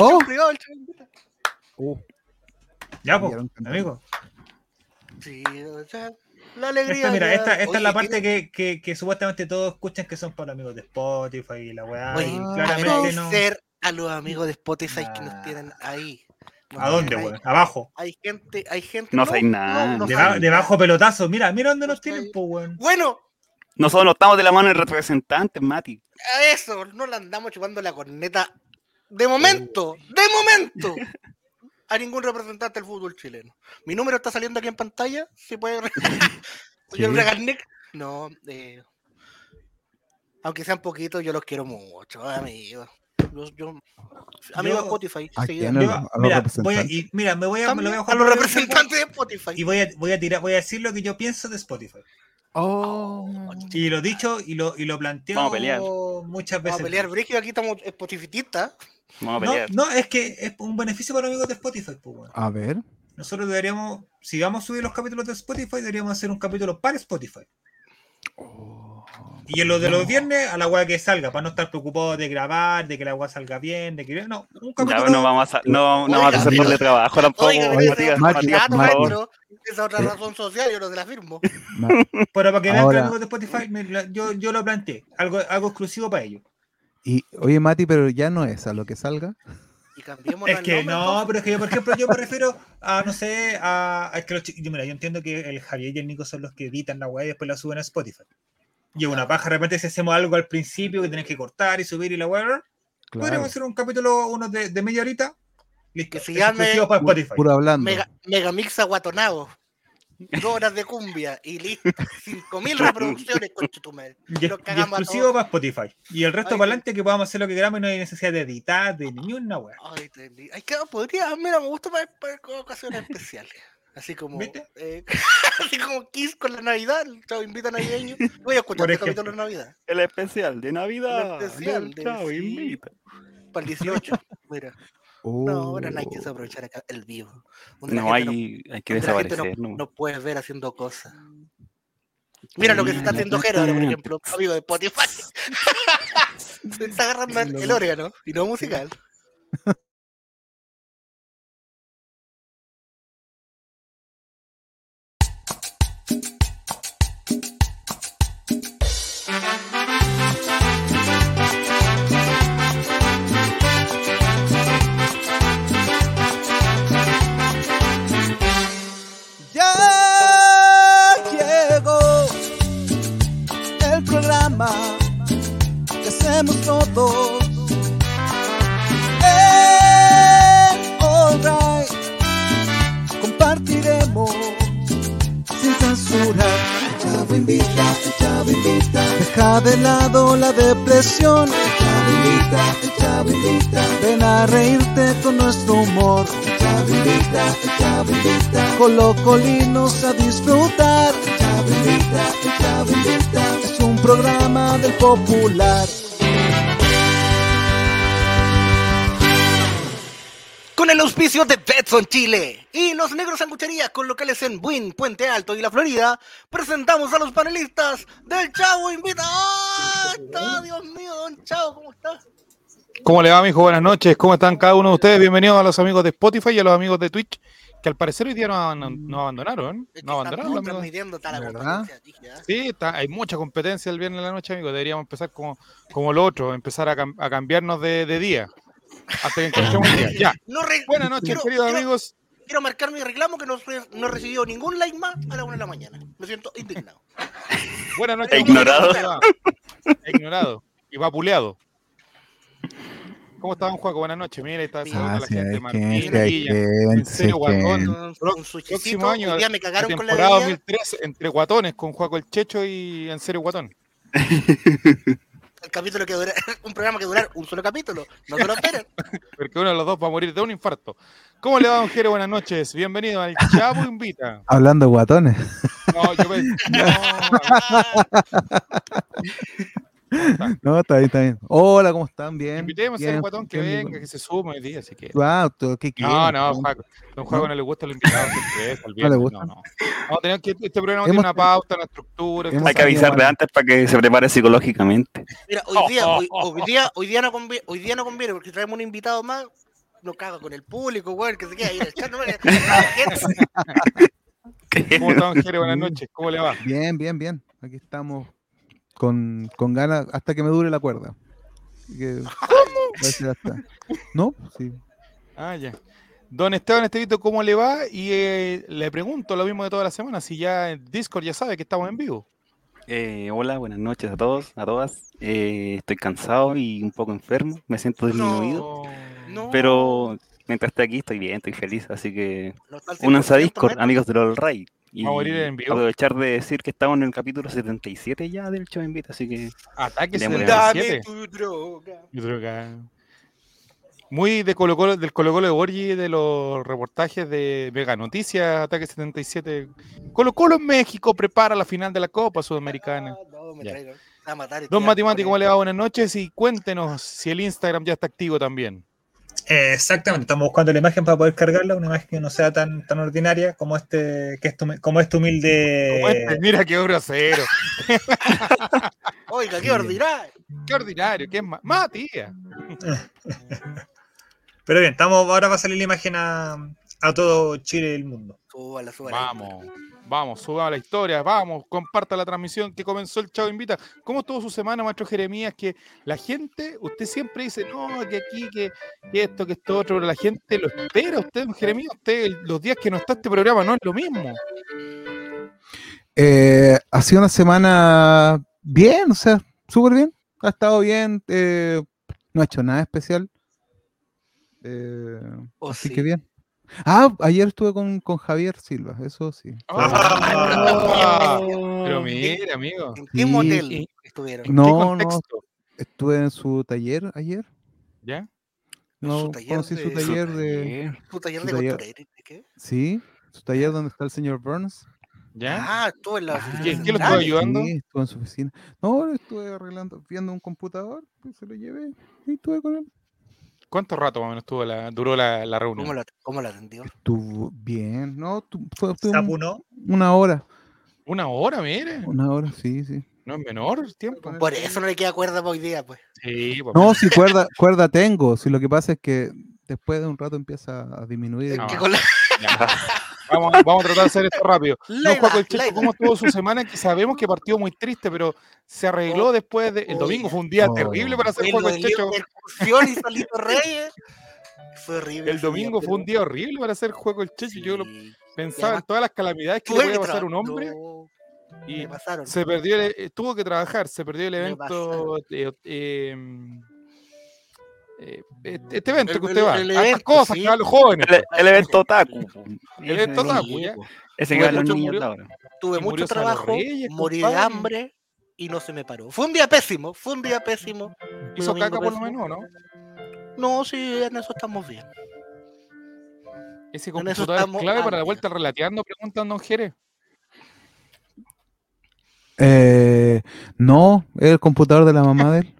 Oh. privado el. Uh, Ya, pues, amigo. Sí, o sea, la alegría. Esta, mira, ya- esta, esta es la parte que, que, que supuestamente todos escuchan que son para los amigos de Spotify y la weá. Oye, y claramente no. agradecer a los amigos de Spotify que nos tienen ahí. ¿A dónde, weón? Abajo. Hay gente, hay gente. No sé nada. no Deba- saben debajo pelotazo. Mira, mira dónde No nos tienen, pues, weón. Bueno, Nosotros no estamos de la mano del representante, Mati. a eso, no le andamos chupando la corneta. De momento, de momento. A ningún representante del fútbol chileno. Mi número está saliendo aquí en pantalla. Si puede. Yo el Sí. Regalnick. No, eh, aunque sean poquitos, yo los quiero mucho, amigos. Yo, yo, amigo Yo- de Spotify. ¿A quién? Yo- mira, voy a, representantes. y, mira, me voy a, me lo voy a jugar a los representantes de Spotify. Y voy a, voy a tirar, voy a decir lo que yo pienso de Spotify. Oh. Y lo dicho y lo, y lo planteo Vamos a pelear. muchas veces. Vamos a pelear brígido, aquí estamos Spotifyistas. Vamos a No, pelear. no, es que es un beneficio para los amigos de Spotify, pues. A ver. Nosotros deberíamos, si vamos a subir los capítulos de Spotify, deberíamos hacer un capítulo para Spotify. Oh. Y en lo de los viernes, a la weá que salga, para no estar preocupado de grabar, de que la weá salga bien, de que no, Ya, capítulo. no vamos a, no, no vamos a Oiga, hacer doble trabajo tampoco. Oiga, Matías, maestro. Esa es otra razón social, yo no se la firmo. Ma- Pero para que vean amigos de Spotify, yo, yo lo planteé, algo, algo exclusivo para ellos. Y, oye, Mati, pero ya no es a lo que salga. Y cambiemos Es que no, pero es que yo, por ejemplo, yo me refiero a, no sé, a, a que los yo, mira, yo entiendo que el Javier y el Nico son los que editan la weá y después la suben a Spotify. Y una paja, de repente si hacemos algo al principio que tenés que cortar y subir y la Claro. podríamos hacer un capítulo, uno de, de media horita, listo, Que se llame para Spotify. Puro hablando. Mega, Megamix aguatonado. Dos horas de cumbia y listo. 5000 reproducciones, concha tu madre. Y, exclusivo para Spotify. Y el resto Ay, para adelante que podamos hacer lo que queramos y no hay necesidad de editar, de ni una weá. Ay, Ay, que podría, mira, me gusta para, para ocasiones especiales. Así como, eh, así como Kiss con la Navidad, el chavo invita navideño. Voy a escuchar Por este capítulo de Navidad. El especial de Navidad. El especial de- Chavo invita. Para el 18. Mira. No, ahora no hay que Oh. aprovechar acá el vivo. No hay, hay que donde la gente desaparecer. no, puedes ver haciendo cosas. Mira lo que se está haciendo Jero ahora, por ejemplo, amigo de Spotify. se está agarrando el, el órgano y no musical. Programa que hacemos todos. Eh, alright, compartiremos sin censura. El Chavo invita, el Chavo invita. Deja de lado la depresión. El Chavo invita, el Chavo invita. Ven a reírte con nuestro humor. El Chavo invita, el Chavo invita. Colocolinos a disfrutar. El Chavo invita, el Chavo invita. Programa del popular. Con el auspicio de Betson Chile y los negros sangucherías con locales en Buin, Puente Alto y La Florida, presentamos a los panelistas del Chavo Invita. ¡Ah! Está, Dios mío, don Chavo, ¿cómo estás? ¿Cómo le va, mijo? Buenas noches. ¿Cómo están cada uno de ustedes? Bienvenidos a los amigos de Spotify y a los amigos de Twitch, que al parecer hoy día no, no- no abandonaron. Es que No abandonaron. transmitiendo está la ¿Verdad? competencia, ¿ah? Sí, está- hay mucha competencia el viernes en la noche, amigos. Deberíamos empezar como, como lo otro, empezar a, cam- a cambiarnos de, de día. Hasta que encontremos el día. Ya. No Buenas noches, quiero, queridos quiero- amigos. quiero marcar mi reclamo que no, no he recibido ningún like más a la una de la mañana. Me siento indignado. Buenas noches. Ignorado. Ignorado. Y vapuleado. ¿Cómo está, don Juaco? Buenas noches. Mira, ahí está saludando a Ah, la sí, gente. Martín, Villa. gente, En serio, guatón. próximo año, día me cagaron con la temporada bebida. 2003 entre guatones con Juaco el Checho y En serio Guatón. El capítulo que dura, un programa que durar un solo capítulo. No se lo esperen. Porque uno de los dos va a morir de un infarto. ¿Cómo le va, don Jere? Buenas noches. Bienvenido al Chavo Invita. Hablando de guatones. No, yo me... No, No, está bien, está bien. Hola, ¿cómo están? Bien. invitemos a bien, ese guatón que bien, venga, que se suma hoy día, si quiere. Wow, ¿tú ¿qué quieres? No, no, Juan? Juaco. Don Juaco no le gusta los invitados sorpresa, el le viernes, gusta? No, no. No, tenemos que, este programa Hemos tiene una pauta, una estructura. Hay que avisar de antes para que se prepare psicológicamente. Mira, hoy día, hoy, hoy día, hoy día no conviene, hoy día no conviene porque traemos un invitado más no cago con el público, weón, que se queda ahí en el chat. No, me- la gente- ¿Cómo está, don Jere? Buenas noches. ¿Cómo le va? Bien, bien, bien. Aquí estamos con, con ganas hasta que me dure la cuerda. Así que- hasta- ¿No? Sí. Ah, ya. Don Esteban Estevito, ¿cómo le va? Y eh, le pregunto lo mismo de toda la semana, si ya en Discord ya sabe que estamos en vivo. Eh, hola, buenas noches a todos, a todas. Eh, estoy cansado y un poco enfermo, me siento disminuido, no, pero mientras esté aquí estoy bien, estoy feliz, así que no únanse a 100%, Discord, amigos de LOL Ray. Y ¿Va a morir en vivo? aprovechar de decir que estamos en el capítulo 77 ya del show Invita, así que Ataque Démosle. 77. Dame tu droga. Muy de Colo -Colo, del Colo Colo de Borgi, de los reportajes de Mega Noticias, Ataque 77. Colo Colo en México prepara la final de la Copa Sudamericana. Ah, No, me Ya. traigo. A matar Don Matimati, ¿cómo le va? Buenas noches y cuéntenos si el Instagram ya está activo también. Eh, exactamente, estamos buscando la imagen para poder cargarla, una imagen que no sea tan, tan ordinaria como este, que este, como este humilde. Como este, mira qué grosero, Oiga, qué Sí. ordinario. qué ordinario, qué ma Matías. Pero bien, estamos, ahora va a salir la imagen a, a todo Chile y el mundo. Súbala, súbala. Vamos, vamos, subamos la historia, vamos, comparta la transmisión que comenzó el Chavo Invita. ¿Cómo estuvo su semana, maestro Jeremías? Que la gente, usted siempre dice, no, que aquí, que, que esto, que esto otro, pero la gente lo espera. Usted, don Jeremías, usted, los días que no está este programa no es lo mismo. Eh, ha sido una semana bien, o sea, súper bien. Ha estado bien. eh, no ha hecho nada especial. eh, Oh, así sí. que bien. Ah, ayer estuve con, con Javier Silva, eso sí. Ah, Oh. pero mira, amigo. ¿En qué Sí, motel estuvieron? ¿En No, qué no. contexto? Estuve en su taller ayer. ¿Ya? No, taller conocí su de- taller Su de. taller. ¿Tu taller su de taller. costurero? ¿De qué? Sí, su taller donde está el señor Burns. ¿Ya? Ah, estuvo en la Ah, oficina ¿quién- lo estuvo ayudando? Sí, estuve en su oficina. No, estuve arreglando, viendo un computador, pues se lo llevé y estuve con él. ¿Cuánto rato más o menos estuvo la, duró la, la reunión? ¿Cómo la, ¿Cómo la atendió? Estuvo bien, ¿no? tu- fue, fue un- una hora, Una hora, mire. una hora, sí, sí. No es menor el tiempo. Por eso no le queda cuerda para hoy día, pues. Sí, pues, No, si cuerda, cuerda tengo, si lo que pasa es que después de un rato empieza a disminuir. No. con la-. Vamos, vamos a tratar de hacer esto rápido. No, Juaco el edad. ¿cómo estuvo su semana? Que sabemos que partió muy triste, pero se arregló Oh, después de. El domingo fue un día oh. terrible para hacer Juaco el y Salito Reyes. Fue horrible. El domingo día, fue un día horrible para hacer Juego el Checho. Yo lo pensaba en todas las calamidades que le puede que pasar a un hombre no, y pasaron. se perdió, el- eh, tuvo que trabajar, se perdió el evento. eh, eh, eh, este este evento El- que usted el- va. el a estas cosas sí. que van los jóvenes. El, el evento Otaku. po. El evento otaku, ya. Ese que van los niños murió- ahora. Tuve y mucho trabajo, Reyes, morí de hambre y no se me paró. Fue un día pésimo, fue un día pésimo. Hizo caca por lo menos, ¿no? No, sí, en eso estamos bien. Ese computador es clave para la vuelta relateando, preguntan don Jerez. Eh, no, es el computador de la mamá de él.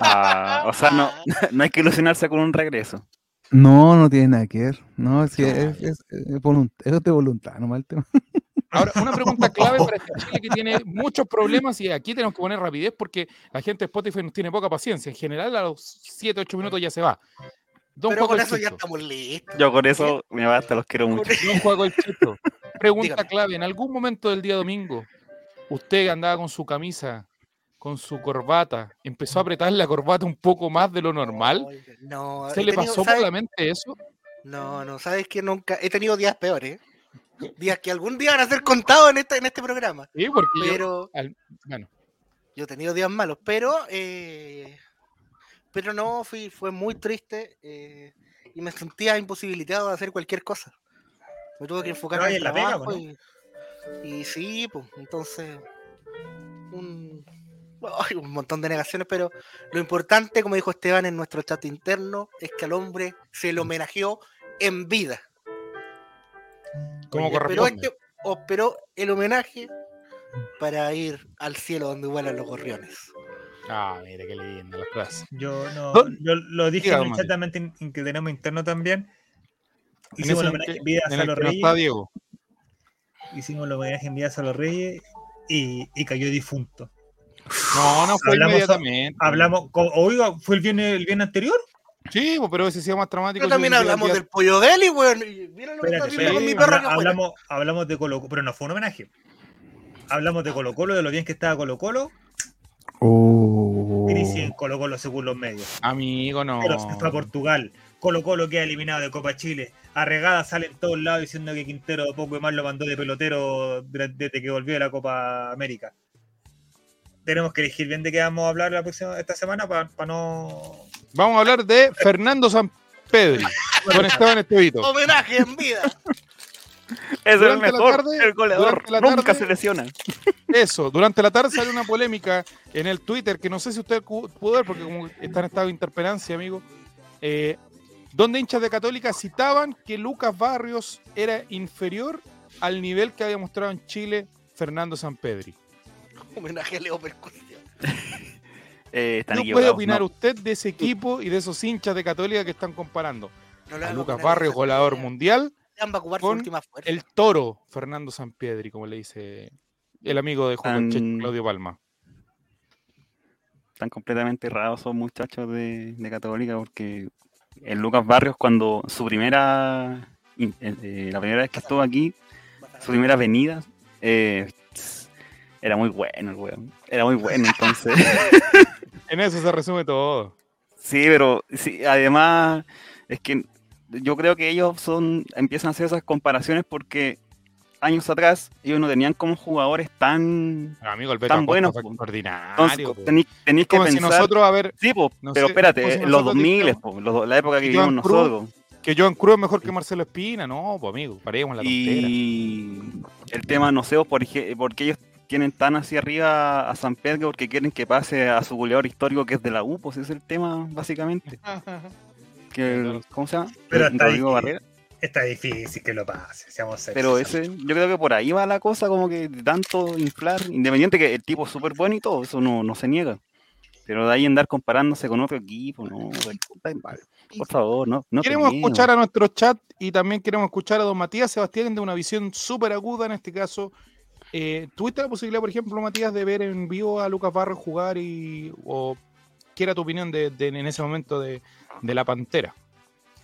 Ah, o sea, no, no hay que ilusionarse con un regreso. No, no tiene nada que ver. No, es, No. es, es- es volunt- es de voluntad, nomás el tema. Ahora, una pregunta clave para este Chile que tiene muchos problemas y aquí tenemos que poner rapidez porque la gente de Spotify nos tiene poca paciencia. En general, a los 7, 8 minutos ya se va. Don Pero con eso ya estamos listos. Yo con eso me basta, los quiero mucho. Don Juaco el Checho, pregunta Dígame. clave. En algún momento del día domingo, usted andaba con su camisa, con su corbata, empezó a apretar la corbata un poco más de lo normal. Oiga, No, ¿Se le tenido- pasó por ¿sabes? la mente eso? No, no, sabes que nunca he tenido días peores. Días que algún día van a ser contados en este, en este programa. Sí, porque yo- Pero al- bueno, yo he tenido días malos, pero eh, pero no, fui, fue muy triste eh, y me sentía imposibilitado de hacer cualquier cosa. Me tuve que enfocar en la pega, ¿no? y sí, pues entonces un, ay, un montón de negaciones, pero lo importante, como dijo Esteban en nuestro chat interno, es que al hombre se le homenajeó en vida. como corresponde. este, esperó el homenaje para ir al cielo donde vuelan los gorriones. Ah, mira qué linda la frase. Yo no, Don- yo lo dije Diga, en el don chat también in- in- que tenemos interno también. En Hicimos el homenaje en vida a en no Reyes. Diego. Hicimos el homenaje en vida a Salo Reyes y, y cayó difunto. No, no fue Hablamos- inmediatamente. Hablamos, oiga, ¿fue el viernes, el viernes anterior? Sí, pues, pero ese sí es más dramático. Pero también hablamos del pollo deli, weón. y Mira lo que está haciendo con mi Habla- afuera. hablamos, hablamos de Colo Colo, pero no fue un homenaje. Hablamos de Colo Colo, de lo bien que estaba Colo Colo, Oh. crisis en Colo Colo según los medios. Amigo, no. Pero se fue a Portugal. Colo Colo queda eliminado de Copa Chile. Arregada sale en todos lados diciendo que Quintero poco y más lo mandó de pelotero de- desde que volvió de la Copa América. Tenemos que elegir bien de qué vamos a hablar la próxima, esta semana para no. Vamos a hablar de Fernando San Pedro con Esteban Estevito. Homenaje en vida. Es el Durante la mejor, tarde- el goleador. la Nunca tarde- se lesiona. Eso, durante la tarde salió una polémica en el Twitter que no sé si usted pudo ver porque como está en estado de interpelancia, amigo, eh, donde hinchas de Católica citaban que Lucas Barrios era inferior al nivel que había mostrado en Chile Fernando Sampedri. Homenaje a Leo. Eh, están ¿Qué puede opinar ¿no? usted de ese equipo y de esos hinchas de Católica que están comparando? No A Lucas esa goleador mundial, con el toro Fernando Sampedri, como le dice el amigo de Juan Tan- Claudio Palma. Están completamente errados esos muchachos de, de Católica porque el Lucas Barrios cuando su primera eh, eh, la primera vez que estuvo aquí, su primera venida, eh, era muy bueno el weón. Era muy bueno, entonces. En eso se resume todo. sí, pero sí, además es que yo creo que ellos son empiezan a hacer esas comparaciones porque años atrás ellos no tenían como jugadores tan Amigo, el Tan buenos, extraordinario. tenéis, que como si pensar nosotros, a ver, Sí, po, No pero sé, espérate, si los nosotros 2000, dijéramos- po, los- la época que que vivimos nosotros. que Joan Cruz es mejor que Marcelo Espina. No, pues amigo, paremos la tontera. Y el tema, no sé, por, ej- porque ellos tienen tan hacia arriba a San Pedro porque quieren que pase a su goleador histórico que es de la U, pues ese es el tema, básicamente. Que, el- ¿Cómo se llama? Pero El está Rodrigo difícil. Barrera. Está difícil que lo pase, seamos serios. Pero ese, yo creo que por ahí va la cosa, como que de tanto inflar, independiente que el tipo es súper bueno y todo, eso no, no se niega. Pero de ahí andar comparándose con otro equipo, no, por favor, no. no Queremos escuchar a nuestro chat y también queremos escuchar a don Matías Sebastián de una visión súper aguda en este caso. Eh, ¿Tuviste la posibilidad, por ejemplo, Matías, de ver en vivo a Lucas Barros jugar y o qué era tu opinión de, de- en ese momento de, de la Pantera?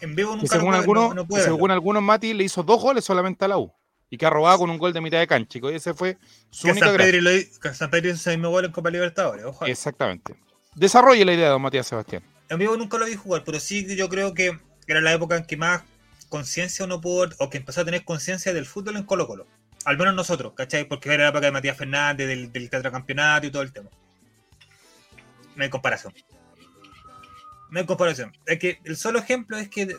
En vivo nunca lo según pude- algunos, no- no que pude verlo. según algunos Mati le hizo dos goles solamente a la U y que ha robado con un gol de mitad de cancha. Y ese fue su Que única San. Pedro, lo, San Pedro hizo ese mismo gol en Copa Libertadores. Ojo. ahí. Exactamente. Desarrolle la idea, don Matías Sebastián. En vivo nunca lo vi jugar, pero sí yo creo que era la época en que más conciencia uno pudo, o que empezó a tener conciencia del fútbol en Colo Colo. Al menos nosotros, ¿cachai? Porque era la época de Matías Fernández, del, del tetracampeonato y todo el tema. No hay comparación. No hay comparación. Es que el solo ejemplo es que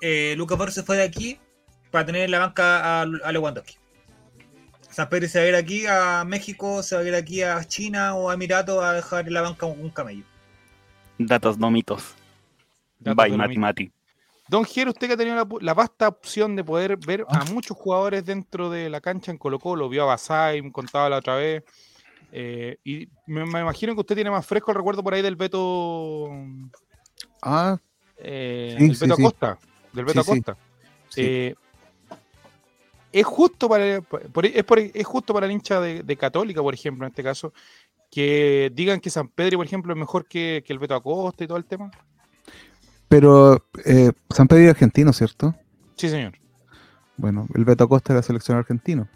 eh, Lucas Barros se fue de aquí para tener en la banca a, a Lewandowski. San Pedro se va a ir aquí a México, se va a ir aquí a China o a Emiratos a dejar en la banca un, un camello. Datos, no mitos. Datos Bye, Mati. Mati. Don Giero, usted que ha tenido la, la vasta opción de poder ver a muchos jugadores dentro de la cancha en Colo Colo, vio a Basay, me contaba la otra vez, eh, y me, me imagino que usted tiene más fresco el recuerdo por ahí del Beto, Ah, eh, Sí, del Beto sí. Acosta, del Beto. Acosta. sí. Eh, es justo para por- es, por- es justo para el hincha de, de Católica, por ejemplo, en este caso, que digan que San Pedro, por ejemplo, es mejor que, que el Beto Acosta y todo el tema. Pero eh, San Pedro es argentino, ¿cierto? Sí, señor. Bueno, el Beto Acosta era selección argentino.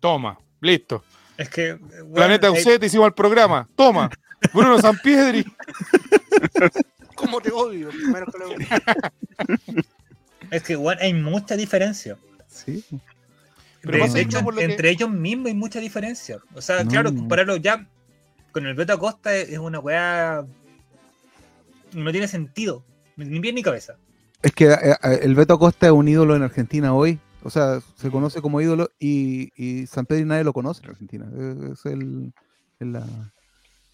Toma, listo. Es que. eh, bueno, Planeta eh, UC, te hicimos el programa. Toma. Bruno Sampiedri. ¿Cómo te odio? Primero que lo- Es que igual hay mucha diferencia. Sí. Pero De- pasa de que hecho, no por lo que- entre ellos mismos hay mucha diferencia. O sea, No. claro, compararlo ya con el Beto Acosta es es una weá. No tiene sentido. Ni pie ni cabeza. Es que eh, eh, el Beto Acosta es un ídolo en Argentina hoy. O sea, se conoce como ídolo y, y San Pedro nadie lo conoce en Argentina. Es, es el, es la-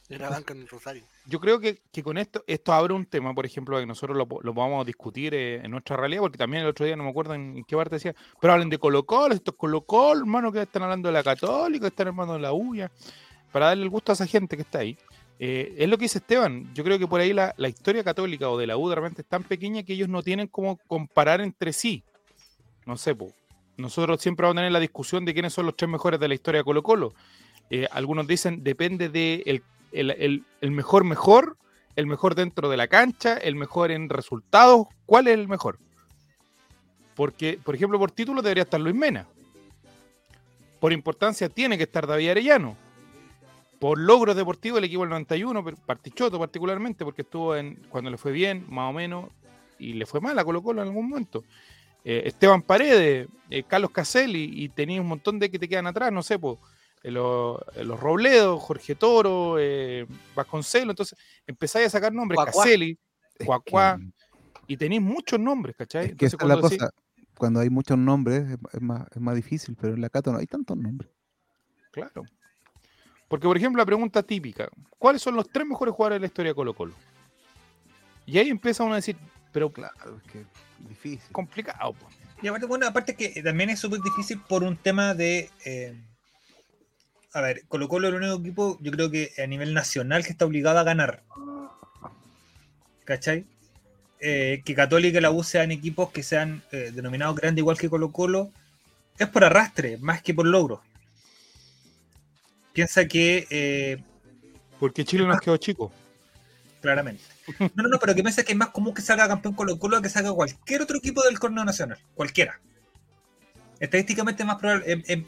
la banca en el Rosario. Yo creo que, que con esto, esto abre un tema, por ejemplo, que nosotros lo, lo podamos discutir eh, en nuestra realidad, porque también el otro día no me acuerdo en, en qué parte decía, pero hablen de Colo Colo, esto es Colo Colo, hermano, que están hablando de la Católica, están hablando de la UYA, para darle el gusto a esa gente que está ahí. Eh, es lo que dice Esteban, yo creo que por ahí la, historia católica o de la U de repente es tan pequeña que ellos no tienen como comparar entre sí. No sé, nosotros siempre vamos a tener la discusión de quiénes son los tres mejores de la historia de Colo Colo. Eh, algunos dicen depende de el mejor mejor el mejor dentro de la cancha, el mejor en resultados. ¿Cuál es el mejor? Porque, por ejemplo, por título debería estar Luis Mena. Por importancia tiene que estar David Arellano. Por logros deportivos el equipo del 91, pero Partichoto particularmente, porque estuvo en cuando le fue bien, más o menos, y le fue mal a Colo Colo en algún momento. Eh, Esteban Paredes, eh, Carlos Caselli, y tenía un montón de que te quedan atrás, no sé, pues, los, los Robledos, Jorge Toro, eh, Vasconcelo, entonces empezáis a sacar nombres. Caselli, Cuacuá, que- y tenéis muchos nombres, ¿cachai? Es que Entonces, la cuando decís- cosa. Cuando hay muchos nombres es, más, es más difícil, pero en la Cato no hay tantos nombres. Claro. Porque, por ejemplo, la pregunta típica, ¿cuáles son los tres mejores jugadores de la historia de Colo Colo? Y ahí empieza uno a decir, pero Claro, es que difícil. complicado. po. Y aparte, bueno, aparte que también es súper difícil por un tema de. eh, a ver, Colo Colo es el único equipo, yo creo que a nivel nacional que está obligado a ganar. ¿Cachai? Eh, que Católica y la U sean equipos que sean eh, denominados grandes igual que Colo Colo, es por arrastre, más que por logro. Piensa que eh, Porque Chile nos quedó chico. claramente. No, no, no, pero que piensa que es más común que salga campeón Colo Colo que salga cualquier otro equipo del torneo nacional. Cualquiera. Estadísticamente es más probable. em, em,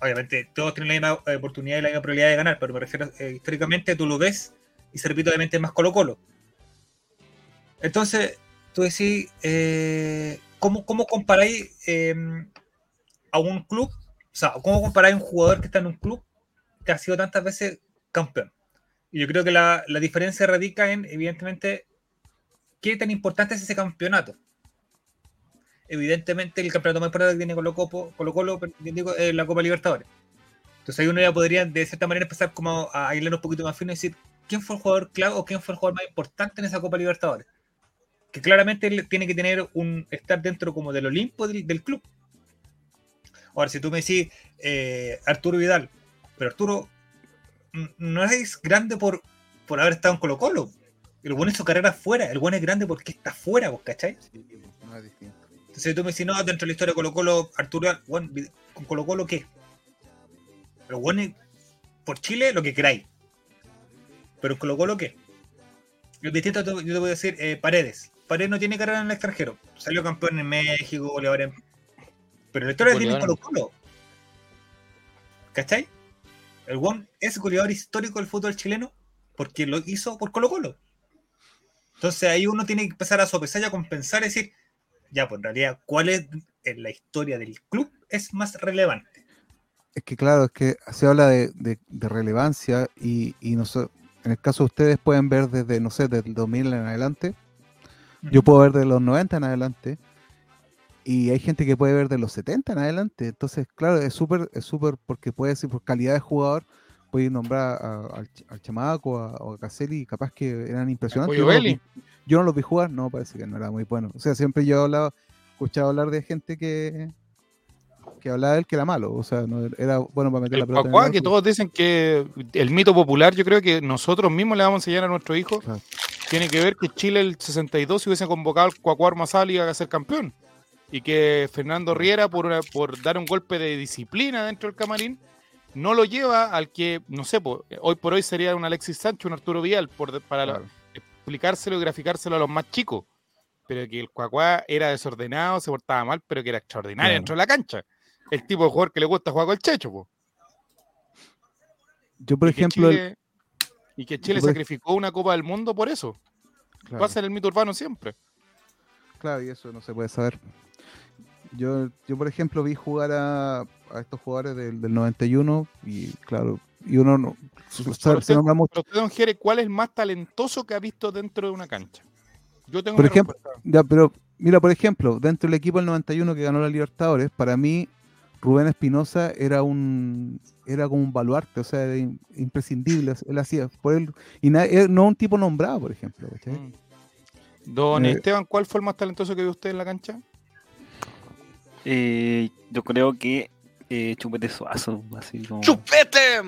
obviamente, todos tienen la misma eh, oportunidad y la misma probabilidad de ganar, pero me refiero eh, históricamente tú lo ves y se repite obviamente es más Colo Colo. Entonces, tú decís, ¿cómo, ¿cómo comparáis em, a un club? O sea, ¿cómo comparáis a un jugador que está en un club que ha sido tantas veces campeón? Y yo creo que la, la diferencia radica en, evidentemente, qué tan importante es ese campeonato. Evidentemente, el campeonato más importante que tiene Colo Colo, Colo Colo digo, es la Copa Libertadores. Entonces ahí uno ya podría, de cierta manera, empezar como a aislar un poquito más fino y decir quién fue el jugador clave o quién fue el jugador más importante en esa Copa Libertadores. Que claramente él tiene que tener un estar dentro como del Olimpo del, del club. Ahora, si tú me decís eh, Arturo Vidal, pero Arturo no es grande por, por haber estado en Colo Colo. El bueno es su carrera fuera. El bueno es grande porque está fuera, ¿vos cachai? Sí, no es distinto. Entonces tú me decís, no, dentro de la historia de Colo Colo, Arturo, bueno, ¿con Colo Colo qué? Pero bueno, es por Chile lo que queráis. Pero Colo Colo qué? Es distinto, yo te voy a decir, eh, Paredes. Paredes no tiene carrera en el extranjero. Salió campeón en México, goleador en... Pero la historia tiene Colo Colo. ¿Cachai? El One es goleador histórico del fútbol chileno porque lo hizo por Colo Colo. Entonces ahí uno tiene que empezar a sopesar y a compensar y decir, ya, pues en realidad, ¿cuál es en la historia del club es más relevante? Es que claro, es que se habla de, de- de relevancia y, y no sé, en el caso de ustedes pueden ver desde, no sé, desde el 2000 en adelante. Yo puedo ver de los 90 en adelante. Y hay gente que puede ver de los 70 en adelante. Entonces, claro, es súper, es súper, porque puede ser por calidad de jugador, puede nombrar a- al, Ch- al Chamaco a- o a Caselli, capaz que eran impresionantes. Yo no, los vi, yo no los vi jugar, no, parece que no era muy bueno. O sea, siempre yo he hablado, escuchado hablar de gente que, que hablaba de él que era malo. O sea, no era bueno para meter la El pelota. en el que todos dicen que el mito popular, yo creo que nosotros mismos le vamos a enseñar a nuestros hijos, Claro. tiene que ver que Chile el 62 si hubiese convocado al Cuacuá Armazal iba a ser campeón. Y que Fernando Riera, por, una- por dar un golpe de disciplina dentro del camarín, no lo lleva al que, no sé, po, hoy por hoy sería un Alexis Sánchez, un Arturo Vidal, por, para la- explicárselo y graficárselo a los más chicos. Pero que el Cuacuá era desordenado, se portaba mal, pero que era extraordinario Claro. dentro de la cancha. El tipo de jugador que le gusta jugar con el checho, po. Yo, por y que ejemplo, el- y que Chile sacrificó una Copa del Mundo por eso. claro. Va a ser el mito urbano siempre. Claro, y eso no se puede saber. Yo, yo por ejemplo, vi jugar a, a estos jugadores del, del 91 y claro, y uno no, se, se nombra mucho. pero usted, don Jere, ¿cuál es el más talentoso que ha visto dentro de una cancha? Yo tengo Por ejemplo. Ya, pero mira, por ejemplo, dentro del equipo del 91 que ganó la Libertadores, para mí Rubén Espinosa era un era como un baluarte, o sea, era im- imprescindible, él hacía por él y na- él no un tipo nombrado, por ejemplo. Mm. Don Eh, Esteban, ¿cuál fue el más talentoso que vio usted en la cancha? Eh, yo creo que eh, Chupete Suazo, así como... ¡Chupete!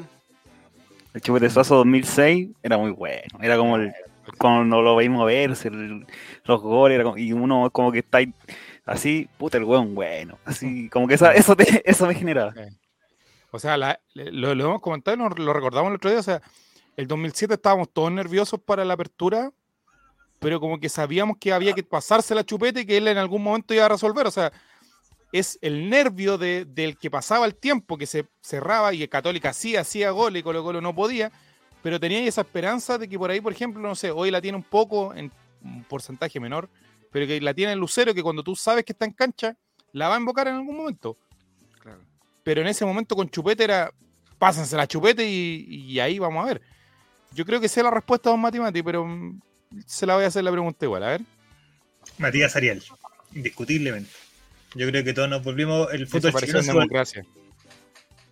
El Chupete Suazo 2006 era muy bueno. Era como el, cuando lo veis moverse, el- los goles, era como- y uno como que está ahí, así, puta el weón bueno. Así, como que esa- eso, te- eso me generaba. O sea, la- lo, lo hemos comentado y nos lo recordamos el otro día. O sea, el 2007 estábamos todos nerviosos para la apertura, pero como que sabíamos que había que pasarse la chupeta y que él en algún momento iba a resolver. O sea, es el nervio de- del que pasaba el tiempo, que se cerraba y que Católica sí hacía gol y Colo Colo no podía, pero tenía esa esperanza de que por ahí, por ejemplo, no sé, hoy la tiene un poco en un porcentaje menor, pero que la tiene el Lucero, que cuando tú sabes que está en cancha, la va a invocar en algún momento. Claro. Pero en ese momento con Chupete era, pásense la Chupete y, y ahí vamos a ver. Yo creo que sé la respuesta a Don Mati Mati, pero mm, se la voy a hacer la pregunta igual, a ver. Matías Ariel, indiscutiblemente. Yo creo que todos nos volvimos. El fútbol chileno en se, vol- democracia.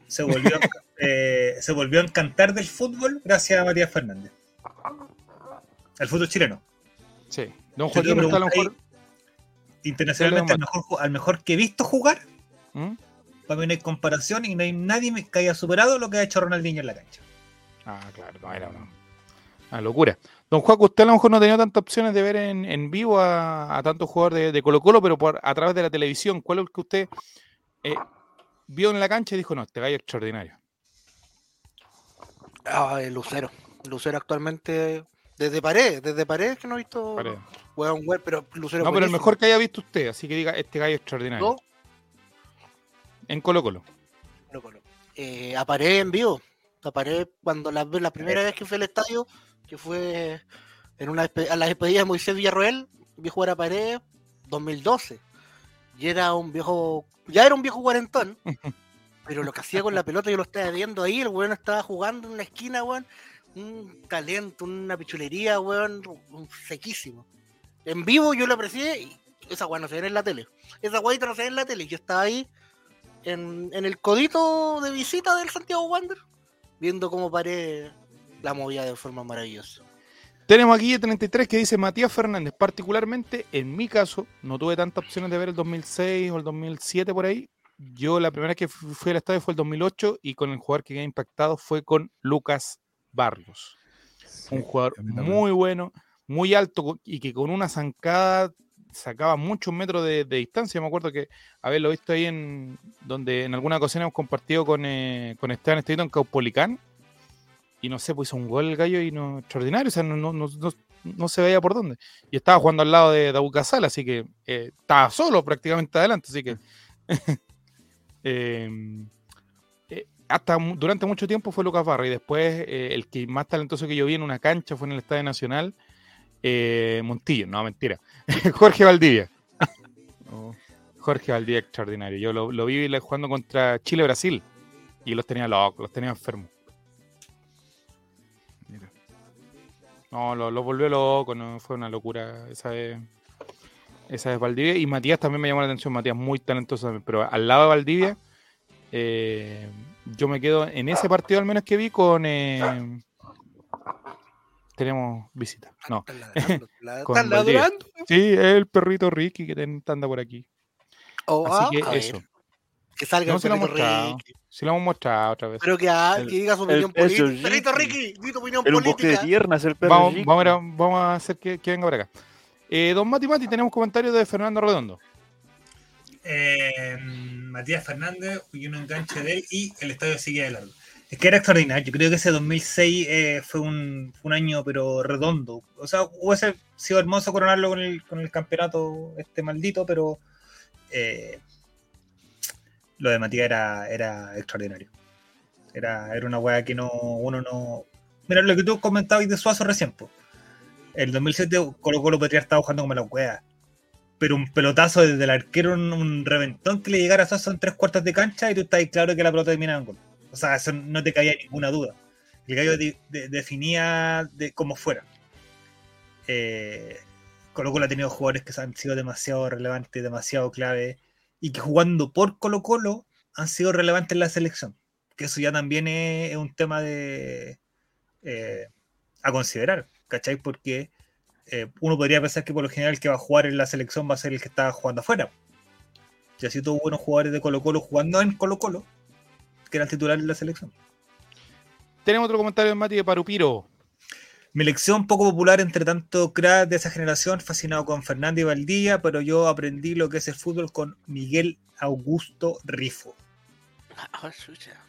se volvió, eh, se volvió a encantar del fútbol gracias a Matías Fernández. El fútbol chileno. Sí. Don me está a lo mejor. Internacionalmente, al mejor, ju- al mejor que he visto jugar, ¿Mm? para mí no hay comparación y no hay nadie que haya superado lo que ha hecho Ronaldinho en la cancha. Ah, claro, no era una, una locura. Don Juan, usted a lo mejor no ha tenido tantas opciones de ver en, en vivo a, a tantos jugadores de, de Colo Colo, pero por, a través de la televisión, ¿cuál es el que usted eh, vio en la cancha y dijo, no, este gallo es extraordinario? Ah, el Lucero. Lucero actualmente, desde pared, desde pared que no he visto Paredes. weón, weón, pero Lucero No, pero el mejor que haya visto usted, así que diga, este gallo es extraordinario. En Colo Colo. Colo Colo. Eh, a pared en vivo. A pared cuando la, la primera vez que fui al estadio, que fue en una a la despedida de Moisés Villarroel, vi jugar a pared 2012. Y era un viejo, ya era un viejo cuarentón, pero lo que hacía con la pelota yo lo estaba viendo ahí, el weón estaba jugando en una esquina, weón. Un talento, una pichulería, weón, un sequísimo. En vivo yo lo aprecié y esa weón no se ve en la tele. Esa weón no se ve en la tele. Yo estaba ahí en, en el codito de visita del Santiago Wander, viendo cómo paré la movida de forma maravillosa. Tenemos aquí el 33 que dice Matías Fernández. Particularmente, en mi caso, no tuve tantas opciones de ver el 2006 o el 2007 por ahí. Yo la primera vez que fu- fui al estadio fue el 2008 y con el jugador que quedé impactado fue con Lucas Barrios. Un jugador muy bueno, muy alto y que con una zancada sacaba muchos metros de, de distancia. Me acuerdo que haberlo visto ahí en donde en alguna ocasión hemos compartido con, eh, con Esteban Estevito en Caupolicán. Y no sé, pues hizo un gol el gallo y no extraordinario. O sea, no, no, no, no- se veía por dónde. Y estaba jugando al lado de David Casal, así que eh, estaba solo prácticamente adelante. Así que eh, eh, hasta durante mucho tiempo fue Lucas Barra y después eh, el que más talentoso que yo vi en una cancha fue en el Estadio Nacional, Montillo, no, mentira, Jorge Valdivia. Oh, Jorge Valdivia extraordinario. Yo lo, lo vi jugando contra Chile-Brasil y los tenía locos, los tenía enfermos. No, lo, lo volvió loco, no fue una locura esa vez. Esa vez Valdivia. Y Matías también me llamó la atención, Matías muy talentoso también. Pero al lado de Valdivia, eh, yo me quedo en ese partido al menos que vi con. eh, tenemos visita. No. Están ladrando. Sí, el perrito Ricky que ten- anda por aquí. Oh, Así ah, que ver, eso. Que salga No el se lo hemos perrito mostrado. Ricky. Si lo hemos mostrado otra vez. Pero que, ha- El- que diga su opinión política. Perrito Ricky. Di tu opinión un de política. piernas el perro. Vamos, Ricky. vamos, a, vamos a hacer que, que venga para acá. Eh, don Mati Mati, tenemos comentarios de Fernando Redondo. Eh, Matías Fernández y un enganche de él y el estadio sigue de largo. Es que era extraordinario. Yo creo que ese 2006 eh, fue un, año, pero redondo. O sea, hubiese sido hermoso coronarlo con el, con el campeonato este maldito, pero eh, lo de Matías era, era extraordinario. Era, era una weá que no, uno no. Mira, lo que tú comentabas de Suazo recién, po. El 2007 Colo Colo podría estar jugando como la weá. Pero un pelotazo desde el arquero, un, un reventón que le llegara a Suazo en tres cuartos de cancha y tú estás claro que la pelota terminaba en gol. O sea, eso no te caía ninguna duda. El gallo de- de- definía de como fuera. Eh, Colo Colo ha tenido jugadores que han sido demasiado relevantes, demasiado clave, y que jugando por Colo Colo han sido relevantes en la selección. Que eso ya también es, un tema de eh, a considerar, ¿cachai? Porque eh, uno podría pensar que por lo general el que va a jugar en la selección va a ser el que está jugando afuera. Y así tuvo buenos jugadores de Colo Colo jugando en Colo Colo, que eran titulares de la selección. Tenemos otro comentario de Mati de Parupiro. Mi elección poco popular entre tanto crack de esa generación, fascinado con Fernando y Valdía, pero yo aprendí lo que es el fútbol con Miguel Augusto Rifo. Chucha.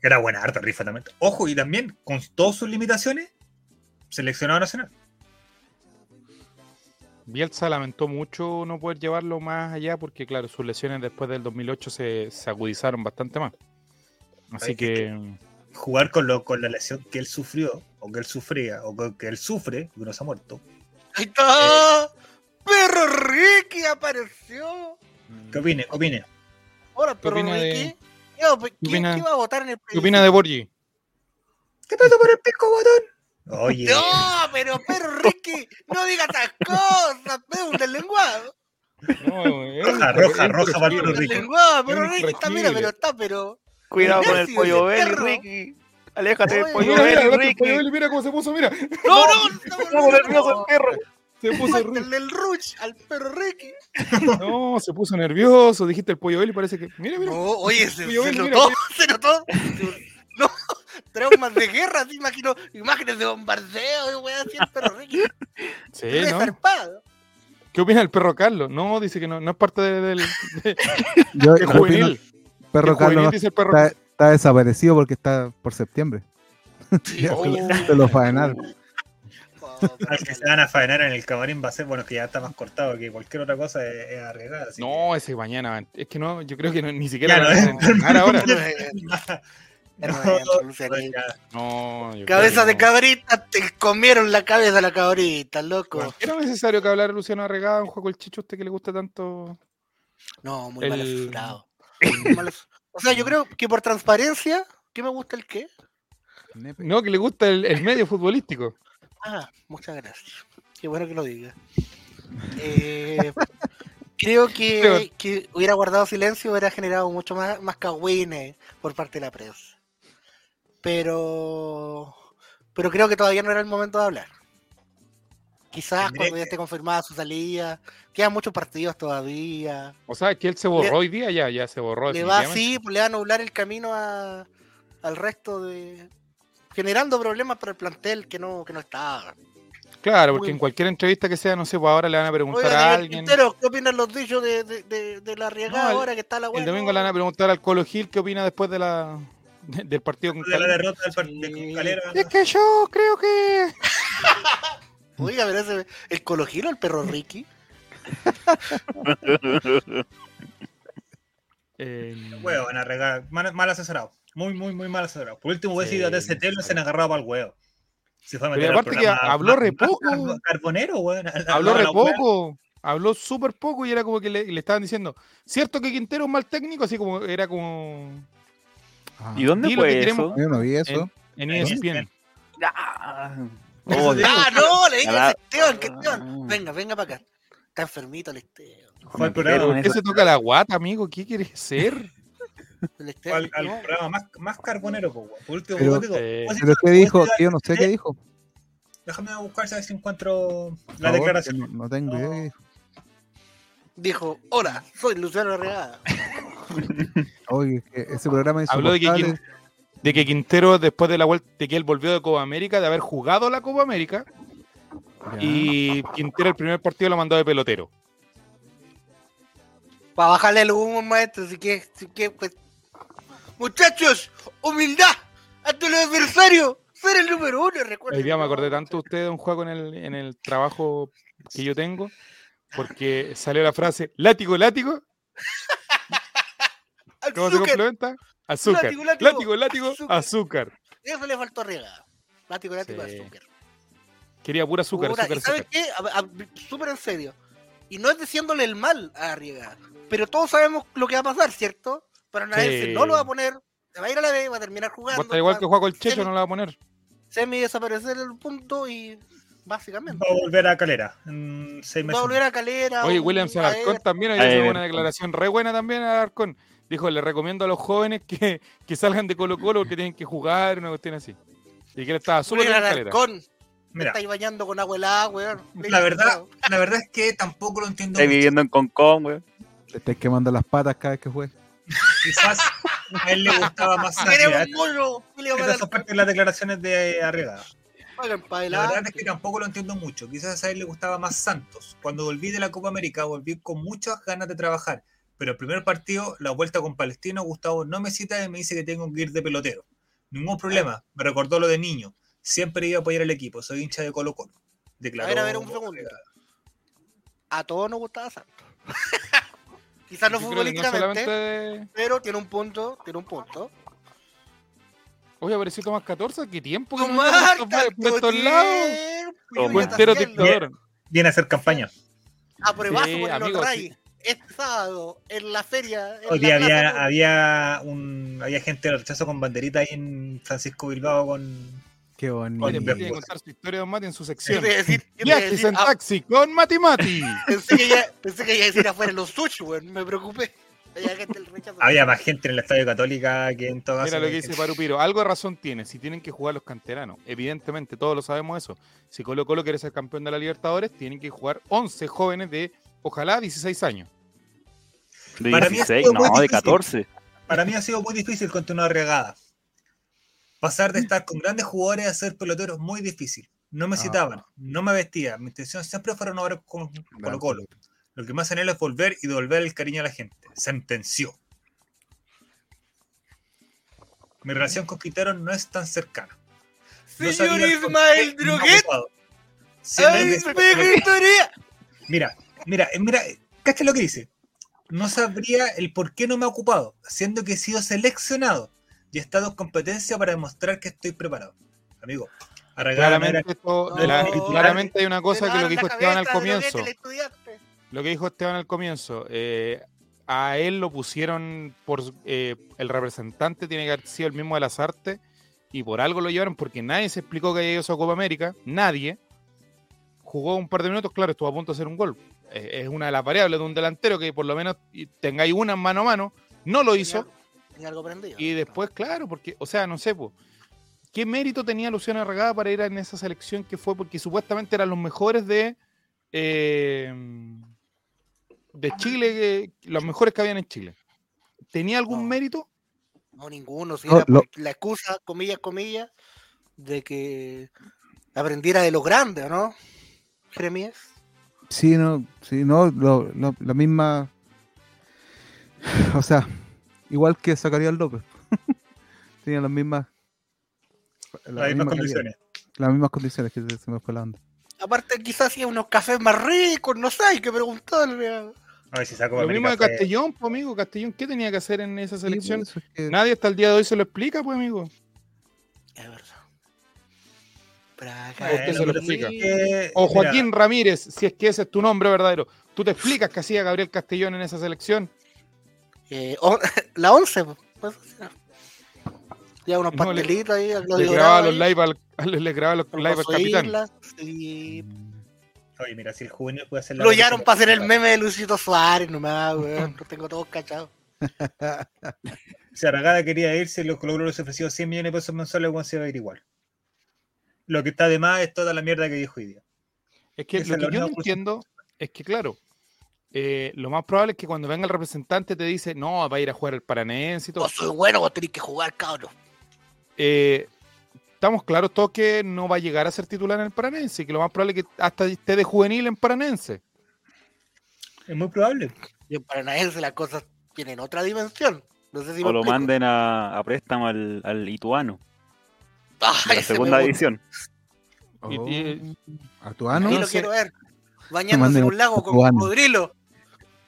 Era buena harta rifa también. Ojo, y también, con todas sus limitaciones, seleccionado nacional. Bielsa lamentó mucho no poder llevarlo más allá porque, claro, sus lesiones después del 2008 se, se agudizaron bastante más. Así Ay, que, Jugar con, lo, con la lesión que él sufrió, o que él sufría, o que, que él sufre, porque no se ha muerto. Ahí está. Perro Ricky apareció. ¿Qué opine? ¿Qué opine? Hola, ¿Qué perro opina de- Ricky. Yo, pues, ¿Quién opina- qué iba a votar en el ¿qué opina de Borgi? ¿Qué pasó por el pico, botón? Oye, No, pero perro Ricky, no digas esas cosas, pe, un deslenguado. No, es Roja, roja, roja para el corregible. perro Ricky. Ricky está, mira, pero está, pero. Cuidado con el pollo belly. Ricky. Aléjate del pollo Mira, mira, belly, Ricky. mira cómo se puso, mira. No, no, no, Estamos nerviosos el perro. Se puso, el ruch al perro Ricky. no, se puso nervioso, dijiste el pollo belly, parece que. Mira, mira. No, oye, se, notó, se notó. No, traumas de guerra, te imagino, imágenes de bombardeo, y weá, así el perro Ricky. Sí. ¿Qué opina el perro Carlos? No, dice que no, no es parte de- del. de- Yo, yo opino Perro Carlos dice el perro. está, está desaparecido porque está por septiembre. Oh. se lo- faenaron. Al que se van a faenar en el camarín va a ser, bueno, que ya está más cortado que cualquier otra cosa es, es arriesgada. No, ese mañana. Es que no, yo creo que no- ni siquiera Ya lo no van a es. ahora. No. No, Cabeza creo de cabrita, te comieron la cabeza de la cabrita, loco. ¿Era necesario que hablara Luciano Arregada, un juego el chicho a usted que le gusta tanto? No, muy mal El- mal as- O sea, yo creo que por transparencia, ¿qué me gusta el qué? No, que le gusta el, el medio futbolístico. Ah, muchas gracias. Qué bueno que lo diga. Eh, creo que, que hubiera guardado silencio hubiera generado mucho más, más cagüines por parte de la prensa. Pero pero creo que todavía no era el momento de hablar. Quizás cuando ya que- esté confirmada su salida, quedan muchos partidos todavía. O sea, que él se borró Le- hoy día, ya, ya se borró. Le va así, pues, le va a anular el camino a- al resto de. generando problemas para el plantel que no, que no está. Claro, porque Muy- en cualquier entrevista que sea, no sé, pues ahora le van a preguntar Oiga, a alguien. Quintero, ¿qué opinan los dichos de, de, de, de la riegada No, el- ahora que está la El weá? domingo le van a preguntar al Colo Gil qué opina después de la, de- del partido con De la derrota del partido Sí. con Calera. Es que yo creo que. Oiga, pero ese, el cologiro, el perro Ricky. Eh, Huevo, van a regar. Mal, mal asesorado. Muy, muy, muy mal asesorado. Por último, hubiese Sí, ido a TCT y se han agarrado para el huevo. Se fue a Pero meter al aparte que habló re poco. carbo- Carbonero, weón. habló de re poco. Habló súper poco y era como que le, le estaban diciendo, ¿cierto que Quintero es mal técnico? Así como era como Ah, ¿Y dónde fue eso? Yo no vi eso. en En ESPN. Ah, Eso oh. Ah, no, le dije a Esteban, que Esteban. Ah. Venga, venga para acá. Está enfermito el Esteban. Pero programa, ¿Por qué se toca la guata, amigo? ¿Qué quieres ser? El fue Esteban. al, al no. programa más, más carbonero, po. Por último, Pero- digo, Eh, Pero ¿qué dijo? yo no sé qué dijo. Déjame buscar a ver si encuentro la favor, declaración. No, no tengo idea qué dijo. Dijo, hola, soy Luciano Regada. Oye, ese programa es Habló de que, de que Quintero, después de la vuelta, de que él volvió de Copa América, de haber jugado la Copa América, Ya. y Quintero el primer partido lo mandó de pelotero. Para bajarle el humo, maestro, así que, así que, pues. Muchachos, humildad ante el adversario. Ser el número uno, recuerden. Hoy día me acordé tanto de usted de un juego en el, en el trabajo que yo tengo, porque salió la frase, látigo, látigo, ¿cómo se Azúcar. complementa? Azúcar. Látigo, látigo, Látigo, látigo, azúcar. azúcar. Eso le faltó a Regada. Látigo, látigo, Sí. azúcar. Quería pura azúcar, Puta, azúcar, ¿y sabes qué? Súper en serio. Y no es diciéndole el mal a Arriaga. Pero todos sabemos lo que va a pasar, ¿cierto? Para nadie Sí. no lo va a poner. Se va a ir a la B, va a terminar jugando. Está igual va que juega con el semi- Checho, no lo va a poner. Semi desaparecer el punto y básicamente. Va a volver a Calera en seis Va a volver a Calera. Oye, un- William a Alarcón también A había hecho una declaración re buena también a Alarcón. Dijo, le recomiendo a los jóvenes que, que salgan de Colo Colo porque tienen que jugar, una cuestión así. Y que él estaba súper en calera. Alarcón. Me Mira, estáis bañando con agua helada, weón. la verdad, la verdad es que tampoco lo entiendo. Está mucho. viviendo en Concón, güey. Te estáis quemando las patas cada vez que juegue. Quizás a él le gustaba más Santos. un son Alarcón. parte de las declaraciones de Arriaga. La verdad es que tampoco lo entiendo mucho. Quizás a él le gustaba más Santos. Cuando volví de la Copa América, volví con muchas ganas de trabajar. Pero el primer partido, la vuelta con Palestino, Gustavo no me cita y me dice que tengo que ir de pelotero. Ningún problema. Me recordó lo de niño. Siempre iba a apoyar al equipo. Soy hincha de Colo Colo. Declaró A ver, a ver, un segundo. A todos nos gustaba Santos. Quizás no no futbolísticamente, solamente- pero tiene un punto, tiene un punto. Oye, apareció Tomás 14, ¿qué tiempo que no Tomás, por estos- lados? Buen. Viene a hacer campaña. A pruebazo Sí, por el amigo, Ray. Este sábado, en la feria. en Hoy la día había, había, un, había gente del rechazo con banderita ahí en Francisco Bilbao con. Qué Oye, bonito. tiene que contar su historia de Don Mati en su sección. decir, Viajes decir, en ah, taxi con Mati Mati. pensé, que ya, pensé que iba a decir afuera los sushi, weón. Me preocupé. Había gente del rechazo. Había más gente en el Estadio Católica que en todo Mira lo que dice Parupiro. Algo de razón tiene. Si tienen que jugar los canteranos, evidentemente todos lo sabemos eso. Si Colo Colo quiere ser campeón de la Libertadores, tienen que jugar 11 jóvenes de, ojalá, 16 años. De Para mí ha 16, sido muy no, de difícil. 14. Para mí ha sido muy difícil continuar regada. Pasar de estar con grandes jugadores a ser peloteros muy difícil. No me Ah. citaban, no me vestía. Mi intención siempre fueron ahora con Colo Colo. Lo que más anhelo es volver y devolver el cariño a la gente. Sentenció. Mi relación con Quintero no es tan cercana. Señor Ismael Droguet. Mira, mira, eh, mira, cacha lo que dice. No sabría el por qué no me ha ocupado, siendo que he sido seleccionado y he estado en competencia para demostrar que estoy preparado. Amigo, la Claramente, esto- No, la- no, claramente hay una cosa que lo que dijo Esteban al comienzo. Lo que dijo Esteban al comienzo. eh, a él lo pusieron por eh, el representante, tiene que haber sido el mismo de las artes, y por algo lo llevaron porque nadie se explicó que había ido a Copa América, nadie. Jugó un par de minutos, claro, estuvo a punto de hacer un gol. Eh, es una de las variables de un delantero que por lo menos tengáis una mano a mano, no lo hizo. Tenía- tenía algo prendido. Y después, claro, porque, o sea, no sé, po, ¿qué mérito tenía Luciano Arregada para ir en esa selección que fue? Porque supuestamente eran los mejores de eh, de Chile, que- los mejores que habían en Chile. ¿Tenía algún No. mérito? No, ninguno. Si No, era la excusa, comillas, comillas, de que aprendiera de los grandes, ¿o ¿no? Jeremías. Sí, no, sí, no, lo- lo- la misma. O sea, igual que Zacarías López. Tenía las mismas. la las mismas condiciones. Las mismas condiciones que se, me fue la onda. Aparte, quizás hacía unos cafés más ricos, no sé, hay que preguntarle. a- A ver si saco Lo mismo de Castellón, pues amigo. Castellón, ¿qué tenía que hacer en esa selección? por eso es que- Nadie hasta el día de hoy se lo explica, pues amigo. Es verdad. ¿O usted se lo explica? mira, Joaquín Ramírez, si es que ese es tu nombre verdadero. ¿Tú te explicas qué hacía Gabriel Castellón en esa selección? Eh, on- la 11, pues. Ya unos No, le- pastelitos ahí, al Le grababa los live al, al- le grababa los con live al José capitán. Islas, y Oye, mira, si el juvenil puede hacer la. Lo llevaron para hacer el meme de Luisito Suárez nomás, weón. Lo tengo todos cachados. Si Arragada quería irse, los Colo Colo les ofreció 100 millones de pesos mensuales, Juan se va a ir igual. Lo que está de más es toda la mierda que dijo hoy día. Es que Esa lo que yo no entiendo es que, claro, eh, lo más probable es que cuando venga el representante te dice, no, va a ir a jugar el Paranense y todo. Vos soy bueno, vos tenés que jugar, cabrón. Eh, estamos claros todos que no va a llegar a ser titular en el Paranense y que lo más probable es que hasta esté de juvenil en Paranense. Es muy probable. Y en Paranaense las cosas tienen otra dimensión. No sé si me O lo explico. manden a, a préstamo al, al Ituano, Ah, la segunda. Y- Oh, y- Atuano. Ahí no lo quiero ver. Bañándose en un lago con cubano. cocodrilo.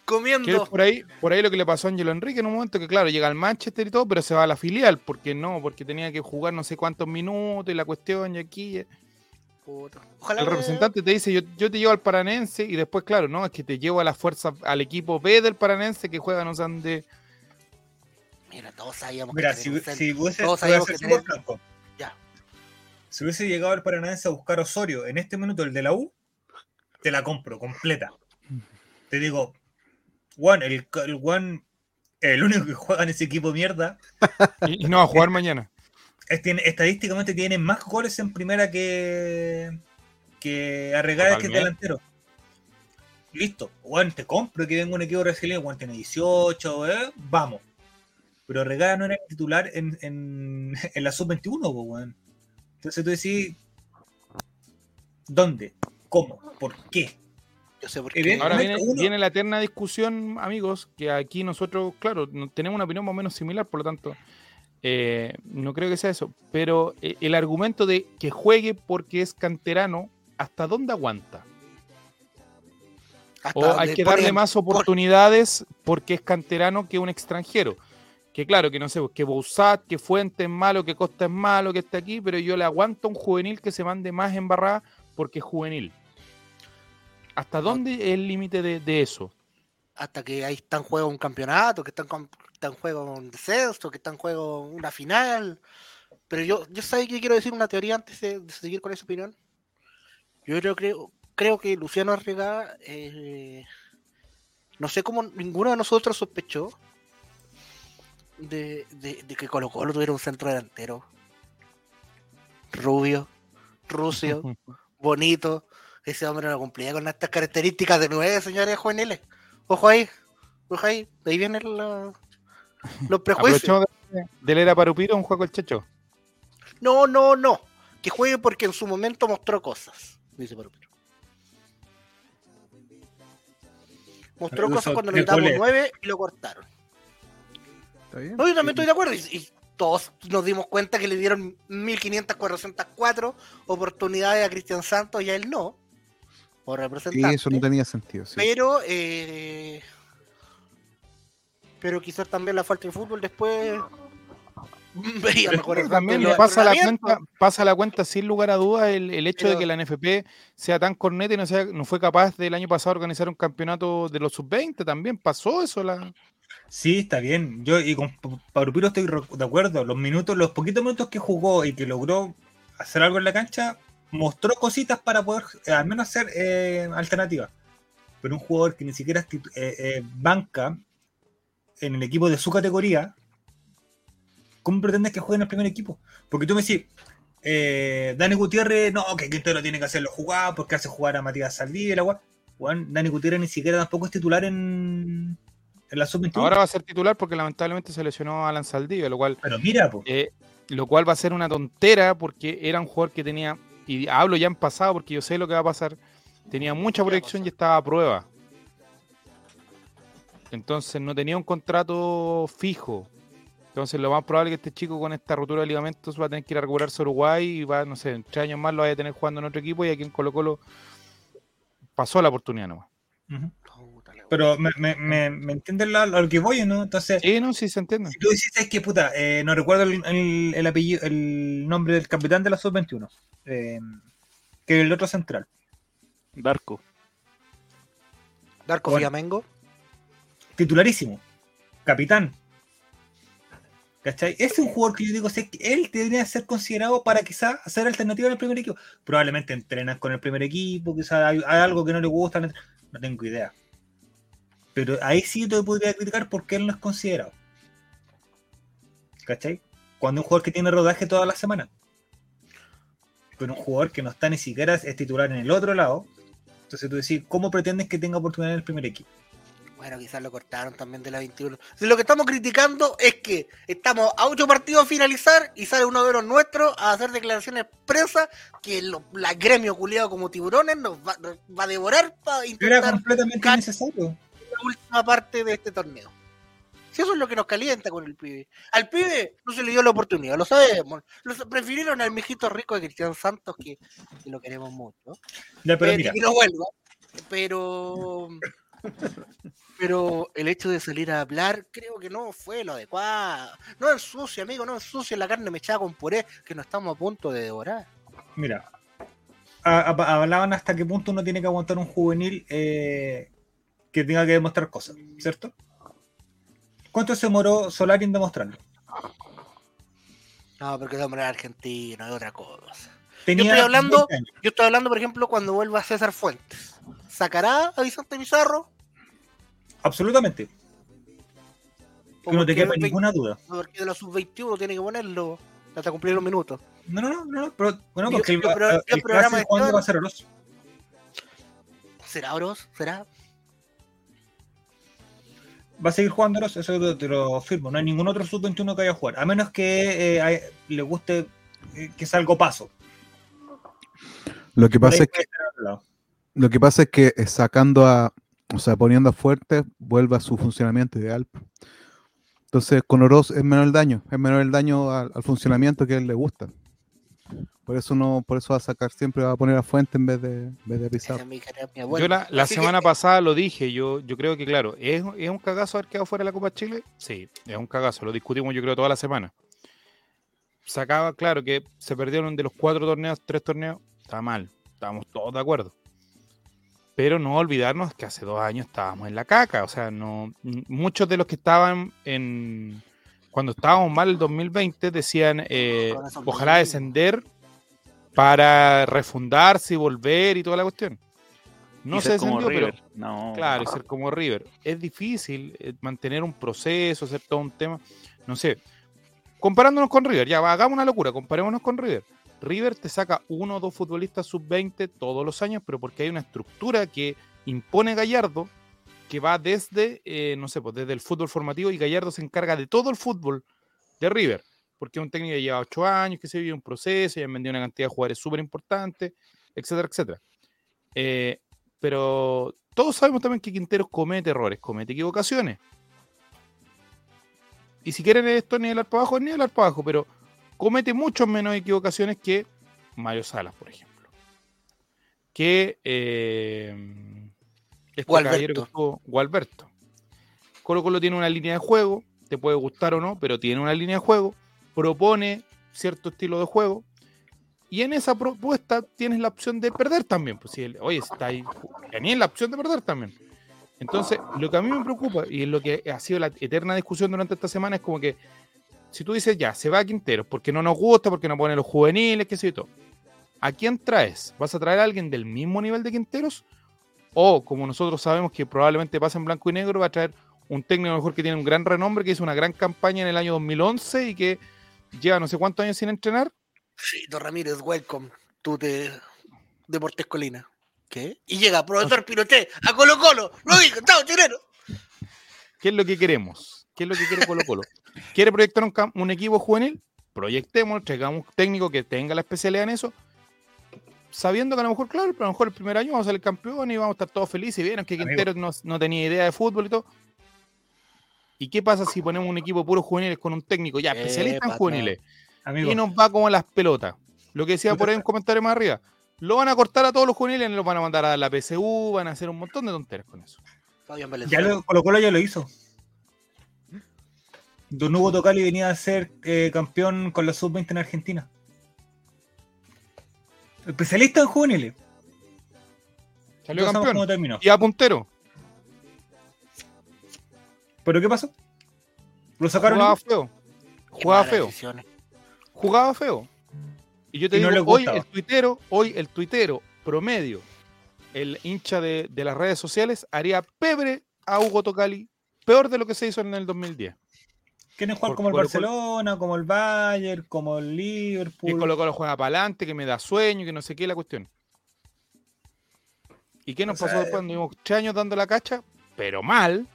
Comiendo. por ahí, por ahí lo que le pasó a Ángelo Enrique en un momento que, claro, llega al Manchester y todo, pero se va a la filial, porque no, porque tenía que jugar no sé cuántos minutos y la cuestión y aquí. Puta. Ojalá El representante te dice, yo, yo te llevo al Paranense y después, claro, no, es que te llevo a la fuerza, al equipo B del Paranense que juega no sé dónde. Mira, todos sabíamos Mira, que si, un si Todos a sabíamos que. Ya. Si hubiese llegado el Paranaense a buscar a Osorio en este minuto, el de la U, te la compro completa. Te digo, Juan, el, el Juan, el único que juega en ese equipo mierda, Y, y no va a jugar mañana. es- tiene- estadísticamente tiene más goles en primera que, que Arregada que es delantero. Listo, Juan, te compro que venga un equipo brasileño, Juan tiene 18, ¿eh? vamos. Pero Arregada no era titular en, en, en la sub-21, po, weón. Entonces tú decís, ¿dónde? ¿Cómo? ¿Por qué? Yo sé por qué. Ahora viene, uno. viene la eterna discusión, amigos, que aquí nosotros, claro, no- tenemos una opinión más o menos similar, por lo tanto, Eh, no creo que sea eso, pero eh, el argumento de que juegue porque es canterano, ¿hasta dónde aguanta? Hasta O hay que darle más oportunidades porque es canterano que un extranjero. Que claro, que no sé, que Bouzat, que Fuente es malo, que Costa es malo, que está aquí, pero yo le aguanto a un juvenil que se mande más embarrada porque es juvenil. ¿Hasta dónde es el límite de, de eso? hasta que ahí está en juego un campeonato, que está en, está en juego un descenso, que está en juego una final. Pero yo, yo sé que quiero decir una teoría antes de, de seguir con esa opinión. Yo creo, creo, creo que Luciano Arriaga, eh, no sé cómo ninguno de nosotros sospechó de, de- de que Colo Colo tuviera un centro delantero. Rubio, rucio, bonito. Ese hombre no cumplía con estas características de nueve señores juveniles. Ojo ahí, ojo ahí, de ahí vienen la- los prejuicios. De, de leer a Parupiro un juego el Checho. No, no, no. Que juegue porque en su momento mostró cosas, dice Parupiro. Mostró cosas cuando necesitábamos nueve y lo cortaron. ¿Está bien? No, yo también estoy de acuerdo. Y, y todos nos dimos cuenta que le dieron 1500, 404 oportunidades a Cristian Santos y a él no. Por Sí, representante. eso no tenía sentido. sí. Pero, eh, pero quizás también la falta de fútbol después veía mejor también pasa la cuenta, pasa la cuenta sin lugar a dudas el, el hecho de que la NFP sea tan corneta y no, sea, no fue capaz del año pasado de organizar un campeonato de los sub-20. También pasó eso. La... Sí, está bien. Yo y con P- Parupiro estoy de acuerdo. Los minutos, los poquitos minutos que jugó y que logró hacer algo en la cancha, mostró cositas para poder eh, al menos ser eh, alternativa. Pero un jugador que ni siquiera eh, eh, banca en el equipo de su categoría, ¿cómo pretendes que juegue en el primer equipo? Porque tú me decís, eh, Dani Gutiérrez, no, que Quintero tiene que hacerlo jugar porque hace jugar a Matías Saldí, el agua. Dani Gutiérrez ni siquiera tampoco es titular en, en la sub-21. Ahora va a ser titular porque lamentablemente se lesionó Alan Saldivia, lo cual, Pero mira, eh, lo cual va a ser una tontera porque era un jugador que tenía, y hablo ya en pasado porque yo sé lo que va a pasar, tenía mucha a proyección y estaba a prueba. Entonces no tenía un contrato fijo. Entonces lo más probable es que este chico con esta rotura de ligamentos va a tener que ir a recuperarse a Uruguay y va, no sé, en tres años más lo vaya a tener jugando en otro equipo y aquí en Colo Colo pasó la oportunidad nomás. Pero me, me, me, me entiendes la- lo que voy, ¿no? Entonces, Sí, no, sí se entiende. si tú dices es que, puta, eh, no recuerdo el, el, el apellido, el nombre del capitán de la sub-21, eh, que el otro central. Darko. Darko Bueno. Flamengo. titularísimo, capitán. ¿Cachai? Ese es un jugador que yo digo, sé que él debería ser considerado para quizás hacer alternativa en el primer equipo. Probablemente entrenan con el primer equipo, quizás hay, hay algo que no le gusta, no tengo idea. Pero ahí sí te podría criticar porque él no es considerado. ¿Cachai? Cuando un jugador que tiene rodaje toda la semana. Pero un jugador que no está ni siquiera es titular en el otro lado. Entonces tú decís, ¿cómo pretendes que tenga oportunidad en el primer equipo? Bueno, quizás lo cortaron también de la 21. Si lo que estamos criticando es que estamos a ocho partidos a finalizar y sale uno de los nuestros a hacer declaraciones presas que lo- la gremio culiado como tiburones nos va, nos va a devorar para Era intentar completamente Ca- innecesario. La última parte de este torneo. Si eso es lo que nos calienta con el pibe. Al pibe no se le dio la oportunidad, lo sabemos. Lo, prefirieron al mijito rico de Cristian Santos, que, que lo queremos mucho. Pero Eh, mira, y que no vuelva. Pero. Pero el hecho de salir a hablar, creo que no fue lo adecuado. No ensucia, amigo, no ensucia la carne mechada con puré, que nos estamos a punto de devorar. mira. A- a- hablaban hasta qué punto uno tiene que aguantar un juvenil eh, que tenga que demostrar cosas, ¿cierto? ¿Cuánto se demoró Solari en demostrarlo? No, porque de hombre argentino, es otra cosa. Tenía estoy hablando- 20 años. Yo estoy hablando, por ejemplo, cuando vuelva César Fuentes. ¿Sacará a Vicente Pizarro? Absolutamente. ¿O Que no te quepa el ninguna duda. Porque de la sub-21 tiene que ponerlo hasta cumplir los minutos. No, no, no, no, pero, bueno, Yo- porque el, yo el, yo el programa de va a ser Oroz. ¿Será Oroz? ¿Será? Va a seguir jugando Oroz, eso te, te lo firmo. No hay ningún otro sub-21 que vaya a jugar. A menos que eh, hay- le guste eh, que salga paso. Lo que pasa es que. Lo que pasa es que sacando a, o sea, poniendo a fuerte, vuelve a su funcionamiento ideal. Entonces, con Oroz es menor el daño, es menor el daño al, al funcionamiento que a él le gusta. Por eso no, por eso va a sacar siempre, va a poner a Fuente en vez de, en vez de Pizarro. Yo la, la Así que, semana pasada lo dije, yo, yo creo que claro, ¿es, ¿es un cagazo haber quedado fuera de la Copa Chile? Sí, es un cagazo, lo discutimos yo creo toda la semana. Sacaba, claro, que se perdieron de los cuatro torneos, tres torneos, está mal, estábamos todos de acuerdo. Pero no olvidarnos que hace dos años estábamos en la caca, o sea, no muchos de los que estaban en cuando estábamos mal el 2020 decían eh, ojalá descender para refundarse y volver y toda la cuestión. No Y se ser como descendió, pero River. No. Claro, ser como River. Es difícil eh, mantener un proceso, hacer todo un tema. No sé. Comparándonos con River, ya va, hagamos una locura, comparémonos con River. River te saca uno o dos futbolistas sub-20 todos los años, pero porque hay una estructura que impone Gallardo, que va desde, eh, no sé, pues desde el fútbol formativo y Gallardo se encarga de todo el fútbol de River, porque es un técnico que lleva ocho años, que se vive un proceso, y han vendido una cantidad de jugadores súper importante, etcétera, etcétera. Eh, pero todos sabemos también que Quinteros comete errores, comete equivocaciones. Y si quieren esto nivelar para abajo, nivelar para abajo, pero comete mucho menos equivocaciones que Mario Salas, por ejemplo. Que eh, este Gualberto. caballero que estuvo- Gualberto. Colo Colo tiene una línea de juego, te puede gustar o no, pero tiene una línea de juego, propone cierto estilo de juego, y en esa propuesta tienes la opción de perder también. Pues si el- oye, está ahí, tenías la opción de perder también. Entonces, lo que a mí me preocupa, y es lo que ha sido la eterna discusión durante esta semana, es como que si tú dices ya, se va a Quinteros, porque no nos gusta, porque no pone los juveniles, qué sé yo, todo. ¿A quién traes? ¿Vas a traer a alguien del mismo nivel de Quinteros? O, como nosotros sabemos que probablemente pasa en blanco y negro, va a traer un técnico mejor que tiene un gran renombre, que hizo una gran campaña en el año 2011 y que lleva no sé cuántos años sin entrenar. Fito Ramírez, welcome. Tú de Deportes Colina. ¿Qué? Y llega profesor Pinochet a Colo Colo. Lo dijo, chao, chileno. ¿Qué es lo que queremos? ¿Qué es lo que quiere Colo Colo? ¿Quiere proyectar un, un equipo juvenil? Proyectemos, traigamos un técnico que tenga la especialidad en eso, sabiendo que a lo mejor, claro, a lo mejor el primer año vamos a ser campeón y vamos a estar todos felices. Y vieron que. Quintero no, no tenía idea de fútbol y todo. ¿Y qué pasa si ponemos un equipo puro juveniles con un técnico ya especialista en juveniles Amigo, y nos va como las pelotas? Lo que decía por ahí en un comentario más arriba. Lo van a cortar a todos los juveniles, los van a mandar a la PSU, van a hacer un montón de tonteras con eso. Fabián ya lo, Colo Colo ya lo hizo. Don Hugo Tocali venía a ser eh, campeón con la sub-20 en Argentina. Especialista en juveniles. Salió sabemos campeón. cómo terminó. Y a puntero. ¿Pero qué pasó? ¿Lo sacaron? Jugaba feo. Jugaba feo. decisiones. Jugaba feo. Y yo te Y digo, hoy el tuitero, hoy el tuitero promedio, el hincha de, de las redes sociales, haría pebre a Hugo Tocali, peor de lo que se hizo en el 2010. Quieren jugar Por como el. Barcelona, como el Bayern, como el Que Liverpool. Colo Colo juega para adelante, que me da sueño, que no sé qué la cuestión. ¿Y qué nos O pasó sea, después? Nos dimos tres años dando la cacha, pero mal.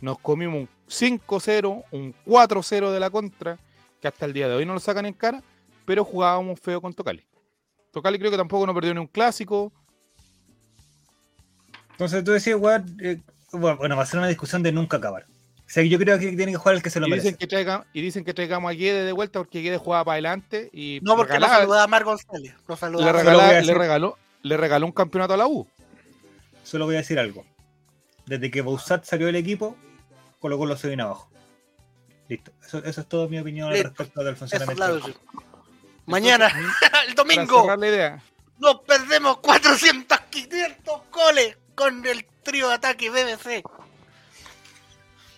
Nos comimos un 5-0, un 4-0 de la contra, que hasta el día de hoy no lo sacan en cara, pero jugábamos feo con Tocali. Tocali creo que tampoco no perdió ni un clásico. Entonces tú decías, weón, eh, bueno, va a ser una discusión de nunca acabar. O sea, yo creo que tiene que jugar el que se lo Y merece. dicen, que traiga- y dicen que traigamos a Guede de vuelta porque Guede jugaba para adelante y No, porque regalaba- saludaba a Mar González. Le, saludaba a regaló, le regaló un campeonato a la U. Solo voy a decir algo. Desde que Boussat salió del equipo, Colo Colo se abajo. Listo. Eso, eso es toda mi opinión al respecto del Eso, funcionamiento. claro. sí. Mañana, el Para domingo, la idea, nos perdemos 400, 500 goles con el trío de ataque BBC.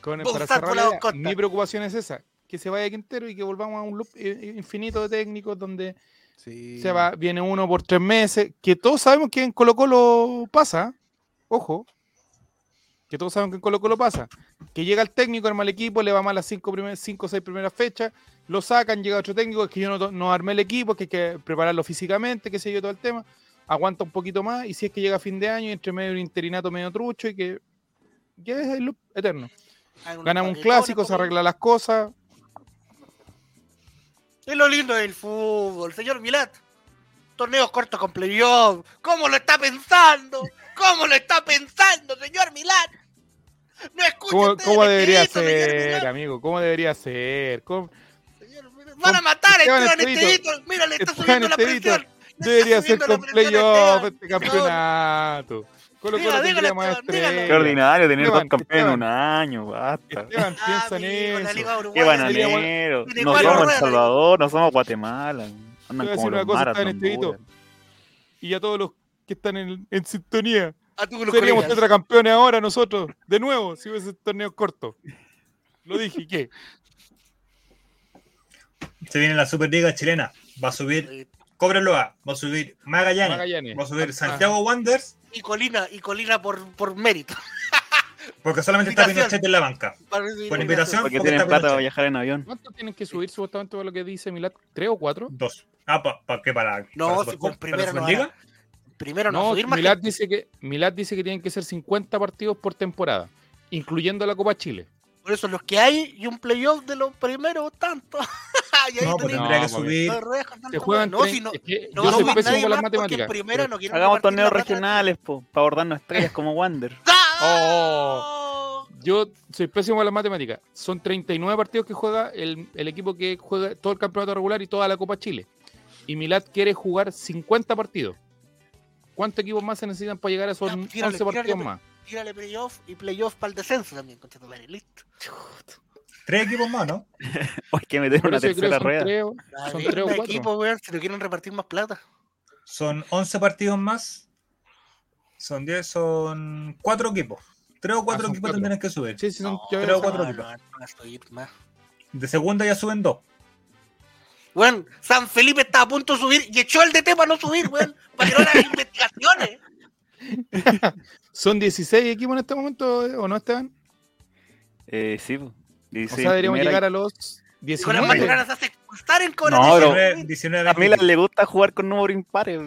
Con, para cerrar mi preocupación es esa, que se vaya Quintero y que volvamos a un loop eh, infinito de técnicos donde Sí. se va, viene uno por tres meses, que todos sabemos que en Colo Colo pasa, ojo, que todos saben que en Colo Colo pasa, que llega el técnico, arma el equipo, le va mal las cinco, primer- cinco o seis primeras fechas, lo sacan, llega otro técnico, es que yo no, no armé el equipo, que hay que prepararlo físicamente, que sé yo, todo el tema, aguanta un poquito más, y si es que llega a fin de año, entre medio un interinato medio trucho, y que, que es el loop eterno. Ganamos un clásico, se arregla las cosas, Es lo lindo del fútbol, señor Milat. Torneos cortos con playoff. ¿Cómo lo está pensando? ¿Cómo lo está pensando, señor Milat? No escucha ¿Cómo, cómo debería ser, amigo? ¿Cómo debería ser? ¿Cómo- Señor, Van a matar a Esteban Esteban Estevito. Mira, le está Esteban subiendo la Estevito. presión. Le Debería ser la con presión playoff Esteban. este campeonato. Colo Colo tendría más. Qué ordinario tener Esteban, dos campeones en un año, basta. Esteban, Ah, piensa en amigo, la eso. Qué bananero. No somos El. Salvador, no somos Guatemala. Te Andan voy a como decir una los cosa, maras. Estevito. Y a todos los que están en, en sintonía. Seríamos tetracampeones ahora nosotros, de nuevo, si hubiese torneo corto. Lo dije, ¿y ¿qué? Se viene la Superliga chilena. Va a subir Cobreloa, va a subir Magallanes, Magallanes. va a subir Ah. Santiago Wanderers, Y Colina, y Colina por, por mérito. porque solamente está. Pinochet en la banca. Por invitación. Porque Porque tienen plata para viajar en avión. ¿Cuánto tienen que subir supuestamente por lo que dice Milad? ¿Tres o cuatro? Dos. Ah, ¿para qué? ¿Para, No, para si con Super- primero para no? Primero no, No, subir más Milad gente. dice, que, Milad dice que tienen que ser 50 partidos por temporada, incluyendo la Copa Chile. Por eso los que hay y un playoff de los primeros tanto. y ahí No, pues tenés- tendría que subir. con Se juegan. No, si no, es que no yo soy pésimo con las matemáticas. primera no Hagamos torneos regionales, po, para abordarnos estrellas como Wander. ¡Ah! Yo soy pésimo con las matemáticas. Son 39 partidos que juega el, el equipo que juega todo el campeonato regular y toda la Copa Chile. Y Milad quiere jugar 50 partidos. ¿Cuántos equipos más se necesitan para llegar a esos Ya, 11 tírale, partidos tírale, más? Tírale playoff y playoff para el descenso también, madre, listo. Tres equipos más, ¿no? Hay que meter Por una eso yo creo tercera rueda. tres, Ah, son tres o cuatro. equipo, weón, si no quieren repartir más plata. Son 11 partidos más. Son 10, son 4 equipos. 3 o 4 son equipos cuatro. tendrán que subir. Sí, sí, son No, tres o cuatro no, equipos. no. De segunda ya suben 2. Weón, San Felipe está a punto de subir y echó el DT para no subir, weón, para que no hagan investigaciones. Son 16 equipos en este momento, ¿o no, Esteban? Eh, sí, po. O 16 sea, deberíamos primera- llegar a los Y con las 19. hace expulsar en Cobra. No, pero- 19, 19 A Milan le gusta jugar con números impares.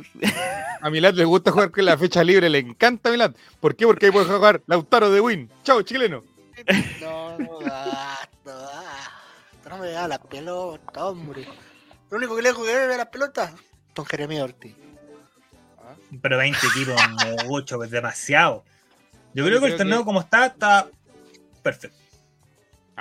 A Milad le gusta jugar con la fecha libre, le encanta a Milad. ¿Por qué? Porque ahí puede jugar Lautaro de Win. Chao, chileno. No, no, ah, no me da la pelota, hombre. Lo único que le dejo que ver es la pelota. Don Jeremías Ortiz. Pero 20 equipos, mucho, es demasiado. Yo creo que el torneo que- como está, está perfecto.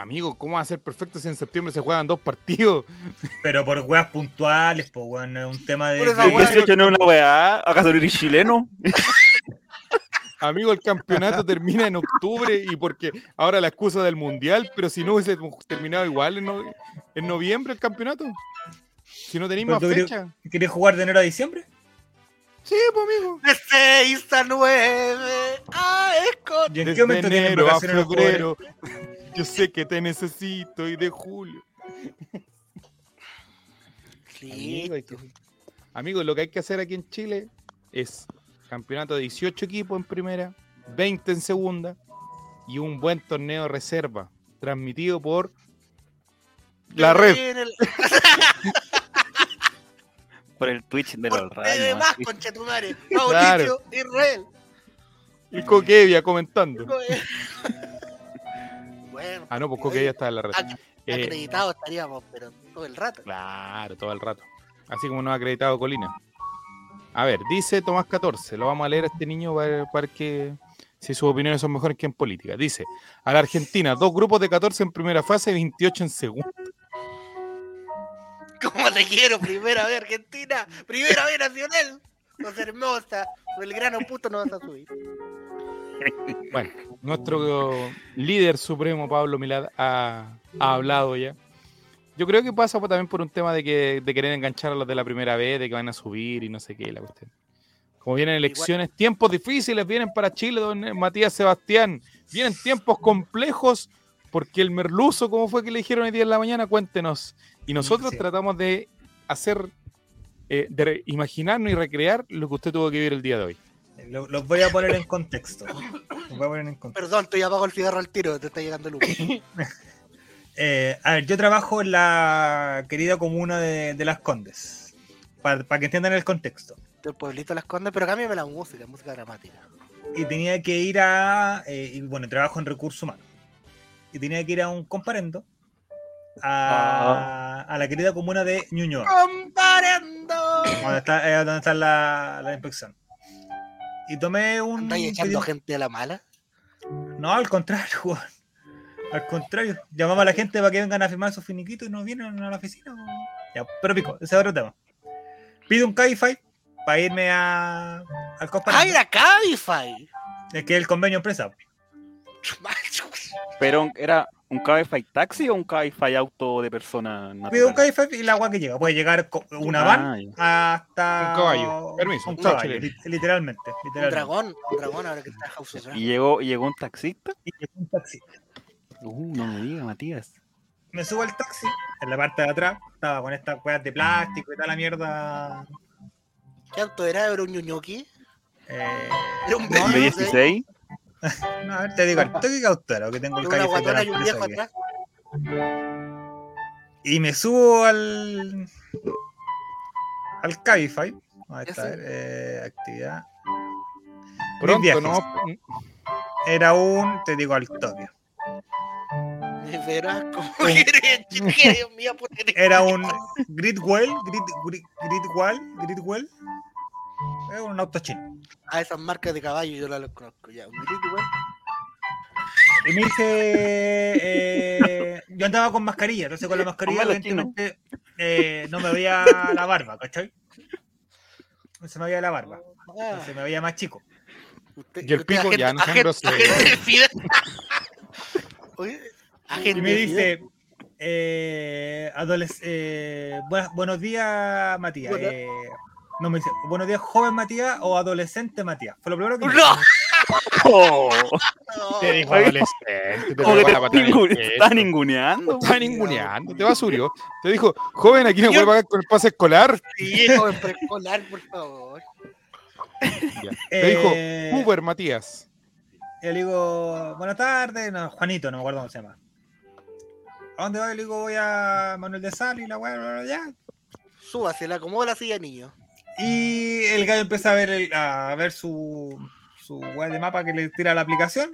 Amigo, ¿cómo va a ser perfecto si en septiembre se juegan dos partidos? Pero por weas puntuales, pues weón, es un tema de. Por esa wea. 18 no es una weá. ¿Acaso eres chileno? Amigo, el campeonato termina en octubre y porque ahora la excusa del mundial, pero si no hubiese terminado igual en, no- en noviembre el campeonato. Si no tenéis Pero más fecha. ¿Quieres jugar de enero a diciembre? Sí, pues amigo. De 6 a 9 a Escot. ¿Y en qué momento tienen enero a vacaciones los jugadores? febrero. Yo sé que te necesito y de julio. Sí. Amigo, que- Amigo, lo que hay que hacer aquí en Chile es campeonato de 18 equipos en primera, 20 en segunda y un buen torneo de reserva transmitido por la red. Por el Twitch de Por los TV radios. más, conchetumare. Mauricio Israel. Y Coquevia comentando. Bueno, Ah, no, pues Coquevia está en la red. ac- Eh, acreditados estaríamos, pero todo el rato. Claro, todo el rato. Así como nos ha acreditado Colina. A ver, dice Tomás 14, lo vamos a leer a este niño para, para que si sus opiniones son mejores que en política. Dice, a la Argentina, dos grupos de 14 en primera fase, 28 en segunda. ¿Cómo te quiero? Primera vez Argentina, primera vez Nacional. Cosa hermosa. Belgrano puto no vas a subir. Bueno, nuestro líder supremo, Pablo Milad, ha, ha hablado ya. Yo creo que pasa también por un tema de que de querer enganchar a los de la primera vez, de que van a subir y no sé qué, la cuestión. Como vienen elecciones, tiempos difíciles vienen para Chile, don Matías Sebastián. Vienen tiempos complejos porque el merluzo, como fue que le dijeron el día de la mañana? Cuéntenos. Y nosotros Sí. tratamos de hacer, eh, de imaginarnos y recrear lo que usted tuvo que vivir el día de hoy. Lo- Los voy a poner en contexto. Los voy a poner en contexto. Perdón, estoy apago el cigarro al tiro, te está llegando el humo. Eh, a ver, yo trabajo en la querida comuna de, de Las Condes. Para que entiendan el contexto. El pueblito las condes, pero cámbiame la música, música dramática. Y tenía que ir a. eh, y bueno, trabajo en recursos humanos. Y tenía que ir a un comparendo a, a la querida comuna de Ñuñoa. ¡Comparendo! Donde está, eh, donde está la, la inspección. Y tomé un. ¿Andáis echando gente a la mala? No, al contrario, weón. Al contrario, llamamos a la gente para que vengan a firmar sus finiquitos y no vienen a la oficina. Ya, pero pico, ese es otro tema. Pido un Cabify para irme a, al ¡Ah, comparando. era Cabify! Es que es el convenio empresa. Pero era un Cabify taxi o un Cabify auto de persona Pido un natural? Cabify y la agua que llega. Puede llegar una Ah, van hasta. Un caballo. Permiso, Un caballo, literalmente. Un dragón, un dragón ahora que está House of. Y llegó, y llegó un taxista. Y llegó un taxi. Uh, no me diga, Matías. Me subo al taxi, en la parte de atrás, estaba con estas weas de plástico y toda la mierda. ¿Qué auto era? ¿Era un ñoñoqui? Eh, Era un no, Bentley. De 16. no, a ver, te digo, estoy cautero que tengo el la y un empresa viejo aquí. atrás. Y me subo al. al Cabify. Ahí está, eh, actividad. Pronto, viajes. ¿no? Era un, te digo, al toque. De veras, mía, porque te- Era un Gridwell, Grid, Grid, Gridwell, Gridwell. Es un auto chino. A esas marcas de caballo yo las conozco ya. Un grito, weón. Y me dice, eh, yo andaba con mascarilla, entonces con la mascarilla evidentemente eh, no me veía la barba, ¿cachai? No se me veía la barba, Ah, se me veía más chico. usted- Y el pico agente- ya no son agente- groseros. agente de Fidel. Oye, agente Y me dice, eh, eh, buenas- buenos días, Matías. Eh, no me dice, buenos días, joven Matías o adolescente Matías. Fue lo primero que me ¡No! No. Te dijo adolescente, te te la está ninguneando. Te está ninguneando, te basurió. Te dijo, joven, aquí no Yo- puede pagar con el pase escolar. Sí, joven preescolar, por favor. Ya. Te dijo, Eh, Uber, Matías. Y le digo, buenas tardes, no, Juanito, no me acuerdo cómo se llama. ¿A dónde voy? Le digo, voy a Manuel de Sal y la weá, bla, bla, bla, ya. Súbase, la acomoda la silla, niño. Y el gallo empieza a ver, el- a ver su, su weá de mapa que le tira la aplicación.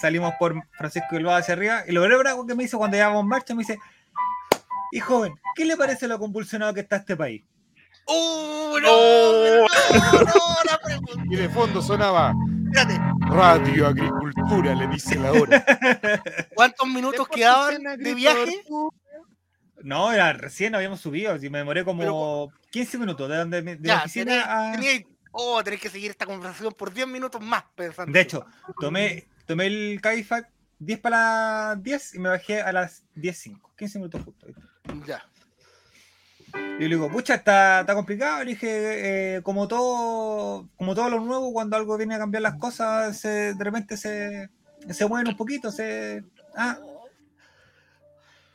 Salimos por Francisco Bilbao hacia arriba. Y lo primero que me dice cuando llevamos en marcha, me dice, y joven, ¿qué le parece lo convulsionado que está este país? ¡Uh, no! ¡No, no! La pregunta. Y de fondo sonaba Espérate, Radio Agricultura, le dice la hora. ¿cuántos minutos quedaban de viaje? No, era recién habíamos subido, y me demoré como Pero- 15 minutos de, donde, de la oficina a... tenía- Oh, tenés que seguir esta conversación por 10 minutos más pensando. De hecho, tomé, tomé el Cabify 10 para las 10 y me bajé a las 10.05, 15 minutos justo. ¿viste? Ya. Y le digo, pucha, está, está complicado. Le dije, eh, como todo como todo lo nuevo, cuando algo viene a cambiar las cosas, se, de repente se, se mueven un poquito, se... Ah.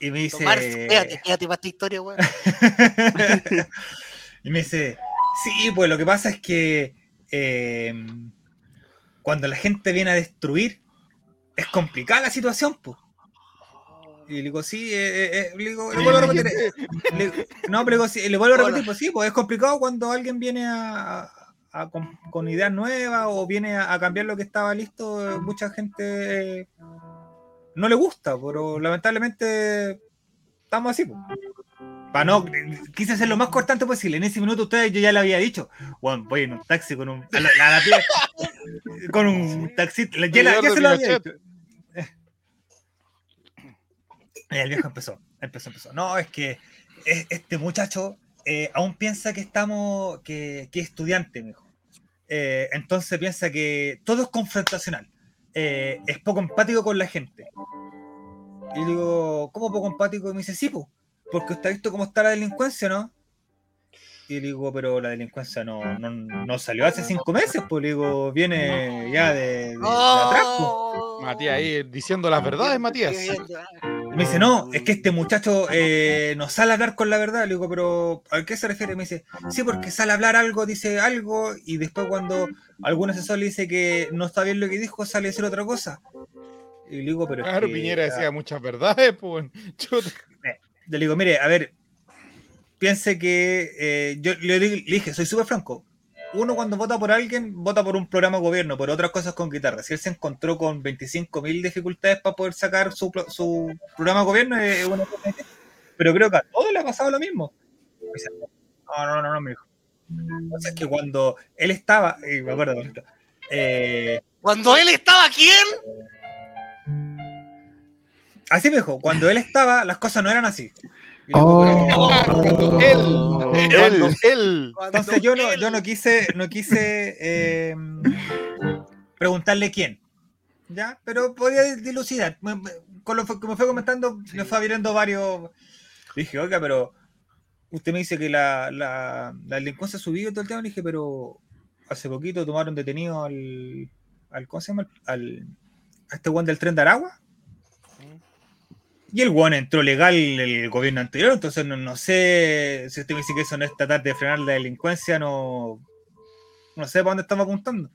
Y me dice... Tomar, quédate, quédate para esta historia, weón. y me dice, sí, pues lo que pasa es que eh, cuando la gente viene a destruir, es complicada la situación, pues. Y le digo, sí, eh, eh, le digo, le vuelvo a repetir. le- no, pero le digo, sí, le vuelvo a repetir, pues sí, pues es complicado cuando alguien viene a, a- a- con, con ideas nuevas o viene a, a cambiar lo que estaba listo, mucha gente no le gusta, pero lamentablemente estamos así, pues. Para no, quise ser lo más cortante posible. En ese minuto ustedes yo ya le había dicho, Juan, voy en un taxi con un. a la- a la tía- con un taxi. Ya, la- ya se lo había dicho. Y el viejo empezó, empezó, empezó. No, es que es- este muchacho eh, aún piensa que estamos, que, que es estudiante, me dijo. Eh, entonces piensa que todo es confrontacional. Eh, es poco empático con la gente. Y le digo, ¿cómo poco empático? Y me dice, sí, pues, porque usted ha visto cómo está la delincuencia, ¿no? Y le digo, pero la delincuencia no, no, no salió hace cinco meses, pues le digo, viene ya de, de- de atrás. Oh. Matías ahí diciendo las verdades, Matías. Me dice, no, es que este muchacho eh, no sale a hablar con la verdad. Le digo, pero ¿a qué se refiere? Me dice, sí, porque sale a hablar algo, dice algo, y después cuando algún asesor le dice que no está bien lo que dijo, sale a decir otra cosa. Y le digo, pero. es Claro, que- Piñera decía muchas verdades, pues. Chuta. Le digo, mire, a ver, piense que eh, yo le, le dije, soy súper franco. Uno cuando vota por alguien, vota por un programa de gobierno, por otras cosas con guitarra. Si él se encontró con 25.000 dificultades para poder sacar su, pro- su programa de gobierno, es una cosa. Pero creo que a todos le ha pasado lo mismo. No, no, no, no, me dijo. O sea, es que cuando él estaba, y me acuerdo, eh, Cuando él estaba, ¿quién? Así me dijo, cuando él estaba, las cosas no eran así. Él, Entonces yo no, yo no quise, no quise eh, preguntarle quién. ¿Ya? Pero podía dilucidar. Me- me- Con lo que me fue comentando, me fue abriendo varios. Dije, oiga, pero usted me dice que la, la, la delincuencia ha subido todo el tema. Le dije, pero hace poquito tomaron detenido al. al ¿Cómo se llama? Al, a este guan del tren de Aragua. Y el guan entró legal el gobierno anterior, entonces no, no sé si usted me dice que eso no es tratar de frenar la delincuencia, no, no sé para dónde estamos apuntando.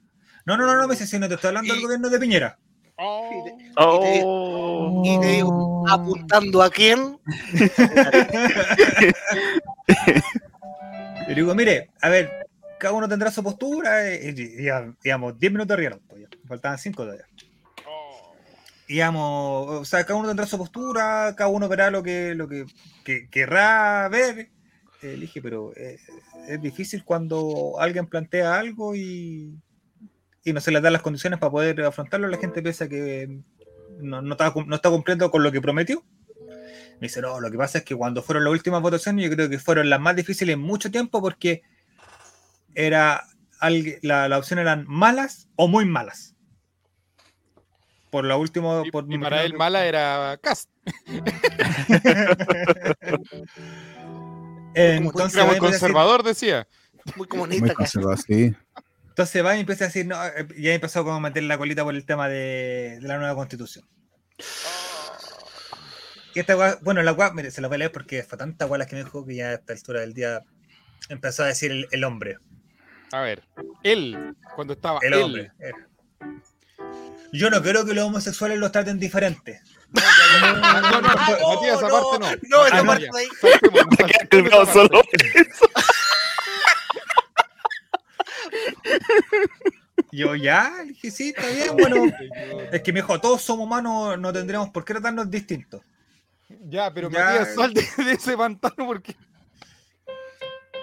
No, no, no, no, me dice, si no te estoy hablando del Y- gobierno de Piñera. Oh. Y te digo, apuntando a quién. Y le digo, mire, a ver, cada uno tendrá su postura, eh, y, digamos, 10 minutos arriba, ya, faltaban 5 todavía. Digamos, o sea, cada uno tendrá su postura, cada uno verá lo que, lo que, que querrá ver. Eh, le dije, pero eh, es difícil cuando alguien plantea algo y, y no se les dan las condiciones para poder afrontarlo. La gente piensa que no, no está, no está cumpliendo con lo que prometió. Me dice, no, lo que pasa es que cuando fueron las últimas votaciones, yo creo que fueron las más difíciles en mucho tiempo porque era la, la opción eran malas o muy malas. Por la última. y, por, y para él mala era Cast. Entonces, Era muy decir- conservador, decía. Muy Muy comunista. casi. conservador, sí. entonces va y empieza a decir, no, eh, ya empezó como a meter la colita por el tema de, de la nueva constitución. Y esta weá- bueno, la weá, mire, se la voy a leer porque fue tanta weá la que me dijo que ya a esta altura del día empezó a decir el, el hombre. A ver, él, cuando estaba El él, hombre. eh. Yo no quiero que los homosexuales los traten diferente. No, no, no, Matías, esa parte no. No, esa Ah, no, parte ahí. Solo. Yo ya, dije, sí, está bien, bueno. Es que me dijo, todos somos humanos, no tendremos por qué tratarnos distintos. Ya, pero Ya. Matías, sal de, de ese pantano porque.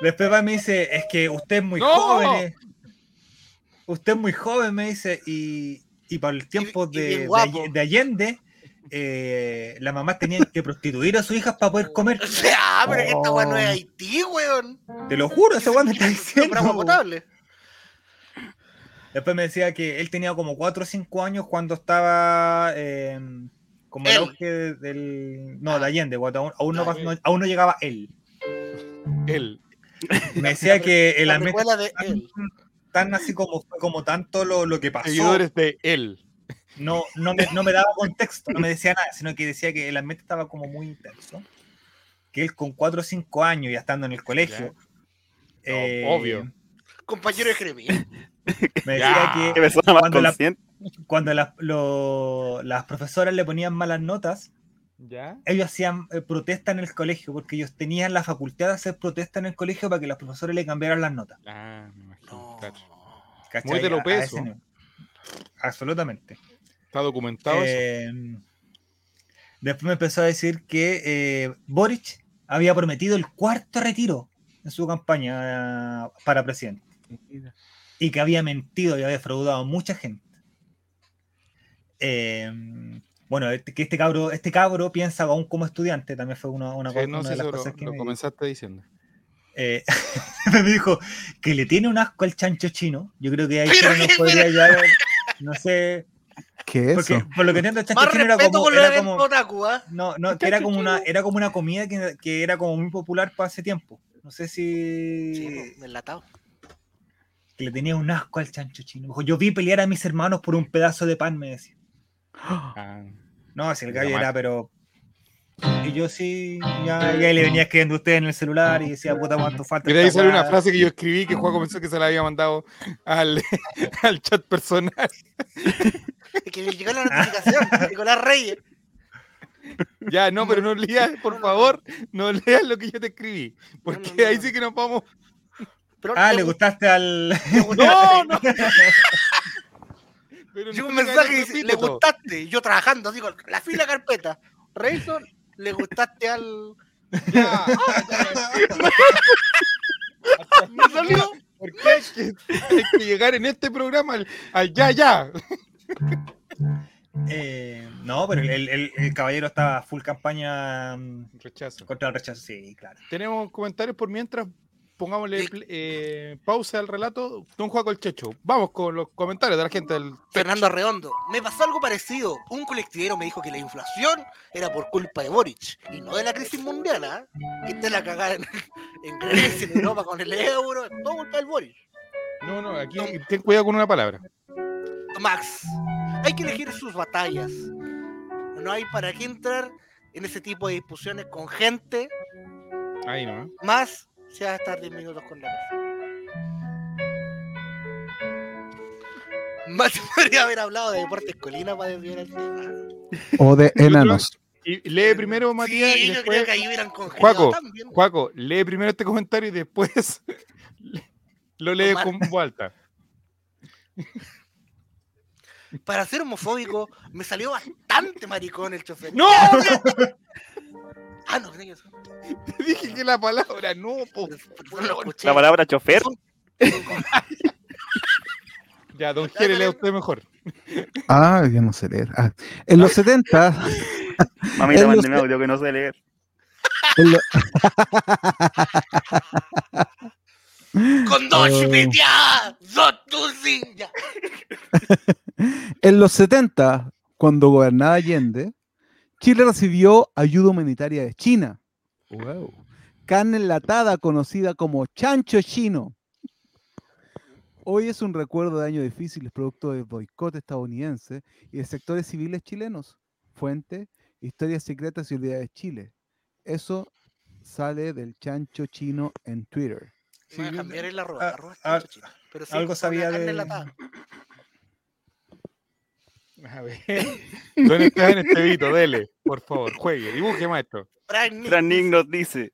Después va y me dice, es que usted es muy ¡No! joven. eh. Usted es muy joven, me dice, y, y para el tiempo y de, de de Allende, eh, las mamás tenían que prostituir a sus hijas para poder comer. O sea, pero que esta weá no es Oh. Haití, weón. Te lo juro, ese weón me está diciendo. potable. Después me decía que él tenía como 4 o 5 años cuando estaba eh, como el auge del. No, de Allende, cuando aún, aún no, Ah, pas- no- aún no llegaba él. Él. Me decía que el La ambiente de él. Tan así como fue como tanto lo, lo que pasó. Seguidores de él. No, no, me, no me daba contexto, no me decía nada, sino que decía que el ambiente estaba como muy intenso. Que él con 4 o 5 años ya estando en el colegio. eh, obvio. Compañero de Jeremías. Me decía que Cuando la- cuando las, lo- las profesoras le ponían malas notas, ¿Ya? ellos hacían eh, protesta en el colegio, porque ellos tenían la facultad de hacer protesta en el colegio para que los profesores le cambiaran las notas. Ah. No. claro. ¿cachai? Muy de lo peso. Absolutamente. Está documentado eso. Eh, después me empezó a decir que eh, Boric había prometido el cuarto retiro en su campaña para presidente y que había mentido y había defraudado a mucha gente. Eh, bueno, este, que este cabro, este cabro piensa aún como estudiante, también fue una, una, Sí, co- no una sé, de las lo, cosas que lo me, comenzaste diciendo. Eh, me dijo que le tiene un asco al chancho chino. Yo creo que ahí Pero nos podría ayudar, no sé, ¿Qué es porque eso? por lo que entiendo el chancho Más chino era como, era como otaku, ¿ah? no, no, que era como una, era como una comida que, que era como muy popular para ese tiempo. No sé si Sí, pues, enlatado. que le tenía un asco al chancho chino. Dijo, Yo vi pelear a mis hermanos por un pedazo de pan, me decía. Ah, No, si el gallo era, pero. Y yo sí, ya, ya le venía escribiendo a usted en el celular y decía, puta, cuánto falta. Mira, ahí esta sale una weá". frase que yo escribí que Juan comenzó que se la había mandado al, al chat personal. Que le llegó la notificación. Nicolás Reyes. Ya, no, pero no leas, por favor, no leas lo que yo te escribí. Porque no, ahí no. sí que nos vamos. Pero Ah, le gustaste al. No, no. Pero no un mensaje el dice, le gustaste. Yo trabajando, digo, la fila carpeta. Rayson, le gustaste al. Ya. Me salió. Porque hay que, hay que llegar en este programa al, al ya, ya. Eh, No, pero el, el- el- el caballero estaba full campaña mm, Rechazo. contra el rechazo. Sí, claro. Tenemos comentarios por mientras. Pongámosle eh, pausa al relato. Don Juaco el Checho. Vamos con los comentarios de la gente del Fernando Arredondo, me pasó algo parecido. Un colectivero me dijo que la inflación era por culpa de Boric y no de la crisis mundial, ¿ah? Que te la cagada en, en Grecia, en Europa con el euro, todo culpa del Boric. No, no, aquí ten cuidado con una palabra. Max, hay que elegir sus batallas. No hay para qué entrar en ese tipo de discusiones con gente, Ahí no. ¿eh? más si vas a estar 10 minutos con la persona. Más podría haber hablado de Deportes Colina para desviar el tema. O de enanos. Y lee primero, Matías, Sí, y yo después. creo que ahí hubieran congelado Juaco, también. Juaco, lee primero este comentario y después lo lee con voz alta. Para ser homofóbico, me salió bastante maricón el chofer. ¡No! Dije la palabra no, po. La palabra chofer. Ya, don Jere, lea usted mejor. Ah, yo no sé leer. Ah, en los 70, Mamita, los- mándeme audio que no sé leer. en lo- Con dos Oh. chupiteadas, dos en los 70, cuando gobernaba Allende, Chile recibió ayuda humanitaria de China. Wow. Carne enlatada conocida como chancho chino. Hoy es un recuerdo de años difíciles producto del boicot estadounidense y de sectores civiles chilenos. Fuente, Historias Secretas y Olvidadas de Chile. Eso sale del chancho chino en Twitter. Me voy a Sí, cambiar el arroba, ah, arroba ah, chancho chino. Pero sí, algo sabía de- enlatada. A ver. Don Esteban Estevito, dele, por favor, juegue, dibuje, maestro. Frank Nick nos dice: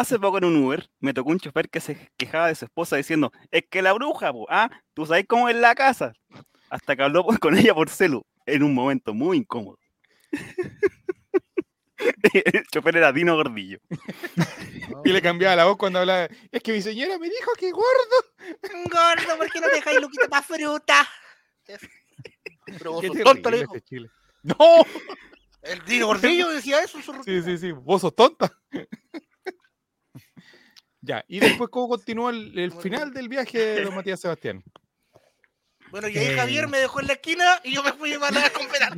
Hace poco en un Uber me tocó un chofer que se quejaba de su esposa diciendo: Es que la bruja, po, ah, tú sabes cómo es la casa. Hasta que habló con ella por celu en un momento muy incómodo. El chofer era Dino Gordillo. Y le cambiaba la voz cuando hablaba. Es que mi señora me dijo que gordo. Gordo, ¿por qué no dejáis Luquita para fruta? Pero vos sos tonto, le dijo. este Chile. ¡No! El Dino Gordillo decía eso su Sí, sí, sí. Vos sos tonta. Ya, y después, ¿cómo continúa el, el final del viaje de don Matías Sebastián? Bueno, y ahí Eh. Javier me dejó en la esquina y yo me fui a mandar a comprar.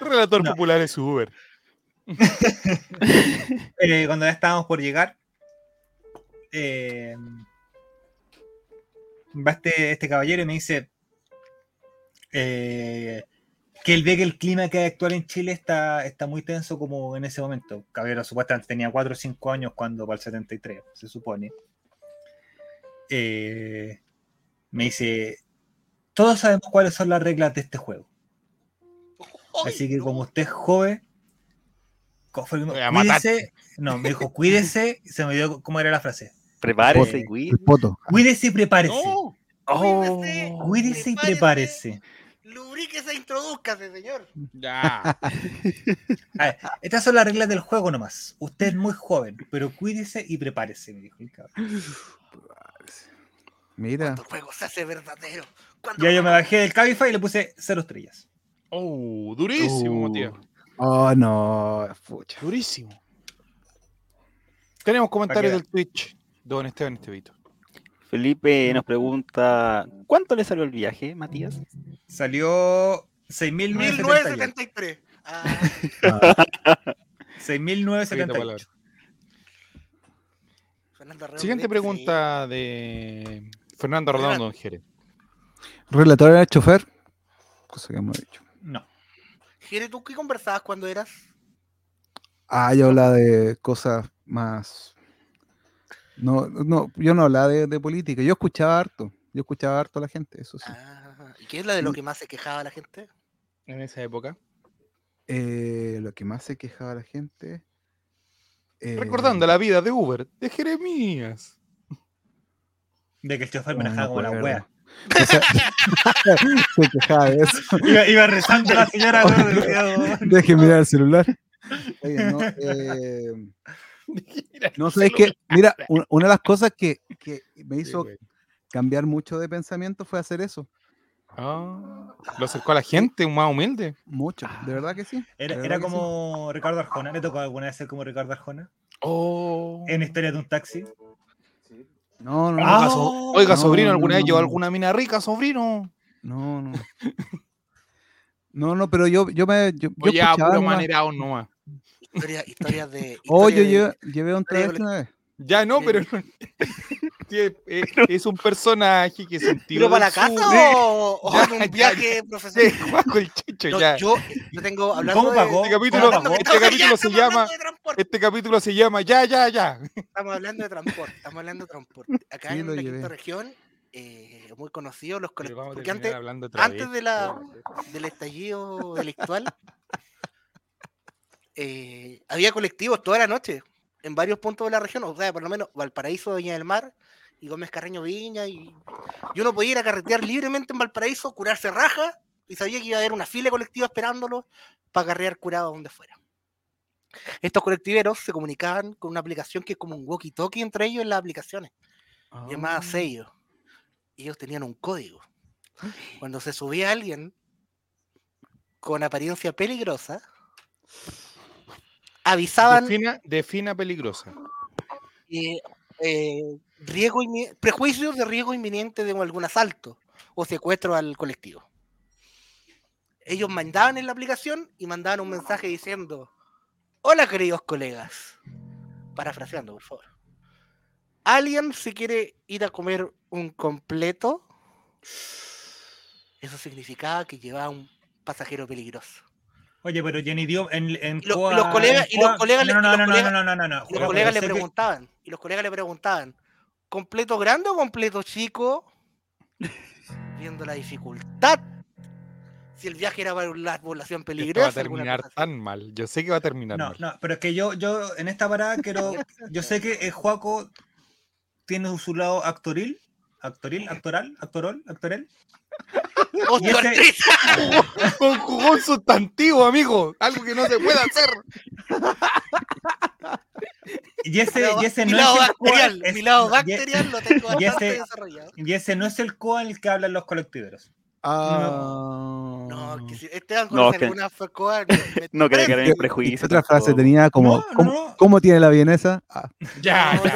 Relator No. popular es su Uber. Eh, cuando ya estábamos por llegar, eh, va este, este caballero y me dice eh, que él ve que el clima que hay actual en Chile está, está muy tenso como en ese momento. Caballero supuestamente tenía 4 o 5 años cuando para el 73, se supone. Eh, me dice, todos sabemos cuáles son las reglas de este juego. Así que como usted es joven, fue- cuídese, no, me dijo, cuídese, se me dio cómo era la frase. Prepárese, Eh, poto. Cuídese y prepárese. ¡No! Cuídese, Oh, Cuídese y prepárese. Lubríquese e introduzcase, señor. Ya. A ver, estas son las reglas del juego nomás. Usted es muy joven, pero cuídese y prepárese, me dijo el cabrón. Mira, Cuando el juego se hace verdadero. Cuando Ya yo me bajé del Cabify y le puse cero estrellas. Oh, durísimo, Uh. Matías. oh no, pucha. Durísimo. Tenemos comentarios del Twitch. Don Esteban Estevito. Felipe nos pregunta: ¿Cuánto le salió el viaje, Matías? Salió 6.978. 1973. Ah, Escrita 6.978. palabra. Fernando Arreola Siguiente pregunta de Fernando Redondo, don Jerez. Relator era chofer. Cosa que hemos dicho. No. Jere, ¿tú qué conversabas cuando eras? Ah, yo hablaba de cosas más. No, no, yo no hablaba de, de política. Yo escuchaba harto. Yo escuchaba harto a la gente, eso sí. Ah, ¿Y qué es la de lo que más se quejaba la gente? En esa época. Eh, lo que más se quejaba la gente. eh, Recordando la vida de Uber, de Jeremías. De que el chofer no manejaba como la wea. O sea, se quejaba de eso. Iba, iba rezando la señora. Deje mirar el celular. Oye, no, eh, no sabes que, mira, una, una de las cosas que, que me hizo cambiar mucho de pensamiento fue hacer eso. Ah, lo acercó a la gente, un más humilde. Mucho, de verdad que sí. Era, era sí. como Ricardo Arjona. ¿Le tocó alguna vez ser como Ricardo Arjona? Oh. En Historia de un taxi. No, no, no. Oiga, Ah, so- oiga, no, sobrino, no, ¿alguna vez no, no. alguna mina rica, sobrino? No, no. No, no, pero yo, yo me. Yo, yo O ya, escuchaba puro nomás. manerado nomás. Historia- historias de. Oh, yo llevé, un travesti una vez. Ya no, pero. Sí, es, es- es un personaje que se ¿Pero para la casa o, o Ya, en un ya, viaje Sí, profesional? Juaco el chicho, No, ya. yo, yo tengo hablando ¿Cómo de- pagó? Este capítulo- ¿Cómo Hablando- pagó? este capítulo Ya se llama- Este capítulo se llama Ya, ya, ya. Estamos hablando de transporte. Estamos hablando de transporte. Acá Sí, en la quinta región, eh, muy conocidos los colectivos. Porque antes, de la- del estallido delictual, eh, había colectivos toda la noche en varios puntos de la región, o sea, por lo menos Valparaíso, Viña del Mar y Gómez Carreño Viña. Y yo no podía ir a carretear libremente en Valparaíso, curarse raja, y sabía que iba a haber una fila colectiva esperándolo para carrear curado donde fuera. Estos colectiveros se comunicaban con una aplicación que es como un walkie-talkie entre ellos en las aplicaciones llamada sello. Y ellos tenían un código. Cuando se subía alguien con apariencia peligrosa, avisaban Defina, defina peligrosa. eh, eh, riesgo prejuicios de riesgo inminente de algún asalto o secuestro al colectivo. Ellos mandaban en la aplicación y mandaban un mensaje diciendo, hola queridos colegas, parafraseando por favor. ¿Alguien si quiere ir a comer un completo? Eso significaba que llevaba un pasajero peligroso. Oye, pero Jenny dio en, en Y lo- Coa- los colegas- en y los colegas le- No, los no, no, colegas- no, no, no, no. Y los Pero colegas le que- preguntaban, y los colegas le preguntaban, ¿completo grande o completo chico? Viendo la dificultad. Si el viaje era para una población Esto va a peligrosa. terminar tan mal. Yo sé que va a terminar No, mal. no, pero es que yo, yo en esta parada quiero. Yo sé que el Juaco tiene su lado actoril. Actoril, actoral, actorol, actorel. Ese-. Conjugó un sustantivo, amigo. Algo que no se puede hacer. Y ese, Mi lado- y ese mi no lado es el bacterial, es- mi lado y- bacterial lo tengo y bastante ese- desarrollado. Y ese no es el Coa en el que hablan los colectiveros. Ah. No, que si Esteban No, conoce que- alguna FECOA, No quería caer en ¿Qué- prejuicio. Otra frase tenía como, No, ¿cómo, no. cómo tiene la vienesa? Ah, Ya, No, ya,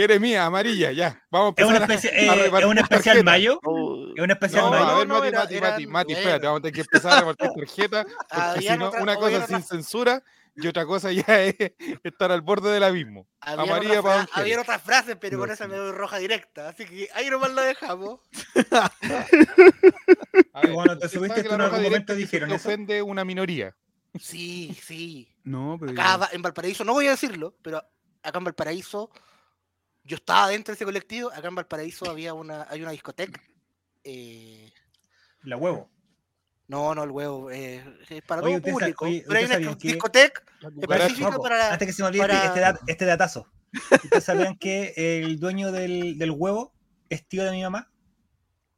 Jeremía, amarilla, ya. Vamos a Es una a- eh, es un especial mayo. Oh, Es un especial No, mayo. a ver, no, Mati, era- Mati, eran- Mati, Mati, bueno. espérate, vamos a tener que empezar a repartir tarjetas, porque si no, otra- una cosa habían sin censura y otra cosa ya es estar al borde del abismo. Habían Amarilla otras, para habían otras frases, pero con No esa me doy roja directa. Así que ahí nomás lo dejamos. A ver, Cuando te ¿usted subiste tú en la algún momento dijeron eso? ofende una minoría. Sí, sí. no, pero. Acá en Valparaíso, no voy a decirlo, pero acá en Valparaíso, yo estaba dentro de ese colectivo. Acá en Valparaíso había una, hay una discoteca. eh, La huevo. no, no, el huevo, eh, es para Oye, todo ¿ustedes sa- público. oye, pero hay ¿ustedes una discoteca La específica para. Antes que se me olvide para- este, dat- este datazo. ¿Ustedes sabían que el dueño del, del huevo es tío de mi mamá?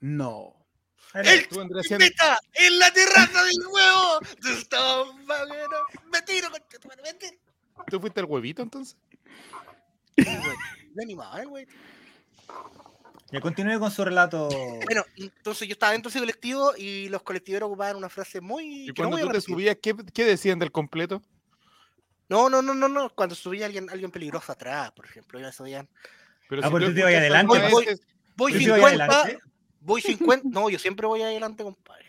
No. ¡El invita en la terraza del huevo! ¡Te estaba pagando! ¡Me tiro, concha tu madre, me tiro! ¿Tú fuiste el huevito entonces? Animaba, eh, güey. Ya continúe con su relato. Bueno, entonces yo estaba dentro de ese colectivo y los colectiveros ocupaban una frase muy. Y que no cuando voy a tú te subías, ¿qué, qué decían del completo? No, no, no, no, no. Cuando subía alguien, alguien peligroso atrás, por ejemplo, ya sabían. Pero Ah, pero tú te adelante, Voy ¿Tú te ibas 50, adelante? voy 50. No, yo siempre voy adelante, compadre.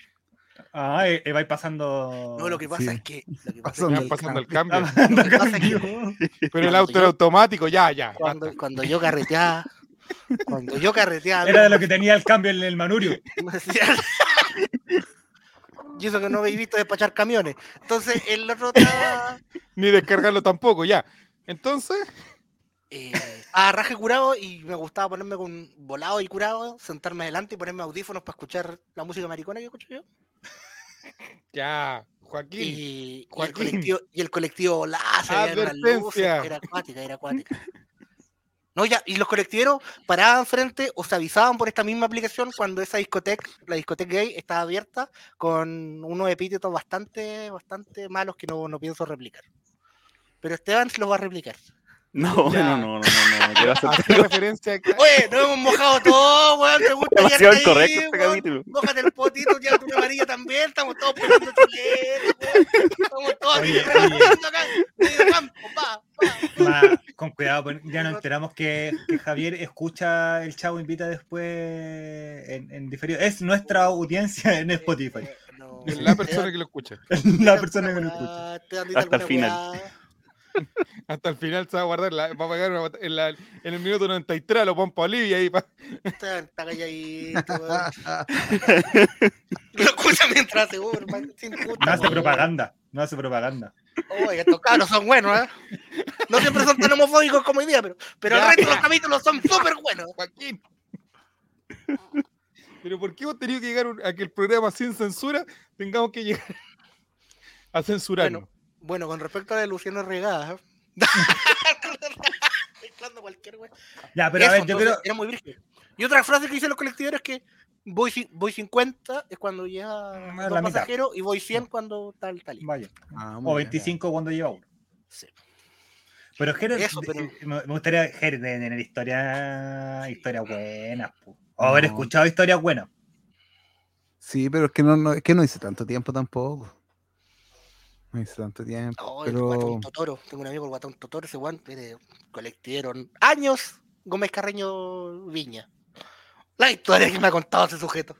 Ah, eh, eh, vais pasando. No, lo que pasa Sí. es que. Lo que pasa Pasando es Ya el pasando el Ah, cambio. Lo que pasa es cambio. Pero el auto era automático, ya, ya. que cuando, cuando yo carreteaba. Cuando yo carreteaba. Era de lo que tenía el cambio en el manurio. y eso que no habéis visto despachar camiones. Entonces, el otro estaba. Ni descargarlo tampoco, ya. Entonces, eh, a raje curado y me gustaba ponerme con volado y curado, sentarme adelante y ponerme audífonos para escuchar la música maricona que escucho yo. Ya, Joaquín. Y, y el colectivo, y el colectivo unas luces, Advertencia. era acuática, era acuática. No, ya, y los colectiveros paraban frente o se avisaban por esta misma aplicación cuando esa discoteca, la discoteca gay, estaba abierta con unos epítetos bastante, bastante malos que no, no pienso replicar. Pero Esteban se los va a replicar. No, Ya. no, no, no, no, no, no quiero hacer referencia Oye, nos hemos mojado todo, weón. Te gusta demasiado incorrecto ahí, este weón. capítulo. Mójate el potito, ya tu amarilla también. Estamos todos poniendo chuletas, weón. Estamos todos aquí Oye, regalando acá. Medio campo, pa, pa. Ma- con cuidado, ya nos enteramos que, que Javier escucha el Chavo Invita después en, en diferido. Es nuestra audiencia en Spotify. No, Es la persona que lo escucha. La persona que lo escucha. Hasta el final. Hasta el final se va a guardar, la, va a pagar una en, la- en el minuto 93, lo pon para Olivia ahí. pa- Está, está calladito. Lo escucha mientras hace Uber, man, sin puta, No hace propaganda. No hace propaganda. Oye, estos cabros son buenos, ¿eh? No siempre son tan homofóbicos como hoy día, pero, pero el Ya. resto de los capítulos son súper buenos. Joaquín. Pero ¿por qué hemos tenido que llegar a que el programa sin censura tengamos que llegar a censurarnos? Bueno, con respecto a la de Luciano Regada. Mezclando cualquier wey. Ya, pero a ver, yo creo. Era muy virgen. Y otra frase que dicen los colectiveros es que voy, voy 50 es cuando llega la mitad. pasajeros y voy 100 cuando tal, tal. Vaya. Ah, O muy bien. 25 cuando lleva uno. Sí. Pero Jerez, pero- me gustaría Jerez, tener historias historias buenas. po. O haber No. escuchado historias buenas. Sí, pero es que no, no, es que no hice tanto tiempo tampoco. No hice tanto tiempo. Oh, el pero guatón Totoro. Tengo un amigo, el guatón Totoro, ese guante de colectivero. Años, Gómez Carreño Viña. La historia que me ha contado ese sujeto.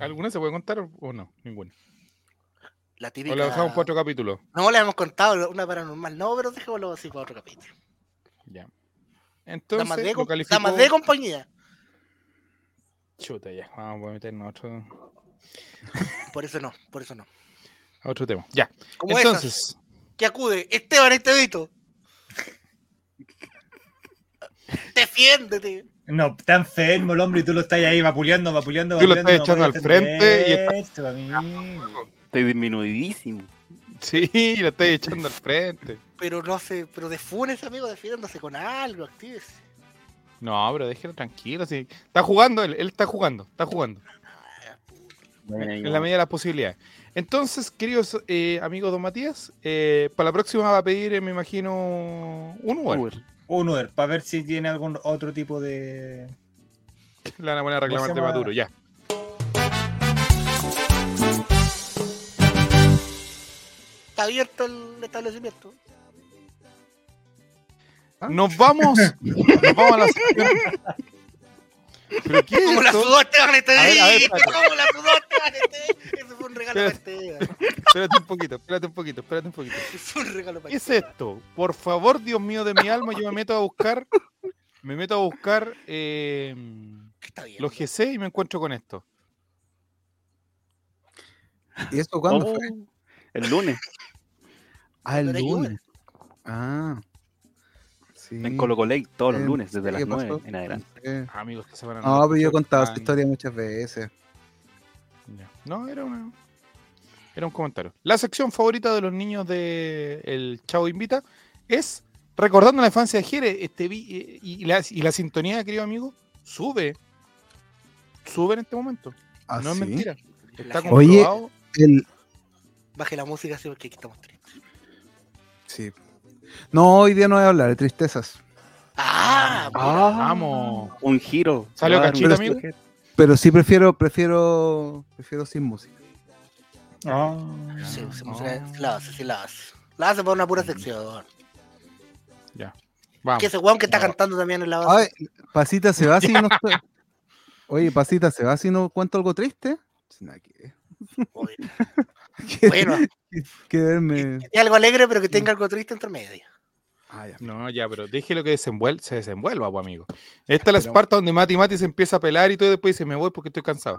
¿Alguna se puede contar o- o no? Ninguna. La O típica. la dejamos para otro capítulo. No le hemos contado una paranormal, no, pero dejémoslo así para otro capítulo. Ya. Damas Entonces, de, damas de compañía. Chuta, ya. Vamos a meternos a otro, Por eso no, por eso no. Otro tema. Ya. Como esas Entonces, que acude Esteban Estevito. Defiéndete. No, está enfermo el hombre y tú lo estás ahí vapuleando, vapuleando, Tú lo vapuleando, estás no echando al frente y está-. Estoy disminuidísimo. sí, lo estoy echando al frente. Pero no se, pero defúnese, amigo, defiéndase con algo, actívese. No, pero déjelo tranquilo. Sí. Está jugando, él, él está jugando, está jugando. En la medida de las posibilidades. Entonces, queridos eh, amigos Don Matías, eh, para la próxima va a pedir, eh, me imagino, un Uber. Uber. Un Uber, para ver si tiene algún otro tipo de. Le van a poner a reclamar de Maduro, ya. Está abierto el establecimiento. Nos vamos, nos vamos a la. ¿Pero qué es Como la esto? la sudó Esteban Estevito. Ese fue un regalo para Esteban. Espérate un poquito, espérate un poquito, espérate un poquito. Fue un regalo para ¿Qué es esto? Por favor, Dios mío de mi alma, yo me meto a buscar, me meto a buscar eh, ¿Qué está bien? los GC y me encuentro con esto. ¿Y eso cuándo Oh, fue? El lunes, Ah, el ¿No lunes. Ah. Sí. en Colo Coley, todos los Eh, lunes, desde ¿qué las pasó? 9 en adelante. Eh, Ah, Amigos, esta semana No, lo pero yo he contado esta historia muchas veces. No, era una. Era un comentario. La sección favorita de los niños de El Chavo Invita es recordando la infancia de Jere. Este, eh, y, la, y la sintonía, querido amigo, sube. Sube en este momento. Ah, no es ¿sí? mentira. Está Oye, comprobado. El, Baje la música así porque aquí estamos tristes. sí. No, hoy día no voy a hablar de tristezas. Ah, Vamos. Un giro. ¿Salió cachito, amigo? Pero sí prefiero, prefiero, prefiero sin música. Ah. sí, sí, no. música, sí la hace, sí la hace. La hace por una pura sección. Vamos. Que ese weón que está No. cantando también en la base. Ay, Pasita se va si no. Oye, Pasita se va si no cuento algo triste. Sin nada que Que- Bueno, que verme. es algo alegre, pero que tenga algo triste entre medio. Ah, ya. No, ya, pero déjelo que desenvuel- se desenvuelva, pues, amigo. Esta es la Pero- Esparta donde Mati Mati se empieza a pelar y todo y después dice, me voy porque estoy cansado.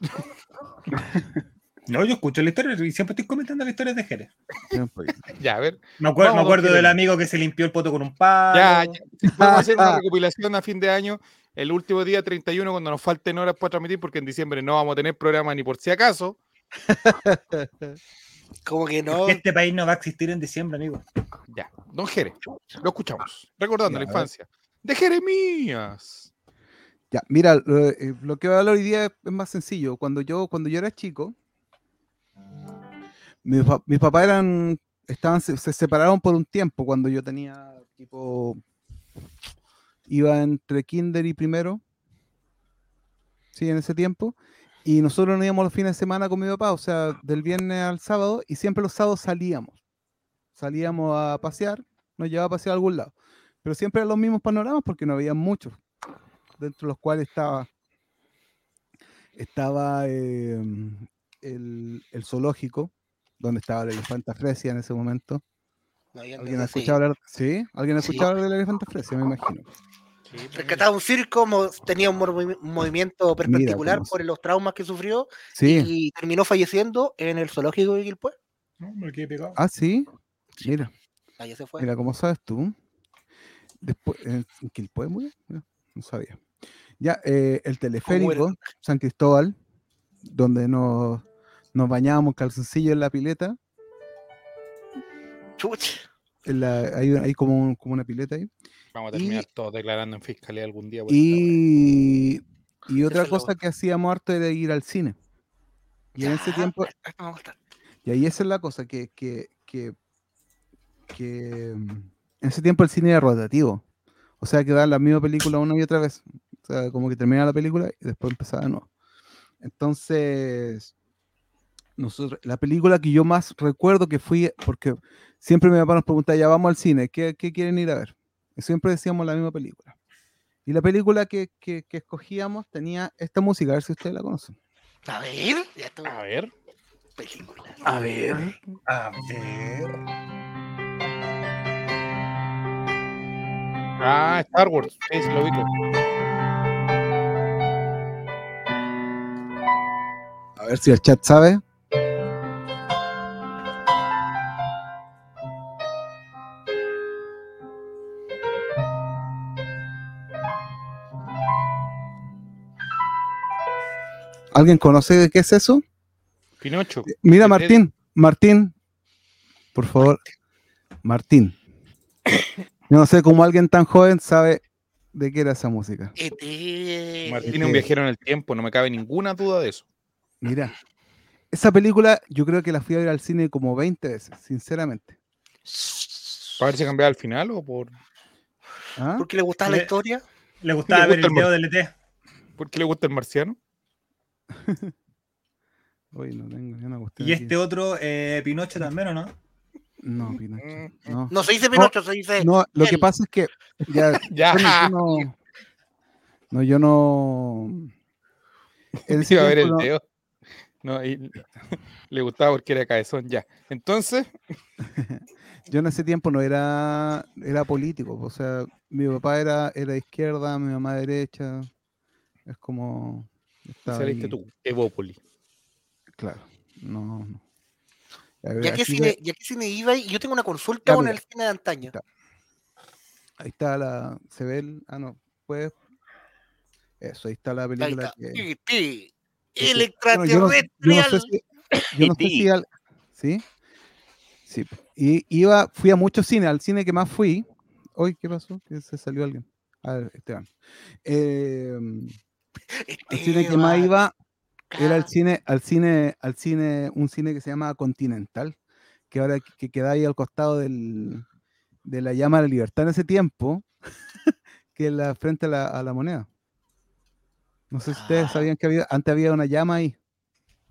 No, yo escucho la historia y siempre estoy comentando la historia de Jerez. Ya, a ver. Me, acuer- Vamos, me acuerdo del amigo que se limpió el poto con un palo. Ya, ya. Vamos a hacer una recopilación a fin de año, el último día 31, cuando nos falten horas para transmitir, porque en diciembre no vamos a tener programa ni por si acaso. Como que no. Este país no va a existir en diciembre, amigo. Ya, don Jere, lo escuchamos. Recordando Ya, la infancia de Jeremías. Ya, mira, lo, eh, lo que voy a hablar hoy día es, más sencillo. Cuando yo, cuando yo era chico, mis papás eran, estaban, se, se separaron por un tiempo cuando yo tenía tipo. Iba entre kinder y primero. Sí, en ese tiempo. Y nosotros nos íbamos los fines de semana con mi papá, o sea, del viernes al sábado, y siempre los sábados salíamos. Salíamos a pasear, nos llevaba a pasear a algún lado. Pero siempre eran los mismos panoramas porque no había muchos, dentro de los cuales estaba, estaba eh, el, el zoológico, donde estaba el elefante Fresia en ese momento. No ¿Alguien ha escuchado hablar? ¿Sí? ¿Alguien ha Sí. escuchado hablar del elefante Fresia? Me imagino. Rescataba un circo, tenía un movi- movimiento perpendicular por los traumas que sufrió Sí. y terminó falleciendo en el zoológico de Quilpué. No, me quedé pegado. Ah, sí. Mira, Ahí se fue. mira, ¿cómo sabes tú? Después, ¿en en Quilpué murió? Mira, No sabía. Ya, eh, el teleférico, San Cristóbal, donde nos, nos bañábamos calzoncillo en la pileta. Chuch. en la- hay, hay como, como una pileta ahí. Vamos a terminar todos declarando en fiscalía algún día. Y, y otra la cosa que hacíamos harto era ir al cine. Y en ese tiempo, esto me gusta. y ahí esa es la cosa, que, que, que, que, mm, en ese tiempo el cine era rotativo. O sea, que daban la misma película una y otra vez. O sea, como que terminaba la película y después empezaba de nuevo. Entonces, nosotros, la película que yo más recuerdo que fui, porque siempre mi papá nos preguntaba, ya vamos al cine, ¿qué, qué quieren ir a ver? Y siempre decíamos la misma película. Y la película que, que- que escogíamos tenía esta música, a ver si ustedes la conocen. A ver, ya A ver. película. A ver. A ver. Ah, Star Wars. Sí, sí, lo ubico. A ver si el chat sabe. ¿Alguien conoce de qué es eso? Pinocho. Mira, ¿Qué Martín, Martín, por favor, Martín. Yo no sé cómo alguien tan joven sabe de qué era esa música. Martín es Este- un viajero en el tiempo, no me cabe ninguna duda de eso. Mira, esa película yo creo que la fui a ver al cine como 20 veces, sinceramente. ¿Para ver si cambiaba al final o por ¿Ah? ¿Por qué le gustaba la historia? Le gustaba le ver gusta el el video del ET. porque le gusta el marciano? Uy, no tengo ni una cuestión Y aquí. este otro, eh, Pinocho también, ¿o no? No, Pinocho, Mm, no. No se dice Pinocho, se dice. No, lo que él. pasa es que ya, Ya. bueno, yo no, no, yo no. En ese Iba a ver el no- dedo. No, y le gustaba porque era cabezón, ya. Entonces, yo en ese tiempo no era, era político, o sea, mi papá era, era de izquierda, mi mamá derecha, es como... saliste ahí, tú, Evópoli. Claro, no, no. A ver, ¿Ya qué, aquí cine, ve- ¿Ya qué cine iba? Y Yo tengo una consulta Ya, con mira. el cine de antaño. Está. ahí está la, se ve el, ah no, pues, eso, ahí está la película está. que... E.T., que- El bueno, yo no- yo no sé extraterrestre. si- yo no sé E.T.. si al- ¿Sí? Sí. Y iba, fui a muchos cines, al cine que más fui. Hoy, ¿qué pasó? Que se salió alguien. A ver, Esteban. Eh, al cine que más iba era el cine, al cine, al cine, un cine que se llama Continental, que ahora que, que queda ahí al costado del, de la llama de la libertad en ese tiempo, que es la frente a la, a la moneda. No sé si ustedes Ah. sabían que había, antes había una llama ahí,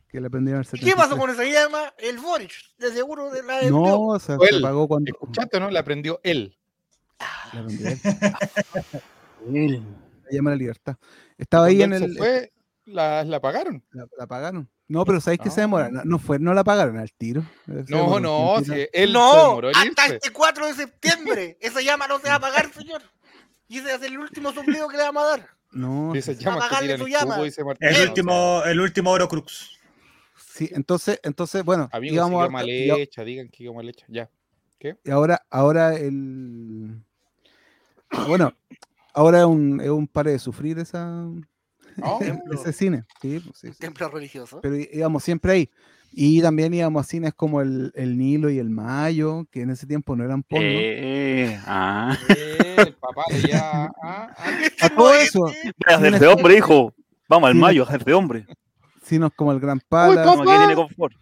que la prendieron en el ¿Y ¿Qué pasó 73. con esa llama? El Boris, de seguro de la No, o sea, se apagó cuando ¿Escuchaste, no? La aprendió él. la prendió él. La llama de la libertad. Estaba ahí en el. se fue, la, la apagaron. La, la apagaron. No, pero ¿sabéis que se Ah. demora? No, no fue, no la apagaron al tiro. No, demoró no, si él no, hasta irse. este 4 de septiembre. Esa llama no se va a apagar, señor. Y ese es el último soplido que le vamos a dar. No, que Apagarle tiran su el llama. cubo, dice Martín. El o sea, último, el último Oro Crux. sí, entonces, entonces, bueno, Amigos, íbamos siguió harto- mal a- hecha, digan que mal hecha. Ya. y ahora, ahora el. Bueno, ahora es un, es un pare de sufrir esa, Oh, ese cine. Sí, pues sí, sí. Templo religioso. Pero íbamos siempre ahí. Y también íbamos a cines como el, el Nilo y el Mayo, que en ese tiempo no eran porno. Eh, ah. eh, el papá le ya. ah, ah. a todo eso, hacerse hombre, hijo. Vamos al Sí. mayo, hacerse hombre. cines como el Gran Uy, Pala. papá. Como que tiene confort.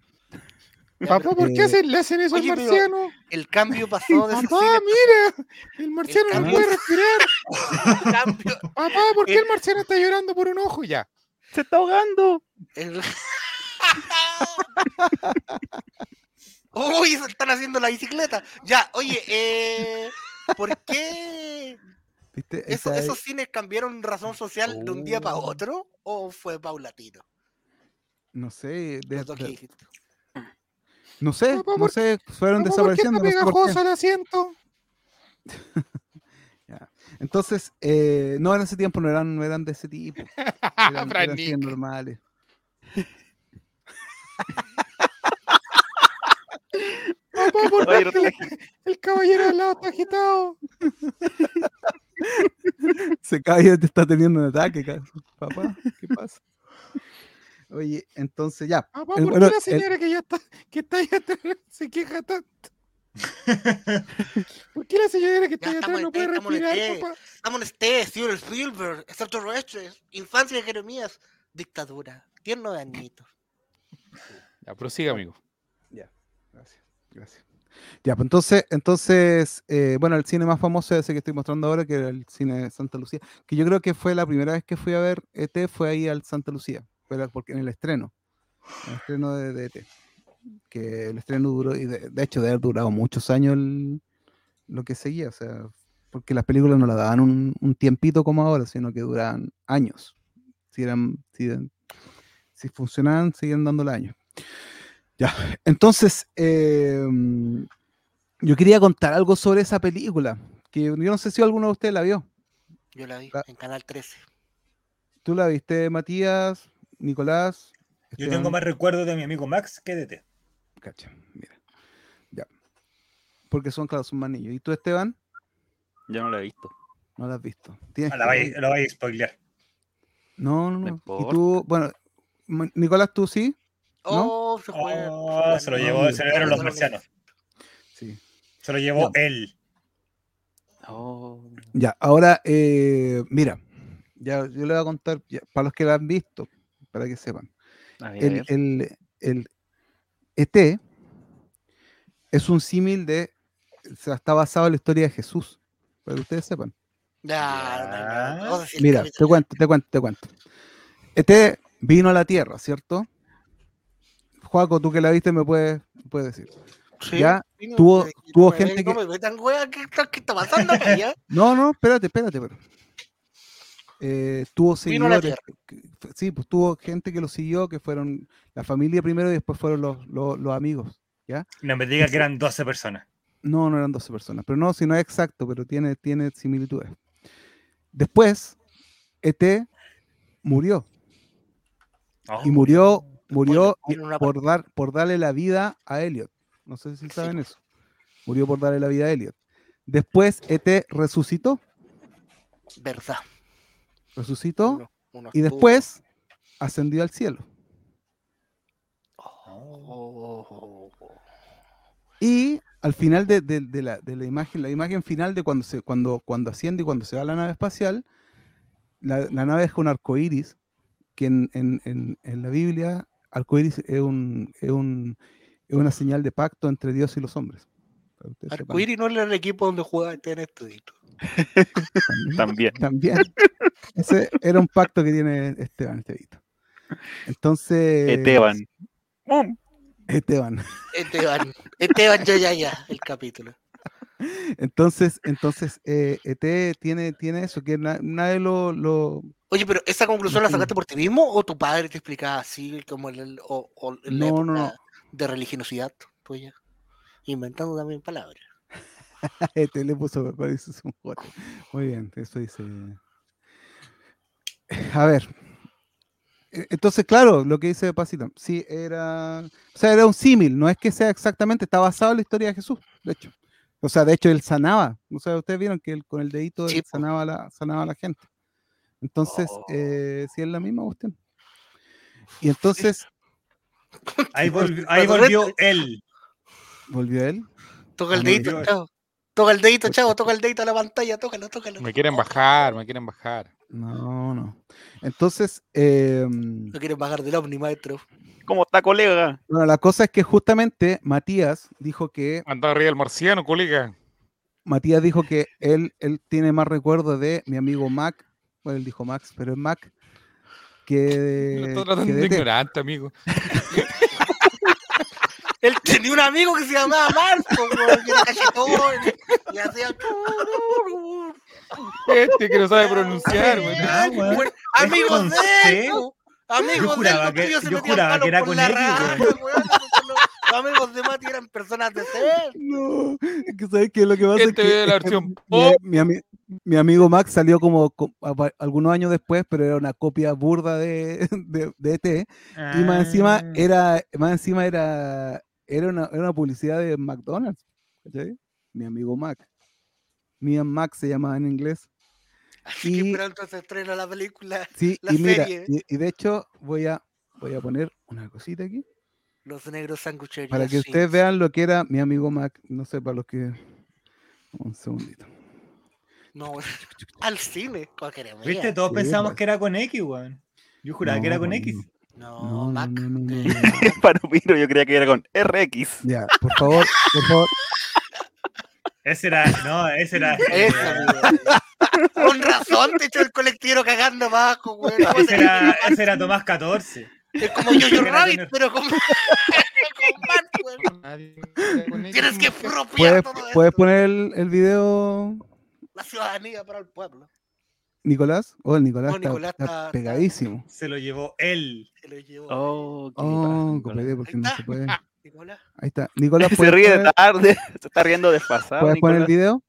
Papá, ¿por qué Eh, hacen- le hacen eso oye, al marciano? El cambio pasó de ese Papá, cine mira, el marciano no cambio- puede respirar. Papá, ¿por qué El- el marciano está llorando por un ojo ya? ¡Se está ahogando! el- Uy, se están haciendo la bicicleta. Ya, oye, eh, ¿por qué ¿Viste? eso- esos cines cambiaron razón social de un día para Oh. otro o fue paulatino? No sé, de- de-. No sé, Papá, no ¿por sé, fueron Papá, ¿por qué está desapareciendo. no sé por qué. pegajoso el asiento? Entonces, eh, no, en ese tiempo no eran, no eran de ese tipo. Eran, eran cines normales. Papá, ¿por Oye, qué no el, el caballero al lado está agitado? Se cae te está teniendo un ataque, papá. ¿Qué pasa? Oye, entonces ya. Papá, El- ¿por bueno, qué la el- señora que ya está, que está ahí atrás se queja tanto? ¿Por qué la señora que está Ya ahí atrás estamos no en puede té, estamos en respirar? Estamos en este, Steven Spielberg, extraterrestres, infancia de Jeremías, dictadura, tierno de añitos. Ya, prosiga, amigo. Gracias, gracias. Ya, pues entonces, entonces eh, bueno, el cine más famoso ese que estoy mostrando ahora, que era el cine de Santa Lucía, que yo creo que fue la primera vez que fui a ver ET, fue ahí al Santa Lucía, porque en el estreno, en el estreno de, de ET, que el estreno duró, y de, de hecho, de haber durado muchos años el- lo que seguía, o sea, porque las películas no la daban un, un tiempito como ahora, sino que duraban años. Si eran, si, funcionaban, seguían dándole años. Ya, entonces, em, yo quería contar algo sobre esa película, que yo no sé si alguno de ustedes la vio. Yo la vi en Canal 13. ¿Tú la viste, Matías, Nicolás? Yo tengo más recuerdos de mi amigo Max que de ti. Cacha, mira. Ya. Porque son, claro, son más niños. ¿Y tú, Esteban? Yo no lo he visto. No la has visto. Tienes Ah, La vais, a spoilear. No, no, No no. Y tú, bueno, Nicolás, tú sí. ¿No? Oh, se fue. Oh, se lo llevó, no, se lo llevaron los no, no, marcianos. Sí. Se lo llevó él. Oh, Ya, ahora, eh, mira, ya yo le voy a contar, ya, para los que la han visto, para que sepan. el, el, el ET es un símil de. está basado en la historia de Jesús, para que ustedes sepan. Ya, no, no, no, vamos a decir Mira, te cuento, te cuento, te cuento. ET vino a la Tierra, ¿cierto? Juaco, tú que la viste me puedes, puedes decir. Sí, ya sí, no, tuvo- no tuvo gente que- me metan, wea, ¿qué, está- qué está pasando acá, ya? No, no, espérate, espérate, pero. Eh, tuvo seguidores. sí, pues tuvo gente que lo siguió, que fueron la familia primero y después fueron los, los, los amigos. No me diga que eran 12 personas. No, no eran 12 personas, pero no, si no es exacto, pero tiene, tiene similitudes. Después, ET murió y Oh. murió, murió una por, dar, por darle la vida a Elliot. No sé si saben eso. Murió por darle la vida a Elliot. Después, ET resucitó, Verdad. Resucitó Uno- uno y después ascendió al cielo. Oh, Y al final de, de- de la, de la imagen, la imagen final de cuando, se, cuando, cuando asciende y cuando se va a la nave espacial, la, la nave es con arco iris, que en, en- en- en la Biblia, arco iris es, un, es, un- es una señal de pacto entre Dios y los hombres. Arcoíris no era el equipo donde jugaba este en estudito. También. También. También. Ese era un pacto que tiene Esteban, Estevito. Entonces. Esteban. ¡Bum! Esteban. Esteban, Esteban ya ya ya, el capítulo. Entonces, entonces eh, ET tiene, tiene eso, que na- nadie lo, lo- Oye, pero ¿esa conclusión la sacaste por ti mismo o tu padre te explicaba así como en el, o, o en la No, no, época no. de religiosidad tuya? Inventando también palabras. ET le puso su foto. Muy bien, eso dice. A ver. E- Entonces, claro, lo que dice Pasito, sí, era. O sea, era un símil, no es que sea exactamente, está basado en la historia de Jesús, de hecho. O sea, de hecho, él sanaba. O sea, ustedes vieron que él con el dedito Sí, sanaba, a la, sanaba a la gente. Entonces, Oh. eh, sí es la misma cuestión. Y entonces, Ahí volvió, ahí volvió él. Volvió él. Toca el Ah, dedito, chavo. Toca el dedito, chavo, toca el dedito a la pantalla, tócalo, tócalo. Me quieren bajar, me quieren bajar. No, no. Entonces, em, No quieren bajar del ovni, maestro. ¿Cómo está, colega? Bueno, la cosa es que justamente Matías dijo que Anda arriba el marciano, colega. Matías dijo que él, él tiene más recuerdos de mi amigo Mac, bueno, él dijo Max, pero es Mac, que, Lo estoy que tratando de de ignorante, amigo. Él tenía un amigo que se llamaba Marco, weón, que era cachetón. Y hacía. Este que no sabe pronunciar, güey. Ah. Bueno, Es amigos con de él. Amigos Yo juraba de él, que- se yo juraba que era por con. Los amigos de Mati eran personas de ser. No, es que sabes que lo que pasa es Este que, ve la es que versión mi, pop. mi mi amigo Max salió como, co- a- pa- algunos años después, pero era una copia burda de, de, de ET. Y más encima Ah. era, más encima era, era una, era una publicidad de McDonald's. ¿cachai? Mi amigo Mac. And Mac se llamaba en inglés. Así que Y- pronto se estrena la película Sí, La y mira, serie. y, y de hecho voy a, voy a poner una cosita aquí Los Negros Sangucheros. para que ustedes vean lo que era mi amigo Mac. No sé, para los que... Un segundito. No, al cine. cualquiera mía. ¿Viste? Todos Sí, pensábamos pues. que era con X, weón. Yo juraba que era con no, X. No, No, no, Mac. no, no, no, no. Yo creía que era con RX. Ya, por favor, por favor. Ese era, no, ese era. Esa, amigo. Con razón te echó el colectivo cagando abajo, güey. ¿Cómo Ese era, ese era Tomás 14. Es como Yo-Yo Era Rabbit, tener- pero con, con Mac, güey. Tienes que ¿Puedes, todo puedes esto. poner el, el video, La ciudadanía para el pueblo. Nicolás? Oh, el Nicolás, No, está, Nicolás está pegadísimo. Se lo llevó él. Se lo llevó. Oh, qué Oh, copié Nicolás. porque Ahí no está. se puede. Nicolás. Ahí está. Nicolás, Se ¿puedes ríe poner- tarde, se está riendo desfasado. ¿Puedes poner el video?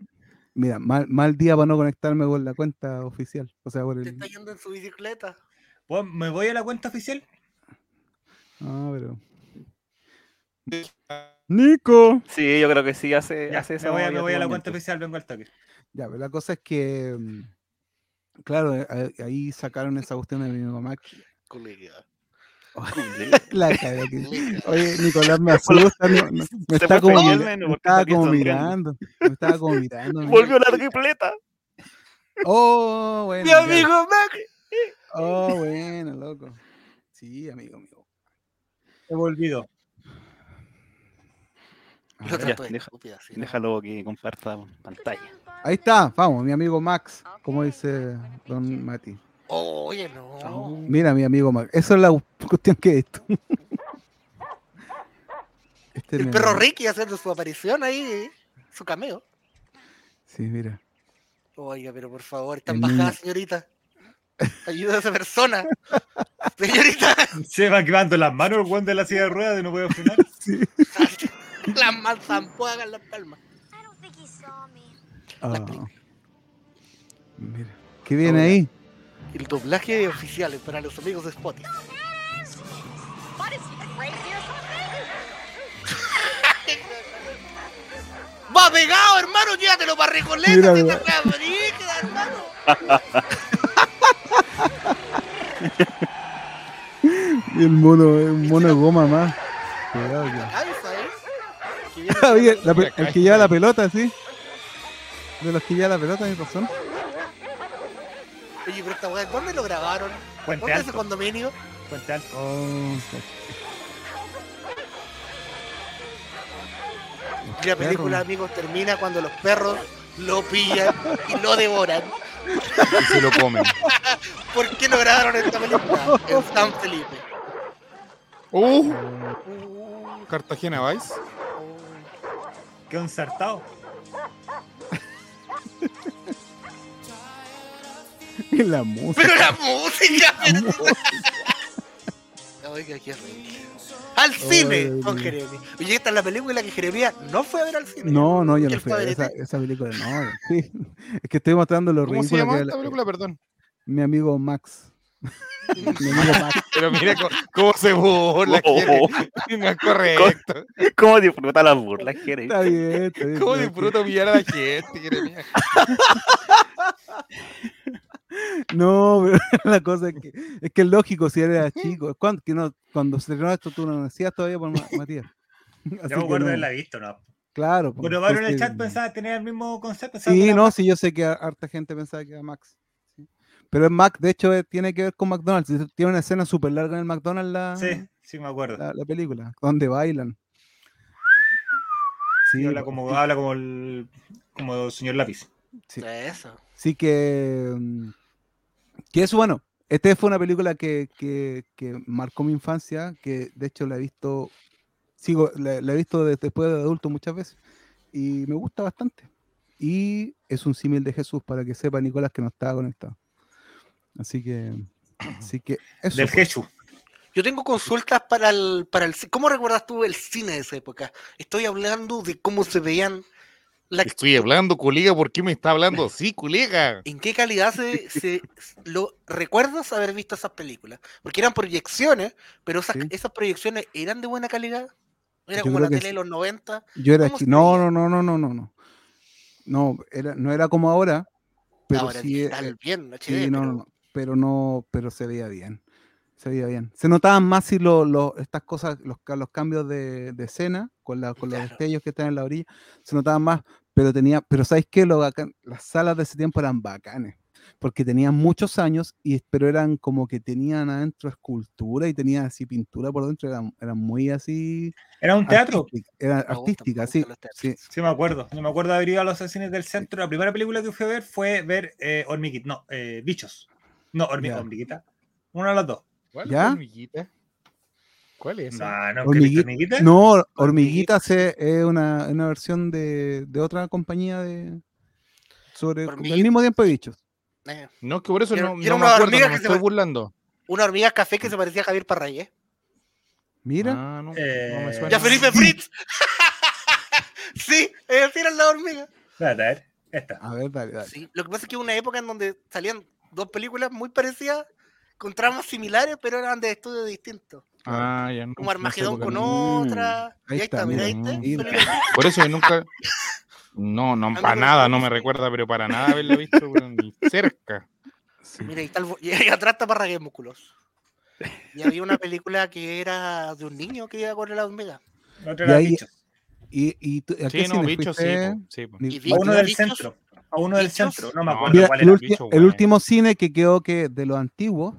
Mira, mal, mal día para no conectarme con la cuenta oficial. O sea, por Se el. está yendo en su bicicleta. ¿Puedo- ¿Me voy a la cuenta oficial? Ah, pero. Nico. Sí, yo creo que sí, hace, Ya, hace me esa voy a, me voy a la cuenta oficial, vengo al toque. Ya, pero la cosa es que. Claro, eh, ahí- sacaron esa cuestión de mi mamá. Colega. momento. La aquí. colega. Oye, Nicolás me asusta. no- no, me está como, feliz, mira- menos, me estaba está como mirando. Me estaba como mirando. mira. Volvió la tripleta. Oh, bueno. Mi ya. amigo Mac. Oh, bueno, loco. Sí, amigo mío. He volvido. A Lo ver, trato de deja-. Déjalo que comparta pantalla. Ahí está, vamos, mi amigo Max, como dice Don Mati. Oye, no. Mira, mi amigo Max. Eso es la cuestión que es esto. Este es El perro amigo. Ricky haciendo su aparición ahí, su cameo. Sí, mira. Oiga, pero por favor, está El bajada, niño. señorita. Ayuda a esa persona. Señorita, Se va quemando las manos el guante de la silla de ruedas y no puedo frenar. las manzampuas hagan las palmas. I don't think he saw me. Ah, película. mira. ¿Qué viene ahí? El doblaje oficial para los amigos de Spotify. ¡Va pegado, hermano! ¡Llévatelo para Recoleta! Mira, ¡Si mira. esta wea brígida, hermano! Y el mono, un mono de goma más. Cuidado, que- Cabeza, ¿eh? Que la el que lleva la pelota, sí. De los que lleva la pelota, mi razón. Oye, pero esta weá, ¿dónde lo grabaron? Puente ¿Dónde es Alto. condominio? Puente Alto. Oh, Y la película, amigos, termina cuando los perros lo pillan y lo devoran. Y se lo comen. ¿Por qué no grabaron esta película? En San Felipe. Uh, Cartagena Vice. Qué ensartado. Y la música. Pero la música. Oiga, qué horrible. Al cine Ay, con. Jeremy. Oye, esta es la película que Jeremías no fue a ver al cine. No, no, yo ¿Y no fui fue a ver esa, esa película. No, sí. Es que estoy mostrando lo ¿Cómo se ridícula llama que es esta la- película? Perdón. mi amigo Max. mi amigo Max. Pero mira cómo, cómo se burla. Oh. No es correcto. ¿Cómo disfruta las burlas, Jeremy? Está bien, está bien. ¿Cómo que- disfruto humillar a la gente, Jeremy? No, pero la cosa es que es que es lógico si eres chico. Que no, cuando se estrenó esto tú no nacías todavía por Ma- Matías. Así Ya me acuerdo no. de haberla visto, ¿no? Claro. pues, Bueno, Varo en el chat pensaba tener el mismo concepto. Sí, no, sí, yo sé que har- harta gente pensaba que era Max. sí. Pero es Mac, de hecho, eh, tiene que ver con McDonald's. Tiene una escena súper larga en el McDonald's la, Sí, Sí, me acuerdo. la, la película, donde bailan. Sí, habla po, como, habla como el, como el señor lápiz. sí. Eso. Sí que, mm, que eso, bueno, esta fue una película que, que, que marcó mi infancia, que de hecho la he visto, sigo, la, la he visto de- después de adulto muchas veces, y me gusta bastante. Y es un símil de Jesús, para que sepa Nicolás que no estaba conectado. Así que, así que eso. Del pues. Hechu. Yo tengo consultas para el, para el... ¿Cómo recuerdas tú el cine de esa época? Estoy hablando de cómo se veían... La, Estoy hablando, colega, ¿por qué me está hablando así, colega? ¿En qué calidad se, se- lo recuerdas haber visto esas películas? Porque eran proyecciones, pero esas, Sí. esas proyecciones eran de buena calidad. Era Yo como la tele sí. de los 90. Yo era ¿Cómo chi- se no, no, no, no, no, no, no. No, era, no era como ahora, pero Ahora sí, eh, digital, bien, HD, Sí, pero no, no, pero no, pero se veía bien. Se veía bien. Se notaban más si lo, lo- estas cosas, los, ca- los cambios de, de escena, con, la, con los Claro. destellos que están en la orilla, se notaban más, pero tenía, pero ¿sabes qué? Lo bacán- las salas de ese tiempo eran bacanes, porque tenían muchos años, y, pero eran como que tenían adentro escultura y tenían así pintura por dentro, eran, eran muy así. Era un teatro. artística, Era Me artística, sí, los teatros. sí. Sí, me acuerdo. Yo me acuerdo de haber ido a los cines del centro. La primera película que fui a ver fue ver eh, Hormiguita. No, eh, Bichos. No. Hormiguita. Una de las dos. ¿Cuál es ¿Ya? hormiguita? ¿Cuál es? No, no, ¿que viste Hormiguita- Hormiguita? No, Hormiguita se- es una, una versión de, de otra compañía de sobre el mismo tiempo de bichos. Eh, No, que por eso no, era no me una acuerdo, hormiga no me que se estoy burlando. Una hormiga café que se parecía a Javier Parragué. Mira, Ah, no, no Eh, me suena. ¡Ya Felipe Fritz! sí, ellos eran la hormiga. A ver. Esta. a ver, dale, dale. Sí, lo que pasa es que hubo una época en donde salían dos películas muy parecidas, con tramas similares, pero eran de estudios distintos. Ah, ya no. Como Armagedón con no. otra. Ahí y ahí está, está, mira, ahí está. mira. Felipe Fritz. Por eso yo nunca. No, no, para nada, no me recuerda, pero para nada haberla visto, pero ni cerca. Sí. Mira, ahí está el y ahí atrás está Parragué Músculos. Y había una película que era de un niño que iba con la hormiga. Era ahí- Bichos. Y, y tú- ¿a qué Sí, no, bicho, sí, sí. Y A uno del Bichos- centro. A uno del Bichos. centro. No me No, acuerdo Mira, cuál el, era. ulti- bicho, el bueno. último cine que quedó que de los antiguos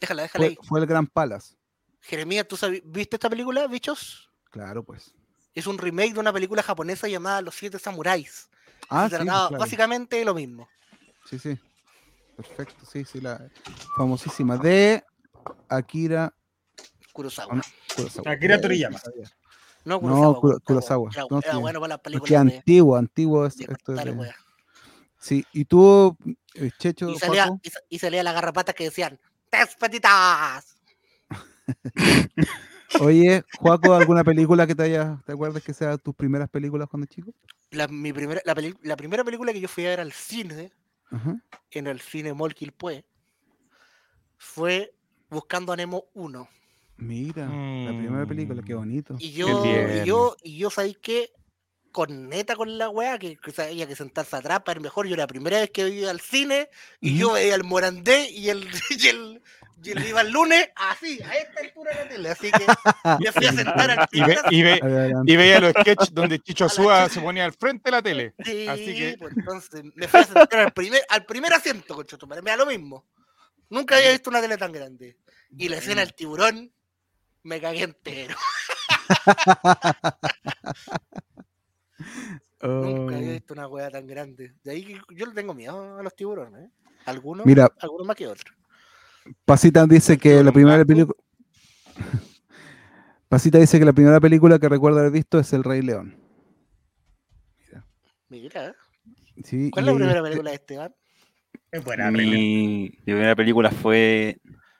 Déjala, déjala fue, ahí. fue el Gran Palace. Jeremías, ¿tú viste esta película, bichos? Claro, pues. Es un remake de una película japonesa llamada Los Siete Samuráis. Ah, Se sí, trataba claro. básicamente lo mismo. sí, sí. Perfecto, sí, sí, la famosísima de Akira Kurosawa. Kurosawa. Akira Toriyama. No, No, Kurosawa. Kuro- Kurosawa. Era, No, era bueno para las Porque películas de, antiguo, antiguo es- de esto es de-. Sí, y tú, eh, Checho, y, salía, y, sa- y salía la garrapata que decían ¡Tes petitas! Oye, Juaco, ¿alguna película que te haya, te acuerdas que sea tus primeras películas cuando chico? La, mi primera, la, peli- la primera película que yo fui a ver al cine, en el cine Mall Quilpué, fue Buscando a Nemo 1. Mira, la primera película, qué Mm. bonito. Y yo, y yo, y yo sabía que con neta con la weá, que, que había que sentarse atrás para mejor. Yo era la primera vez que iba al cine y yo veía el Morandé y el, y el, y el iba el lunes así, a esta altura de la tele. Así que me fui a sentar al Y, ve- y, ve- Adelante. y veía los sketches donde Chicho Azúa se ponía al frente de la tele. Sí, Así que- pues entonces me fui a sentar al primer, al primer asiento, conchetumare, me da lo mismo. Nunca había visto una tele tan grande. Y la escena del tiburón, me cagué entero. Nunca había Oh. visto una weá tan grande. De ahí que yo le tengo miedo a los tiburones. ¿eh? Algunos, Mira. algunos más que otros. Pasita dice que la primera película. Pasita dice que la primera película que recuerda haber visto es El Rey León. Mira, ¿eh? Sí, ¿cuál es la primera película de Esteban? Es buena. Mi, mi primera película fue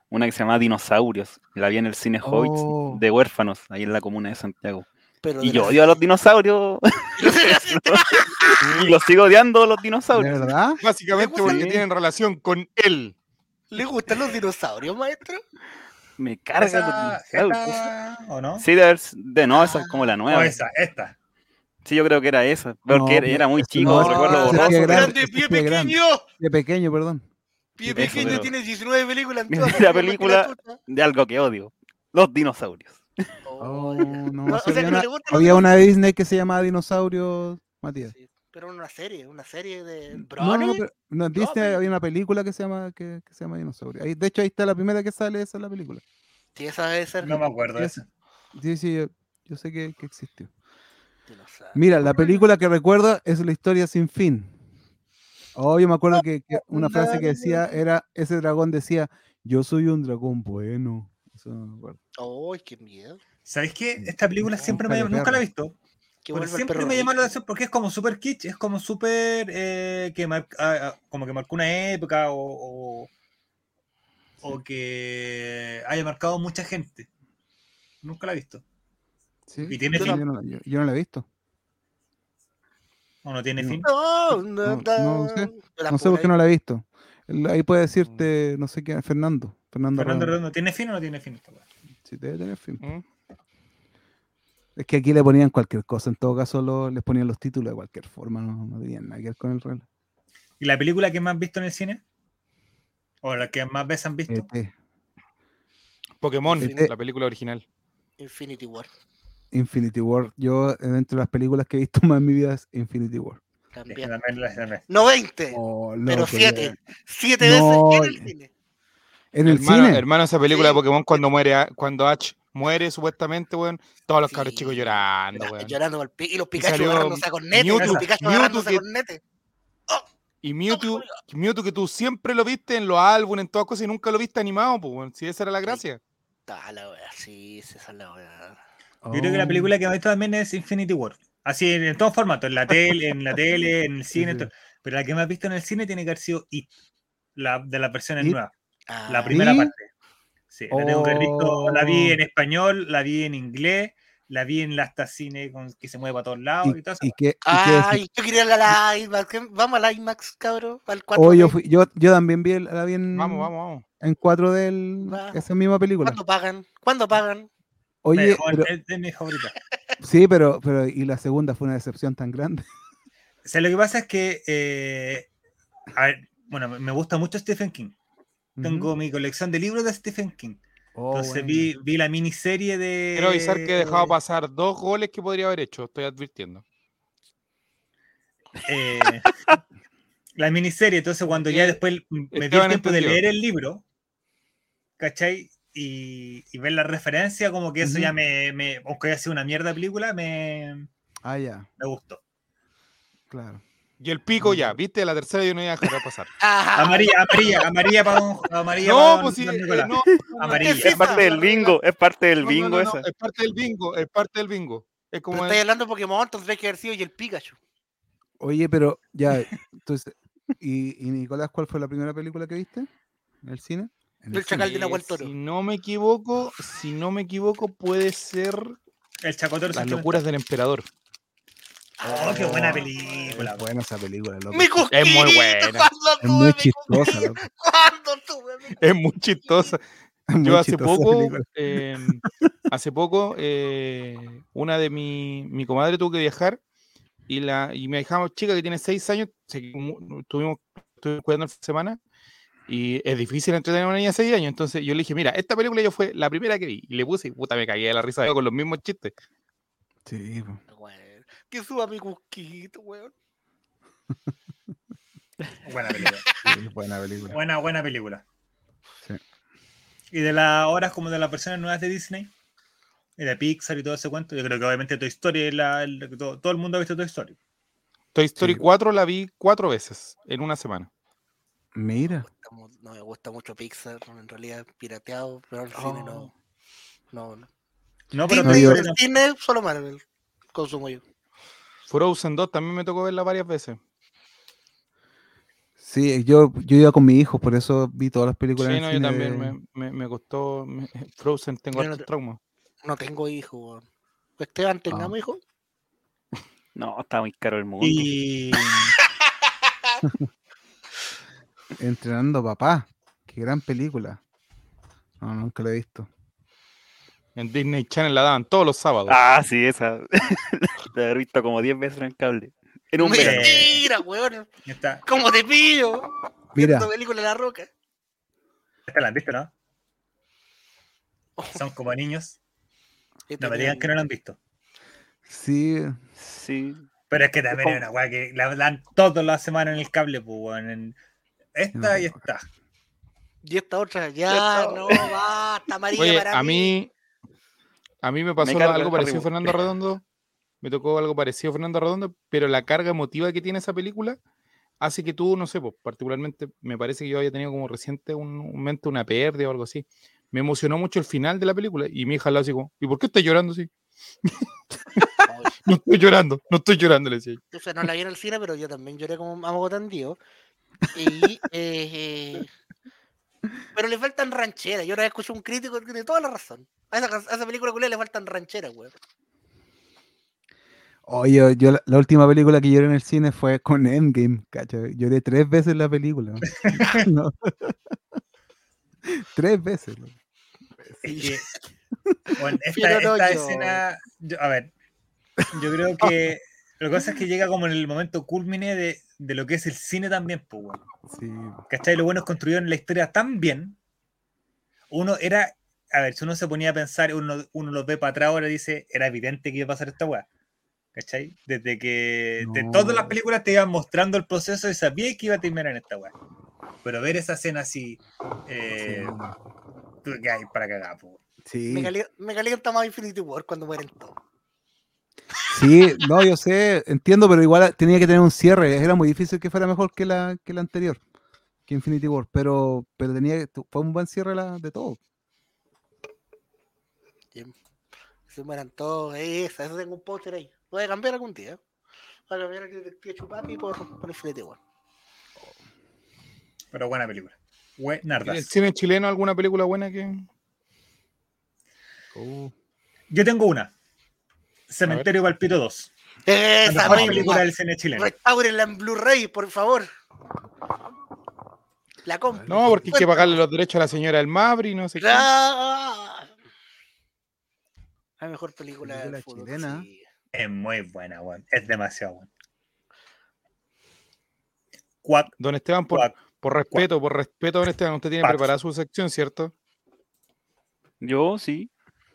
una que se llama Dinosaurios. La vi en el cine Hobbits Oh. de huérfanos, ahí en la comuna de Santiago. Pero Y de yo la- odio a los dinosaurios. y los sigo odiando a los ¿De dinosaurios. verdad? Básicamente ¿Le porque tienen relación con él. ¿Le gustan los dinosaurios, maestro? Me cargan los dinosaurios. esa, ¿O no? Sí, de, de no, esa es como la O nueva. esa, esta. Sí, yo creo que era esa. Porque No, era, muy chico, no, recuerdo borroso. pie ¡Grande, grande, pie pie grande. pequeño! De pequeño, perdón. Pie Eso, pequeño pero- tiene 19 películas. la película-. De algo que odio. Los dinosaurios. Oh, Oh, no, O sea, había no una, había una Disney que se llamaba Dinosaurios, Matías. Sí, pero una serie, una serie de No, Brony. no, pero- no, en Disney pero- había una película que se llama que, que se llama Dinosaurio. Ahí, de hecho, ahí está la primera que sale, esa es la película. Sí, esa debe ser. No me acuerdo de Sí. Sí, sí, yo, yo sé que, que existió. Mira, la película que recuerdo es La historia sin fin. Oh, yo me acuerdo que, que una frase que decía era, ese dragón decía, yo soy un dragón bueno. Eso no me acuerdo. ¡Ay, qué miedo! ¿Sabéis qué? Esta película siempre me nunca la he visto. Pero siempre perro me llama la atención porque es como super kitsch, es como súper eh, que mar- ah, ah, como que marcó una época o, o, o que haya marcado mucha gente. Nunca la he visto. Sí, ¿Y tiene yo, fin? no, yo- yo no la he visto. ¿O no tiene No. fin? No, No, no, no sé. No sé por qué no la he visto. Ahí puede decirte, no sé quién, Fernando. Fernando, Fernando Redondo. Redondo, ¿tiene fin o no tiene fin esta? Sí, debe tener fin. Es que aquí le ponían cualquier cosa. En todo caso, lo- les ponían los títulos de cualquier forma. No, no tenían nada que ver con el reloj. ¿Y la película que más has visto en el cine? ¿O la que más veces han visto? ET, Pokémon, Este- la película original. Infinity War. Infinity War. Yo, dentro de las películas que he visto más en mi vida, es Infinity War. Sí, También. No 20, Oh, pero loco, 7. ya. 7 No, veces en el cine. En el hermano, cine. hermano, esa película de. Pokémon cuando muere, cuando Ash muere supuestamente, weón, todos los cabros Sí. chicos llorando, weón. Llorando con el pi- y los Pikachu agarrándose a cornete. Mewtwo- los Pikachu Mewtwo agarrándose que- cornete. Y Mewtwo, Mewtwo que tú siempre lo viste en los álbumes, en todas cosas, y nunca lo viste animado, pues, weón. Si esa era la gracia. Ah, la wea, sí, esa es la wea. Yo creo que la Oh, película que más he visto también es Infinity War. Así en, en todos formatos, en la tele, en la tele, en el cine, sí. todo. pero la que más he visto en el cine tiene que haber sido It, la de las versiones nuevas, Ah, la primera ¿It? parte. Sí, la tengo que haber visto, la vi Oh. en español, la vi en inglés, la vi en la hasta cine con, que se mueve para todos lados y, ¿Y, todo eso. y qué, y qué Ay, yo quería ir a la IMAX. Vamos a la IMAX, cabrón. Al 4 Oh, yo, fui- yo, yo también vi el- la vi en, Vamos, vamos, vamos. en 4 del esa misma película. ¿Cuándo pagan? ¿Cuándo pagan? Oye, Mejor, pero- es de mi favorita. sí, pero, pero y la segunda fue una decepción tan grande. O sea, lo que pasa es que, eh, a ver, bueno, me gusta mucho Stephen King. Tengo mi colección de libros de Stephen King. Oh, Entonces bueno. vi, vi la miniserie de. Quiero avisar que he dejado pasar dos goles que podría haber hecho, estoy advirtiendo. eh, la miniserie. Entonces, cuando ya después me di el Esteban tiempo de leer el libro, ¿cachai? Y, y ver la referencia, como que eso ya me, me. Aunque haya sido una mierda de película, me, Ah, ya, me gustó. claro. Y el pico ya, viste, la tercera yo no iba a dejar pasar. Ah, Amarilla, amarilla, amarilla para don, amarilla No, para pues sí, eh, Nicolás. no, Amarilla. ¿Qué Es parte del bingo, es parte del bingo no, no, esa. es parte del bingo, es parte del bingo. Es pero como estáis hablando de Pokémon, tendría que haber sido y el Pikachu. Oye, pero ya, entonces, ¿y, y Nicolás, cuál fue la primera película que viste en el cine? En El Chacal de Eh, Nahuel Toro. Si no me equivoco, si no me equivoco, puede ser El chacotero Las locuras del emperador. Oh, qué buena Es película. buena esa película, loco. Mi cosquito, muy buena. ¿Cuándo Es muy mi chistosa, mi Es muy chistosa. Es muy Yo hace poco, eh, hace poco, eh, una de mi, mi comadre tuvo que viajar y la y me dejamos chica que tiene seis años, estuvimos, estuvimos cuidando el fin de semana y es difícil entretener a una niña de seis años, entonces yo le dije, mira, esta película yo fue la primera que vi y le puse y puta me cagué de la risa con los mismos chistes. Sí, po. Que suba mi cusquito, weón. Buena película. sí, buena película. Buena, buena película. Sí. Y de las horas como de las versiones nuevas de Disney, y de Pixar y todo ese cuento, yo creo que obviamente Toy Story es la, el- todo, todo el mundo ha visto Toy Story. Toy Story Sí. 4 la vi cuatro veces en una semana. Mira, Me gusta mu- No me gusta mucho Pixar, en realidad pirateado, pero al cine no. Oh. No, no. No, pero Disney, yo- el cine, solo Marvel. Consumo yo. Frozen 2 también me tocó verla varias veces. sí, yo, yo iba con mi hijo, por eso vi todas las películas. Sí, no, yo cine también de- me, me, me costó me- Frozen, tengo no traumas. No tengo hijos. Esteban, ¿tengamos Ah. hijos? No, está muy caro el mundo. Y Entrenando papá. Qué gran película. No, nunca la he visto. En Disney Channel la daban todos los sábados. Ah, sí, esa. La he visto como 10 veces en el cable. En un. Mentira, weón. ¿Cómo te pillo? Mira, Viendo película de la roca. Esta la han visto, ¿no? Son como niños. No me digan que no la han visto. sí, Sí. Pero es que también es una weá que la dan todas las semanas en el cable, pues, weón, en Esta y esta. Y esta otra, ya, esta no, basta, María, Oye, para a mí, a mí me pasó algo parecido a Fernando Redondo. Me tocó algo parecido a Fernando Redondo, pero la carga emotiva que tiene esa película hace que tú, no sé, pues, particularmente me parece que yo había tenido como reciente un, un momento, una pérdida o algo así. Me emocionó mucho el final de la película y mi hija la así como, ¿y por qué estás llorando así? no estoy llorando, no estoy llorando, le decía. O sea, no la vi en el cine, pero yo también lloré como amo tendido. Y, eh, pero le faltan rancheras. Yo ahora escuché un crítico que tiene toda la razón. A esa, a esa película culé le faltan rancheras, güey. Oye, yo, yo la, la última película que lloré en el cine fue con Endgame, cacho. Lloré tres veces la película. No. tres veces. que, bueno, esta, no esta escena, yo- a ver, yo creo que lo que pasa es que llega como en el momento culmine de, de lo que es el cine también, pues, weón. Sí. ¿Cachai? Lo bueno es construyeron la historia tan bien. Uno era, a ver, si uno se ponía a pensar, uno, uno lo ve para atrás ahora y dice, era evidente que iba a pasar esta weá. ¿Cachai? Desde que de No. todas las películas te iban mostrando el proceso y sabía que iba a terminar en esta weá. Pero ver esa escena así, eh, tú que hay para cagar, po. Sí. Me, cali- me calienta más Infinity War cuando mueren todos. Sí, no, yo sé, entiendo, pero igual tenía que tener un cierre. Era muy difícil que fuera mejor que la, que la anterior, que Infinity War, pero, pero tenía fue un buen cierre la- de todo. Se mueran todos, esa, eso tengo un póster ahí. Lo voy a cambiar algún día. Voy a cambiar el detective Chupapi por, por Infinity War. Pero buena película. ¿Y ¿El Buenardas. cine chileno alguna película buena que.? Yo tengo una. Cementerio Palpito 2. La Esa mejor misma. película del cine chileno. Restáurenla en Blu-ray, por favor. La compro. No, porque hay que pagarle los derechos a la señora del Mabri, no sé qué. La mejor película Película del fútbol, chilena. sí. Es muy buena, weón. Es demasiado buena. Cuac, Don Esteban, por, cuac. por respeto, por respeto, don Esteban, usted tiene Pax. preparada su sección, ¿cierto? Yo sí.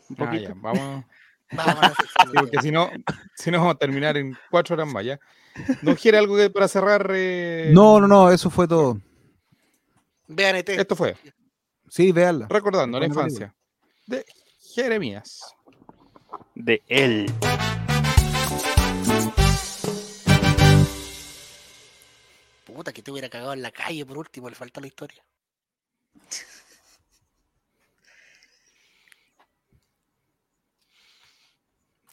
Un Ah, poquito. ya, vamos. Vamos a Sí, porque si no, si no vamos a terminar en cuatro horas más, ¿ya? ¿No quiere algo que para cerrar? eh, No, no, no, eso fue todo. Vean ET. Esto fue, Sí, véanla. recordando la infancia de Jeremías. De él. Puta, que te hubiera cagado en la calle por último, le falta la historia.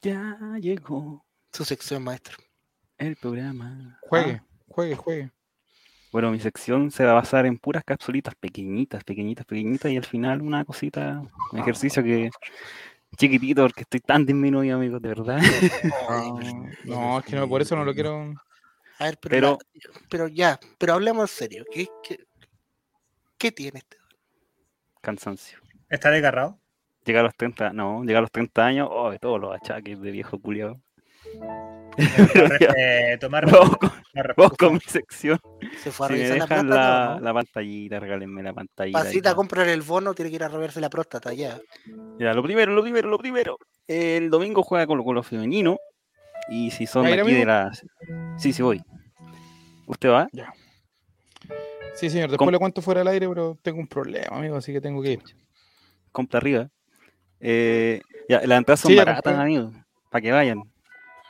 Ya llegó Su sección, maestro. el programa. Juegue, Ah, juegue, juegue. bueno, mi sección se va a basar en puras capsulitas pequeñitas, pequeñitas, pequeñitas y al final una cosita, un ejercicio que chiquitito porque estoy tan disminuido, amigos, de verdad. No, no, es que no, por eso no lo quiero. A ver, pero, Pero- la- pero ya, pero hablemos en serio. ¿Qué, qué, qué tiene este? Cansancio. ¿Está desgarrado? Llega a los 30, no, llega a los 30 años, oh, de todos los achaques de viejo culiado. Eh, tomar Vamos con, vamos con mi sección. Se fue a Si me revisar la dejan próstata. la, ¿no? la pantallita, regálenme la pantallita. Pasita, todo. comprar el bono, tiene que ir a reverse la próstata ya. Ya, lo primero, lo primero, lo primero. El domingo juega con lo femenino. Y si son ¿Va a aquí de las. Sí, sí voy. ¿Usted va? Sí, señor, después Com- le cuento fuera del aire, pero tengo un problema, amigo, así que tengo que ir. Compra arriba. Eh, ya, las entradas son Sí, baratas, compré. amigos. Para que vayan.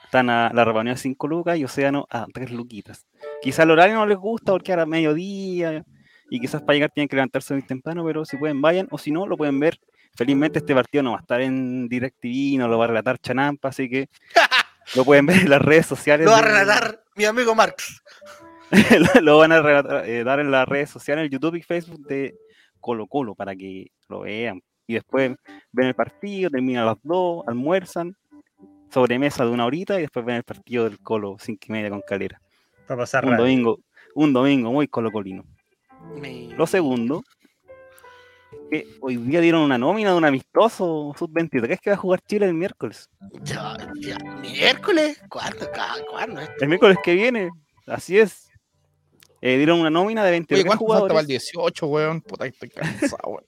Están a la reunión a 5 lucas y Océano a 3 luquitas. Quizás el horario no les gusta porque ahora es mediodía y quizás para llegar tienen que levantarse muy temprano, pero si pueden vayan o si no, lo pueden ver. Felizmente este partido no va a estar en DirecTV, no lo va a relatar Chanampa, así que lo pueden ver en las redes sociales. Lo va a de- relatar mi amigo Marx. lo, lo van a relatar- eh, dar en las redes sociales, en YouTube y Facebook de Colo Colo para que lo vean. Y después ven el partido, terminan a las 2, almuerzan, sobremesa de una horita y después ven el partido del Colo, cinco y media con calera. Para pasar Un radio. domingo, un domingo muy colocolino. Mi- Lo segundo, que hoy día dieron una nómina de un amistoso sub-23 que va a jugar Chile el miércoles. Ya, ya, ¿Miércoles? ¿Cuándo? ¿Cuándo? El miércoles que viene, así es. Eh, dieron una nómina de 23 Oye, ¿cuánto falta para el jugadores. 18, weón? Puta, estoy cansado, weón.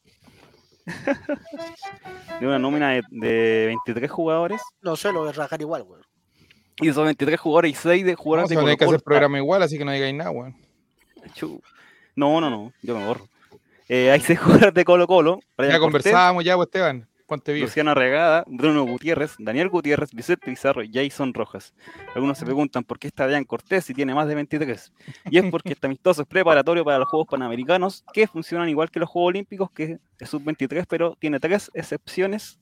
De una nómina de, de 23 jugadores. No sé, lo voy a rajar igual, güey. Y esos 23 jugadores y 6 de No, jugadores se de tener que hacer programa igual, así que no digáis nada, weón. Chu. No, no, no, yo me borro. Eh, hay seis jugadores de Colo Colo. Ya conversábamos ya, pues Esteban. Luciano Regada, Bruno Gutiérrez, Daniel Gutiérrez, Vicente Pizarro y Jason Rojas. Algunos se preguntan por qué está Dean Cortés si tiene más de 23. Y es porque este amistoso es preparatorio para los Juegos Panamericanos, que funcionan igual que los Juegos Olímpicos, que es sub-23, pero tiene tres excepciones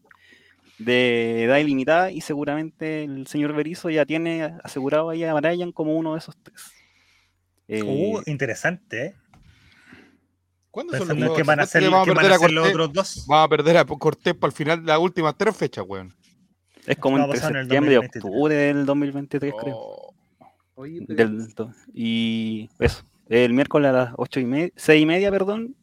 de edad ilimitada y seguramente el señor Berizzo ya tiene asegurado ahí a Brian como uno de esos tres. Eh, Uh, interesante, ¿eh? ¿Cuándo son los Pensando juegos? que van a hacer, vamos que a van perder a a hacer los otros dos. Vamos a perder a Cortés para el final, las últimas tres fechas, weón. es como entre pasar en el septiembre y 2023. octubre del 2023, creo. Oh. Del, do- y eso, el miércoles a las 8 y media, 6 y media, perdón,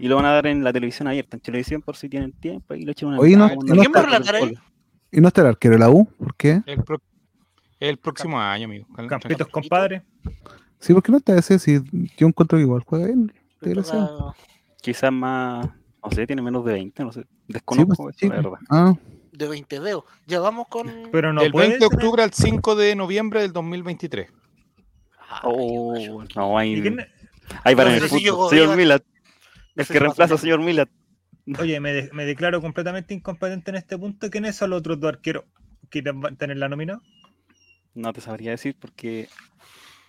y lo van a dar en la televisión abierta, en televisión por si tienen tiempo, y lo echan una Oye, no- mirada, no cuando ¿Quién va a está relatar ahí? ¿Y no está el arquero de la U? ¿Por qué? El, pro- el próximo año, amigo. Campitos, compadre. Sí, ¿por qué no está ese? Si yo encuentro que igual juega bien. Desgraciado. Quizás más, no sé, tiene menos de 20, no sé, Sí, desconozco pues, eso, sí. la verdad. Ah, De 20 dedos. Ya vamos con. Pero no del puede 20 de ser- octubre al 5 de noviembre del 2023. Ay, Oh, no, hay, ¿Y quién- hay para No el fútbol, señor. Milat, el que reemplaza al señor Milat. Oye, me, de- me declaro completamente incompetente en este punto. ¿Quiénes son los otros dos arqueros que van a tener la nómina? No te sabría decir porque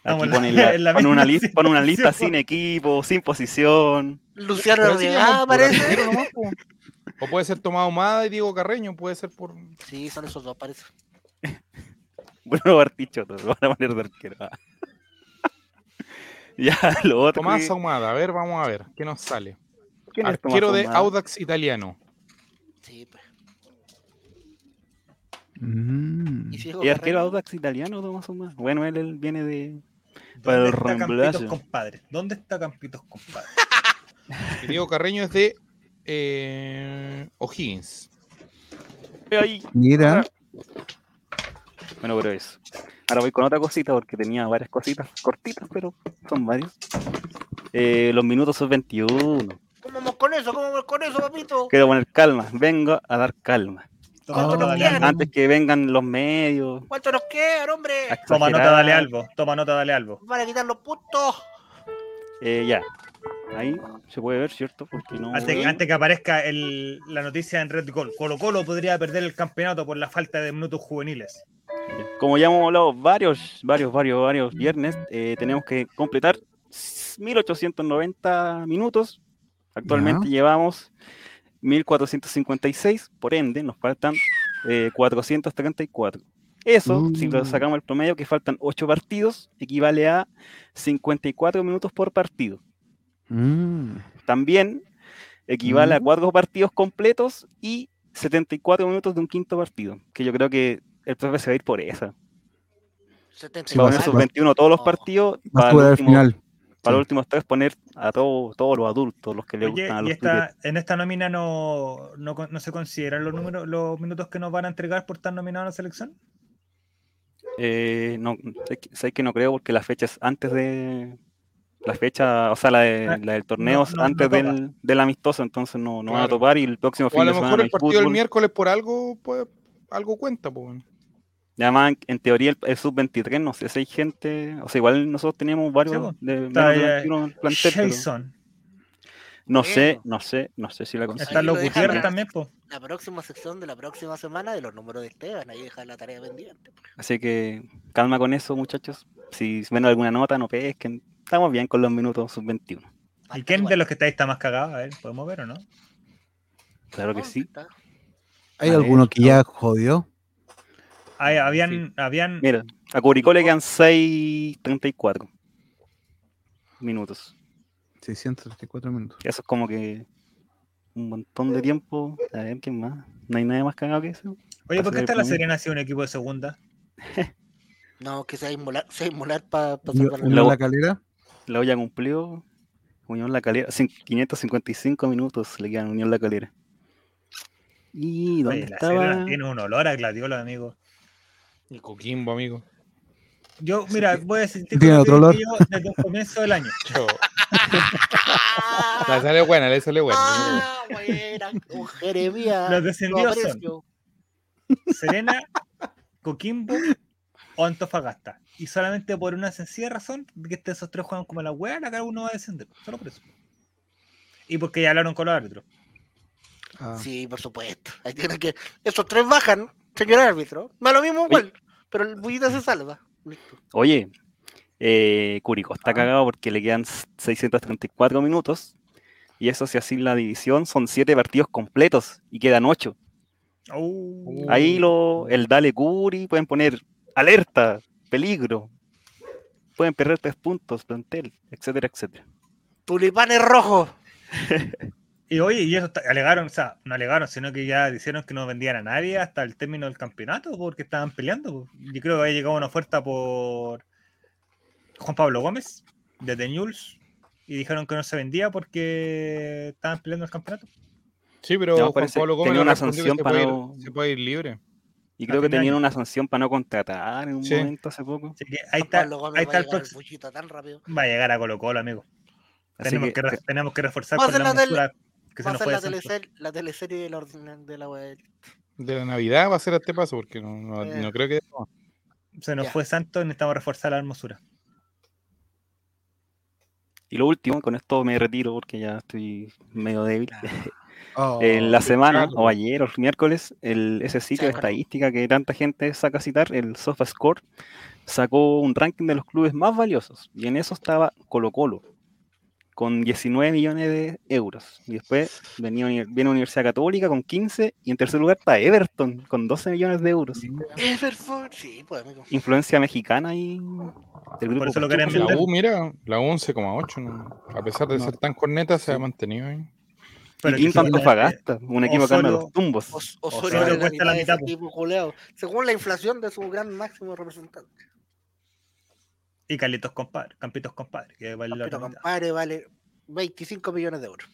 aquí la- la- ponen una, lista, una sin equipo, sin posición. Luciano llaman por parece. O puede ser Tomás Humada y Diego Carreño, puede ser por. Sí, son esos dos, parece. Bueno, Bartichotto, lo van a poner de arquero. Ah. ya, lo otro. Tomás Ahumada. A ver, vamos a ver. ¿Qué nos sale? ¿quién es Tomás Arquero de Ahumada? Audax Italiano. Sí, pues. mm. Y ¿Y arquero Audax italiano, Tomás Ahumada? Bueno, él, él viene de. Para ¿Dónde el está Campitos, reemplazo. compadre? ¿Dónde está Campitos, compadre? Diego Carreño es de eh, O'Higgins. Ahí. Mira, Bueno, pero eso. Ahora voy con otra cosita porque tenía varias cositas cortitas, pero son varias. Eh, los minutos son 21. ¿Cómo vamos con eso? ¿Cómo vamos con eso, papito? Quiero poner calma. Vengo a dar calma. Toma nota, dale Bien. algo. Antes que vengan los medios. ¿Cuánto nos quedan, hombre? Toma nota, dale algo. Toma nota, dale algo. Van a quitar los puntos. eh, ya. Ahí se puede ver, ¿cierto? Porque no. Antes, que- antes que aparezca el- la noticia en Red Gold. Colo Colo podría perder el campeonato por la falta de minutos juveniles. Como ya hemos hablado varios, varios, varios, varios viernes, eh, tenemos que completar 1890 minutos. Actualmente llevamos 1456, por ende nos faltan eh, 434. Eso, si lo Mm. sacamos el promedio, que faltan 8 partidos, equivale a 54 minutos por partido. mm. También equivale a Mm. 4 partidos completos y 74 minutos de un quinto partido, que yo creo que el profe se va a ir por esa. 70 Sí, Va a a poner va- 21 todos los Oh. partidos Va a para, el al último- final. Para los sí. últimos tres poner a todo- todos los adultos, los que le Oye, gustan a y los esta, en esta nómina no, no, no se consideran los números, los minutos que nos van a entregar por estar nominados a la selección. Eh, no, sé que, sé que no creo porque la fecha es antes de la fecha, o sea, la, de- Ah, la del torneo no, es no, antes del, del amistoso, entonces no, no van a Claro. topar y el próximo O a fin lo de semana mejor no el hay partido del miércoles por algo, pues, algo cuenta, pues. Además, en, teoría, el, el sub-23, no sé si hay gente, o sea, igual nosotros teníamos varios Sí, de menos Está, de 21 en el plantel, pero Jason. no sé, no sé, no sé si la Están consiguen. los Gutiérrez también, pues. La próxima sección de la próxima semana de los números de Esteban. Ahí deja la tarea pendiente. Así que calma con eso, muchachos. Si ven alguna nota, no pesquen. Estamos bien con los minutos sub-21. ¿Y quién igual. de los que está ahí está más cagado? A ver, ¿podemos ver o no? Claro que ¿Dónde sí. está? ¿Hay alguno que ya jodió? Habían, habían Mira, a Curicó le quedan 6.34 minutos. 634 minutos. Eso es como que un montón de tiempo. A ver, ¿quién más? ¿No hay nadie más cagado que eso? Oye, ¿por qué está la Serena así un equipo de segunda? No, que se va a inmolar, se para Unión Luego- La Calera. La olla cumplió. Unión La Calera. cin- 555 minutos le quedan Unión La Calera. ¿Y dónde Oye, la estaba? tiene un olor a gladiola, amigo. El Coquimbo, amigo. Yo, mira, voy a decir Tiene otro olor. yo desde el comienzo del año. Yo-. Le sale buena, le sale buena. ¡Ah, buena! Con Jeremías. Los lo descendidos son. Serena, Coquimbo o Antofagasta. Y solamente por una sencilla razón, de que estos- esos tres juegan como la hueá, cada uno va a descender. Solo por eso. y porque ya hablaron con los árbitros. Ah, Sí, por supuesto. Ahí tienen que. Esos tres bajan, señor árbitro. No es lo mismo igual. Pero el bullita se salva. Listo. Oye, eh, Curicó está cagado porque le quedan 634 minutos. Y eso, si así la división, son 7 partidos completos y quedan 8. Uh, Ahí lo, el Dale Curi, pueden poner alerta, peligro. Pueden perder 3 puntos, plantel, etcétera, etcétera. Tulipanes rojos. Y oye, y eso alegaron, o sea, no alegaron, sino que ya dijeron que no vendían a nadie hasta el término del campeonato porque estaban peleando. Yo creo que había llegado una oferta por Juan Pablo Gómez, de The News, y dijeron que no se vendía porque estaban peleando el campeonato. Sí, pero Ya, Juan parece- Pablo Gómez tenía una sanción para puede, no- ir, se puede ir libre. Y creo que tenían una sanción para no contratar en un Sí. momento hace poco. Así que ahí está, ahí el próximo. Va a llegar a Colo Colo, amigo. Tenemos que, tenemos que reforzar con la la que se Va a nos ser fue la, la teleserie de la, de la web. De la Navidad va a ser a este paso, porque no, no, Eh. no creo que. Se nos Ya. fue Santos, necesitamos reforzar la hermosura. y lo último, con esto me retiro porque ya estoy medio débil. oh, En la semana, o ayer, o el miércoles, el, ese sitio de estadística que tanta gente saca a citar, el SofaScore, sacó un ranking de los clubes más valiosos. Y en eso estaba Colo Colo, con 19 millones de euros. Y después venía, viene Universidad Católica con 15. Y en tercer lugar está Everton, con 12 millones de euros. Everford, sí, pues amigo. Influencia mexicana y del grupo eso lo queremos La U, mira, la U 11,8. ¿no? A pesar de No. ser tan corneta, se Sí. ha mantenido ahí. Pero y Antofagasta, un equipo que anda los Osorio- tumbos. Os- Osorio Osorio la cuesta la mitad po. equipo Según la inflación de su gran máximo representante. Y Carlitos compadre, Campitos compadre, que vale la otra mitad. compadre vale 25 millones de euros.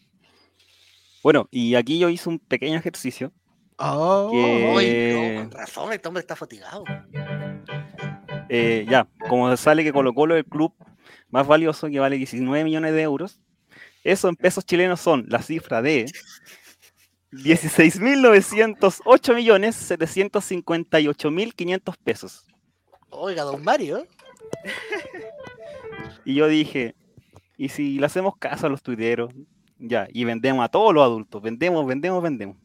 Bueno, y aquí yo hice un pequeño ejercicio. oh, que- no, con razón, este hombre está fatigado. Eh, ya, como sale que Colo Colo es el club más valioso, que vale 19 millones de euros, eso en pesos chilenos son la cifra de 16.908 millones 758.500 pesos. Oiga, don Mario. Y yo dije, ¿y si le hacemos caso a los tuiteros? Ya, y vendemos a todos los adultos, vendemos, vendemos, vendemos.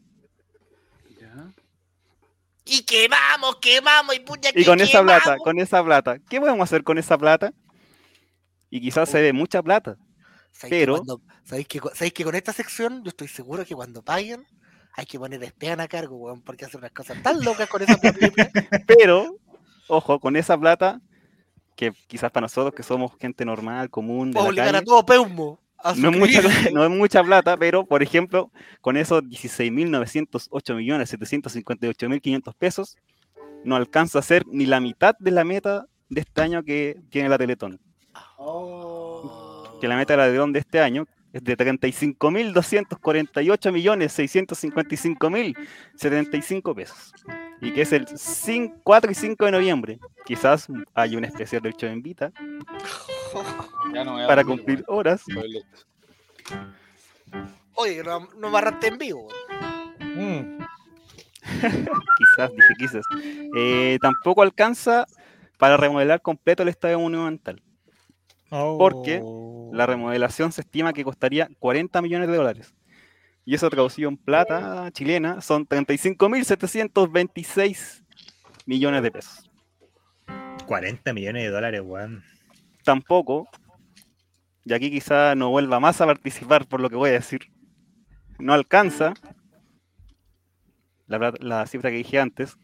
Y quemamos, quemamos, y puña Y que con esa plata, con esa plata, ¿qué podemos hacer con esa plata? Y quizás se ve mucha plata. ¿Sabéis que pero- cuando- ¿sabéis que, sabéis que con esta sección yo estoy seguro que cuando paguen hay que poner a Esteban a cargo, weón, porque hace unas cosas tan locas con esa plata. Pero, ojo, con esa plata, que quizás para nosotros que somos gente normal, común, de la obligar a todo Peumo a no es, mucha, no es mucha plata, pero, por ejemplo, con esos 16.908.758.500 pesos, no alcanza a ser ni la mitad de la meta de este año que tiene la Teletón. Oh. Que la meta de la Teletón de este año es de 35.248.655.075 pesos. Y que es el 5 4 y 5 de noviembre. Quizás hay un especial del show Invita Ya no para dormir, cumplir horas. Oye, no, no me arrastré en vivo. Mm, Quizás, dije quizás. Eh, tampoco alcanza para remodelar completo el estadio monumental. Porque. La remodelación se estima que costaría 40 millones de dólares. Y eso traducido en plata chilena son 35.726 millones de pesos. 40 millones de dólares, weón. Tampoco, y aquí quizá no vuelva más a participar por lo que voy a decir, no alcanza la, cifra que dije antes,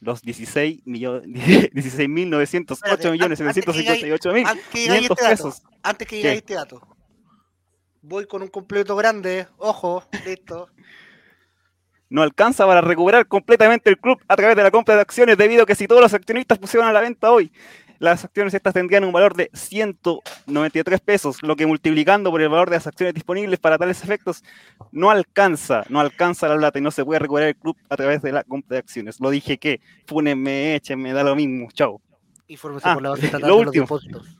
los 16 millones, 16.908 Espérate, millones an- antes que digáis- 758 mil Antes que digáis 500 este dato, pesos. antes que digáis este dato, voy con un completo grande, ojo, listo. no alcanza para recuperar completamente el club a través de la compra de acciones, debido a que si todos los accionistas pusieron a la venta hoy, las acciones estas tendrían un valor de 193 pesos, lo que multiplicando por el valor de las acciones disponibles para tales efectos, no alcanza, no alcanza la plata y no se puede recuperar el club a través de la compra de acciones. Lo dije que, fúnenme, échenme, da lo mismo, chao. Infórmese Ah, por la base estatal lo de los depósitos.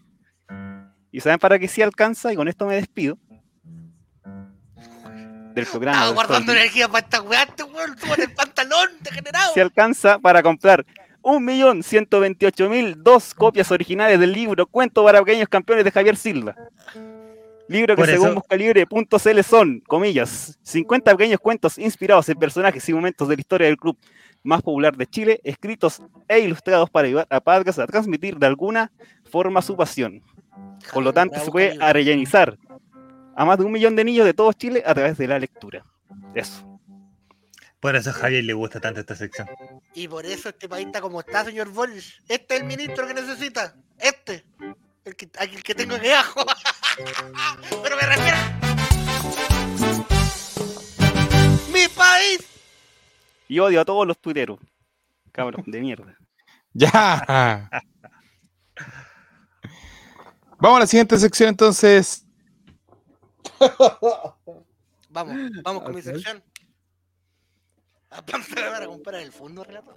¿Y saben para qué sí alcanza? Y con esto me despido. Del programa. Estaba del guardando holding. energía para esta weá, este weón, súbate el pantalón, degenerado. se alcanza para comprar 1.128.002 copias originales del libro Cuento para pequeños campeones de Javier Silva. Libro que Por según eso- Buscalibre.cl son, comillas, 50 pequeños cuentos inspirados en personajes y momentos de la historia del club más popular de Chile, escritos e ilustrados para ayudar a padres a transmitir de alguna forma su pasión. Por lo tanto, se puede arellanizar a más de un millón de niños de todo Chile a través de la lectura. Eso. Por eso a Javier le gusta tanto esta sección. Y por eso este país está como está, señor Boris. Este es el ministro que necesita. Este. El que, el que tengo que ajo. Pero me refiero. Mi país. Y odio a todos los tuiteros. Cabrón, de mierda. Ya. Vamos a la siguiente sección entonces. Vamos, vamos con mi Ok. sección. Aparte me van a comprar el fondo relator.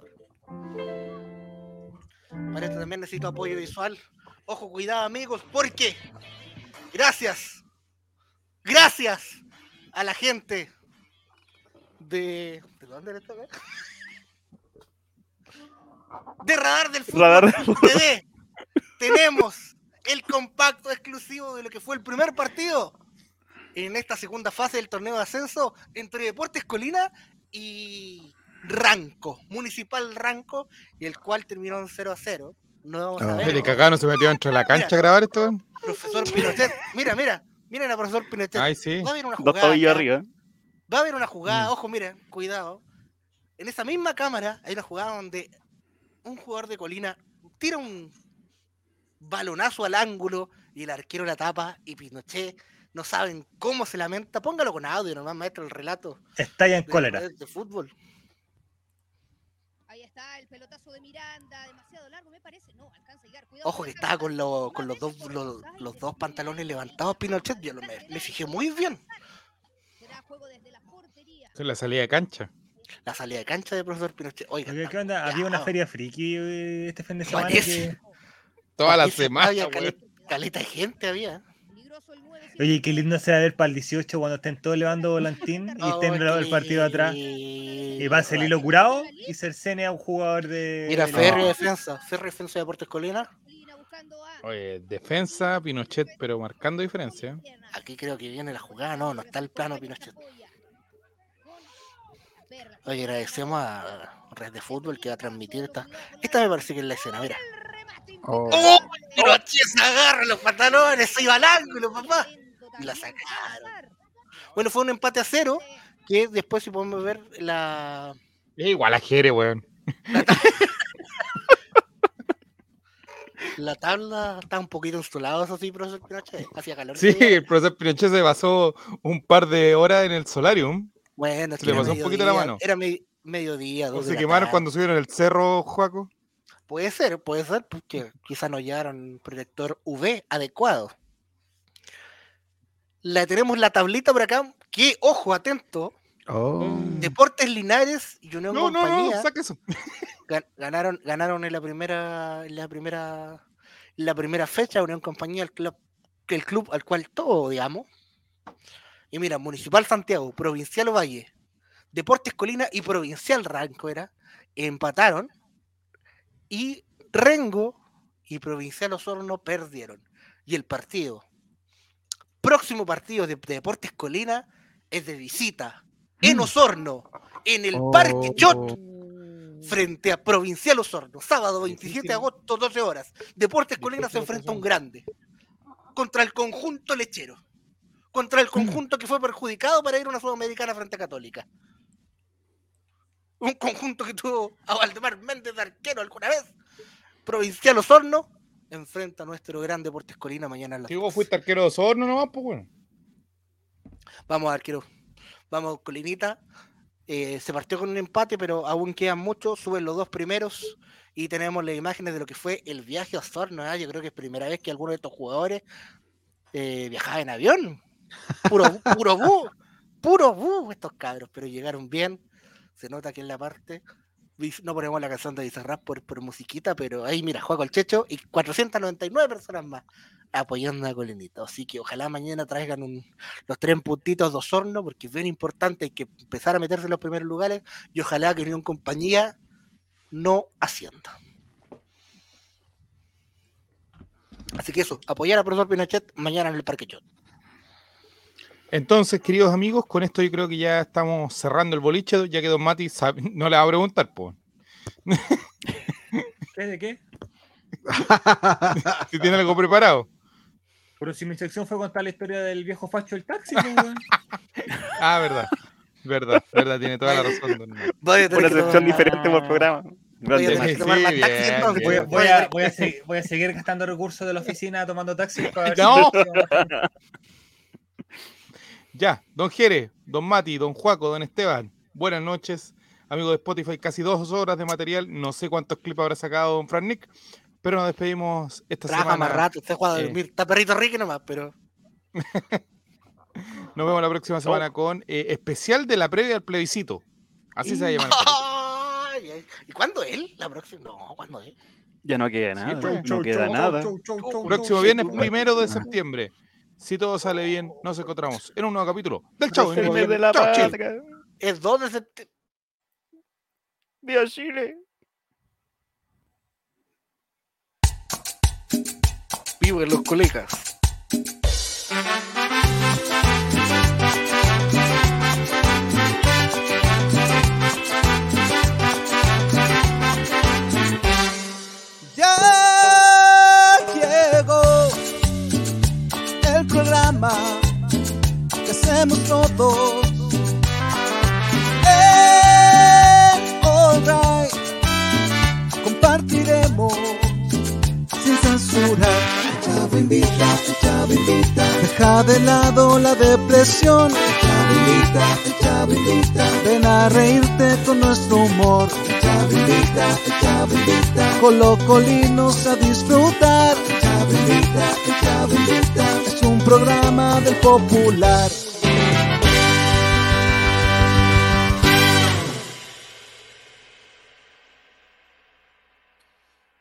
Para esto también necesito apoyo visual. Ojo, cuidado amigos, porque gracias, gracias a la gente de... ¿De dónde era esta vez? De Radar del Fútbol Radar del TV. Tenemos el compacto exclusivo de lo que fue el primer partido en esta segunda fase del torneo de ascenso entre Deportes Colina y Ranco, Municipal Ranco, y el cual terminó en 0 a 0. No vamos a Ah. ver. Cagado no se metió dentro de la cancha a grabar esto. Profesor Pinochet, mira, mira, miren a profesor Pinochet. Ay, sí. Va a haber una Dos jugada. arriba. Va a haber una jugada, Mm. ojo, miren, cuidado. En esa misma cámara hay una jugada donde un jugador de Colina tira un balonazo al ángulo y el arquero la tapa y Pinochet no saben cómo se lamenta. Póngalo con audio nomás, maestro, el relato Estalla en de, cólera. de- de fútbol. Ahí está el pelotazo de Miranda, demasiado largo, me parece. No, alcanza a llegar. Cuidado Ojo que estaba con, lo- con los, dos, los, los dos pantalones levantados Pinochet. Yo lo- me, me fijé muy bien. Será juego desde la portería. Esa es la salida de cancha. La salida de cancha de profesor Pinochet. Oiga, ¿qué onda? Había una feria friki eh, este fin de semana Parece. que... Toda la semana. había caleta, caleta de gente había. Oye, qué lindo será ver para el 18 cuando estén todos levando volantín y Oh, estén qué el partido atrás. Y va a salir lo curado y cercene a un jugador de. Mira, de- Ferri defensa, Ferri defensa de Deportes Colina. Colina buscando a- Oye, defensa, Pinochet, pero marcando diferencia. Aquí creo que viene la jugada, no, no está el plano Pinochet. Oye, agradecemos a Red de Fútbol que va a transmitir esta. Esta me parece que es la escena, mira. Oh. ¡Oh! Pinochet se agarra los pantalones, se iba al ángulo, papá. Y la sacaron. Bueno, fue un empate a cero, que después si podemos ver la... Es igual a Jere, weón. La tabla está un poquito instalada, eso sí, profesor Pinochet. Hacía calor. Sí, el profesor Pinochet se pasó un par de horas en el solarium. Bueno, es se que le era pasó un poquito la mediodía, mano. Era me- mediodía, ¿O dos se quemaron tarde. cuando subieron el cerro, Juaco? Puede ser, puede ser, porque quizá no llevaron protector UV adecuado. La tenemos la tablita por acá, que, ojo, atento, Oh. Deportes Linares y Unión No, no, Compañía no, saca eso. gan- ganaron, ganaron en la primera, en la primera, en la primera fecha, Unión Compañía, el club, el club al cual todo, digamos. Y mira, Municipal Santiago, Provincial Valle, Deportes Colina y Provincial Ranco era, empataron y Rengo y Provincial Osorno perdieron. Y el partido, próximo partido de, de Deportes Colina es de visita en Osorno, en el Parque Chot Oh. frente a Provincial Osorno, sábado 27 de agosto, 12 horas. Deportes Colina se enfrenta a un grande contra el conjunto lechero, contra el conjunto que fue perjudicado para ir a una sudamericana frente a Católica. Un conjunto que tuvo a Valdemar Méndez de arquero alguna vez. Provincial Osorno enfrenta a nuestro gran Deportes Colina mañana en la Si vos fuiste arquero de Osorno nomás, pues bueno. Vamos, arquero. Vamos, Colinita. Eh, se partió con un empate, pero aún quedan muchos. Suben los dos primeros y tenemos las imágenes de lo que fue el viaje a Osorno. ¿ah? Yo creo que es primera vez que alguno de estos jugadores eh, viajaba en avión. Puro, puro bu, puro bu estos cabros, pero llegaron bien. Se nota que en la parte. No ponemos la canción de Bizarrap por, por musiquita, pero ahí mira, juega el Checho y 499 personas más apoyando a Colinita. Así que ojalá mañana traigan los tres puntitos de Osorno, porque es bien importante, que empezar a meterse en los primeros lugares y ojalá que Unión Compañía no ascienda. Así que eso, apoyar al profesor Pinochet mañana en el Parque Chot. Entonces, queridos amigos, con esto yo creo que ya estamos cerrando el boliche, ya que Don Mati sabe- no le va a preguntar, pues. ¿Qué de qué? Si tiene algo preparado. Pero si mi sección fue contar la historia del viejo facho del taxi, weón. Ah, verdad. Verdad, verdad, tiene toda la razón. Don Mati. Voy a tener Una sección diferente por programa. Voy a Sí, bien. Voy, voy voy, seguir, gastando recursos de la oficina tomando taxi para ver si- No. Ya, don Jere, don Mati, don Juaco, don Esteban, buenas noches. Amigos de Spotify, casi dos horas de material. No sé cuántos clips habrá sacado don Fran Nick, pero nos despedimos esta Trabaja semana. más rato, usted juega a eh. dormir. Está perrito Ricky nomás, pero. Nos vemos la próxima semana con eh, especial de la previa al plebiscito. Así se va a llamar. ¿Y cuándo él? La próxima. No, ¿cuándo él? Ya no queda nada. chau, no Chau, queda chau, nada. chau, chau, chau, Próximo chau. viernes, primero de septiembre. Si todo sale bien, nos encontramos en un nuevo capítulo del. El mes de la Chao, Chile. Es 2 de septiembre. ¡Viva Chile! Vivo en los colegas. Que hacemos todos. En All Right compartiremos sin censura. El Chavo invita, Chavo invita. Deja de lado la depresión. El Chavo invita, Chavo invita. Ven a reírte con nuestro humor. El Chavo invita, Chavo invita. Colocolinos a disfrutar. El Chavo invita, Chavo invita. Es un programa del popular.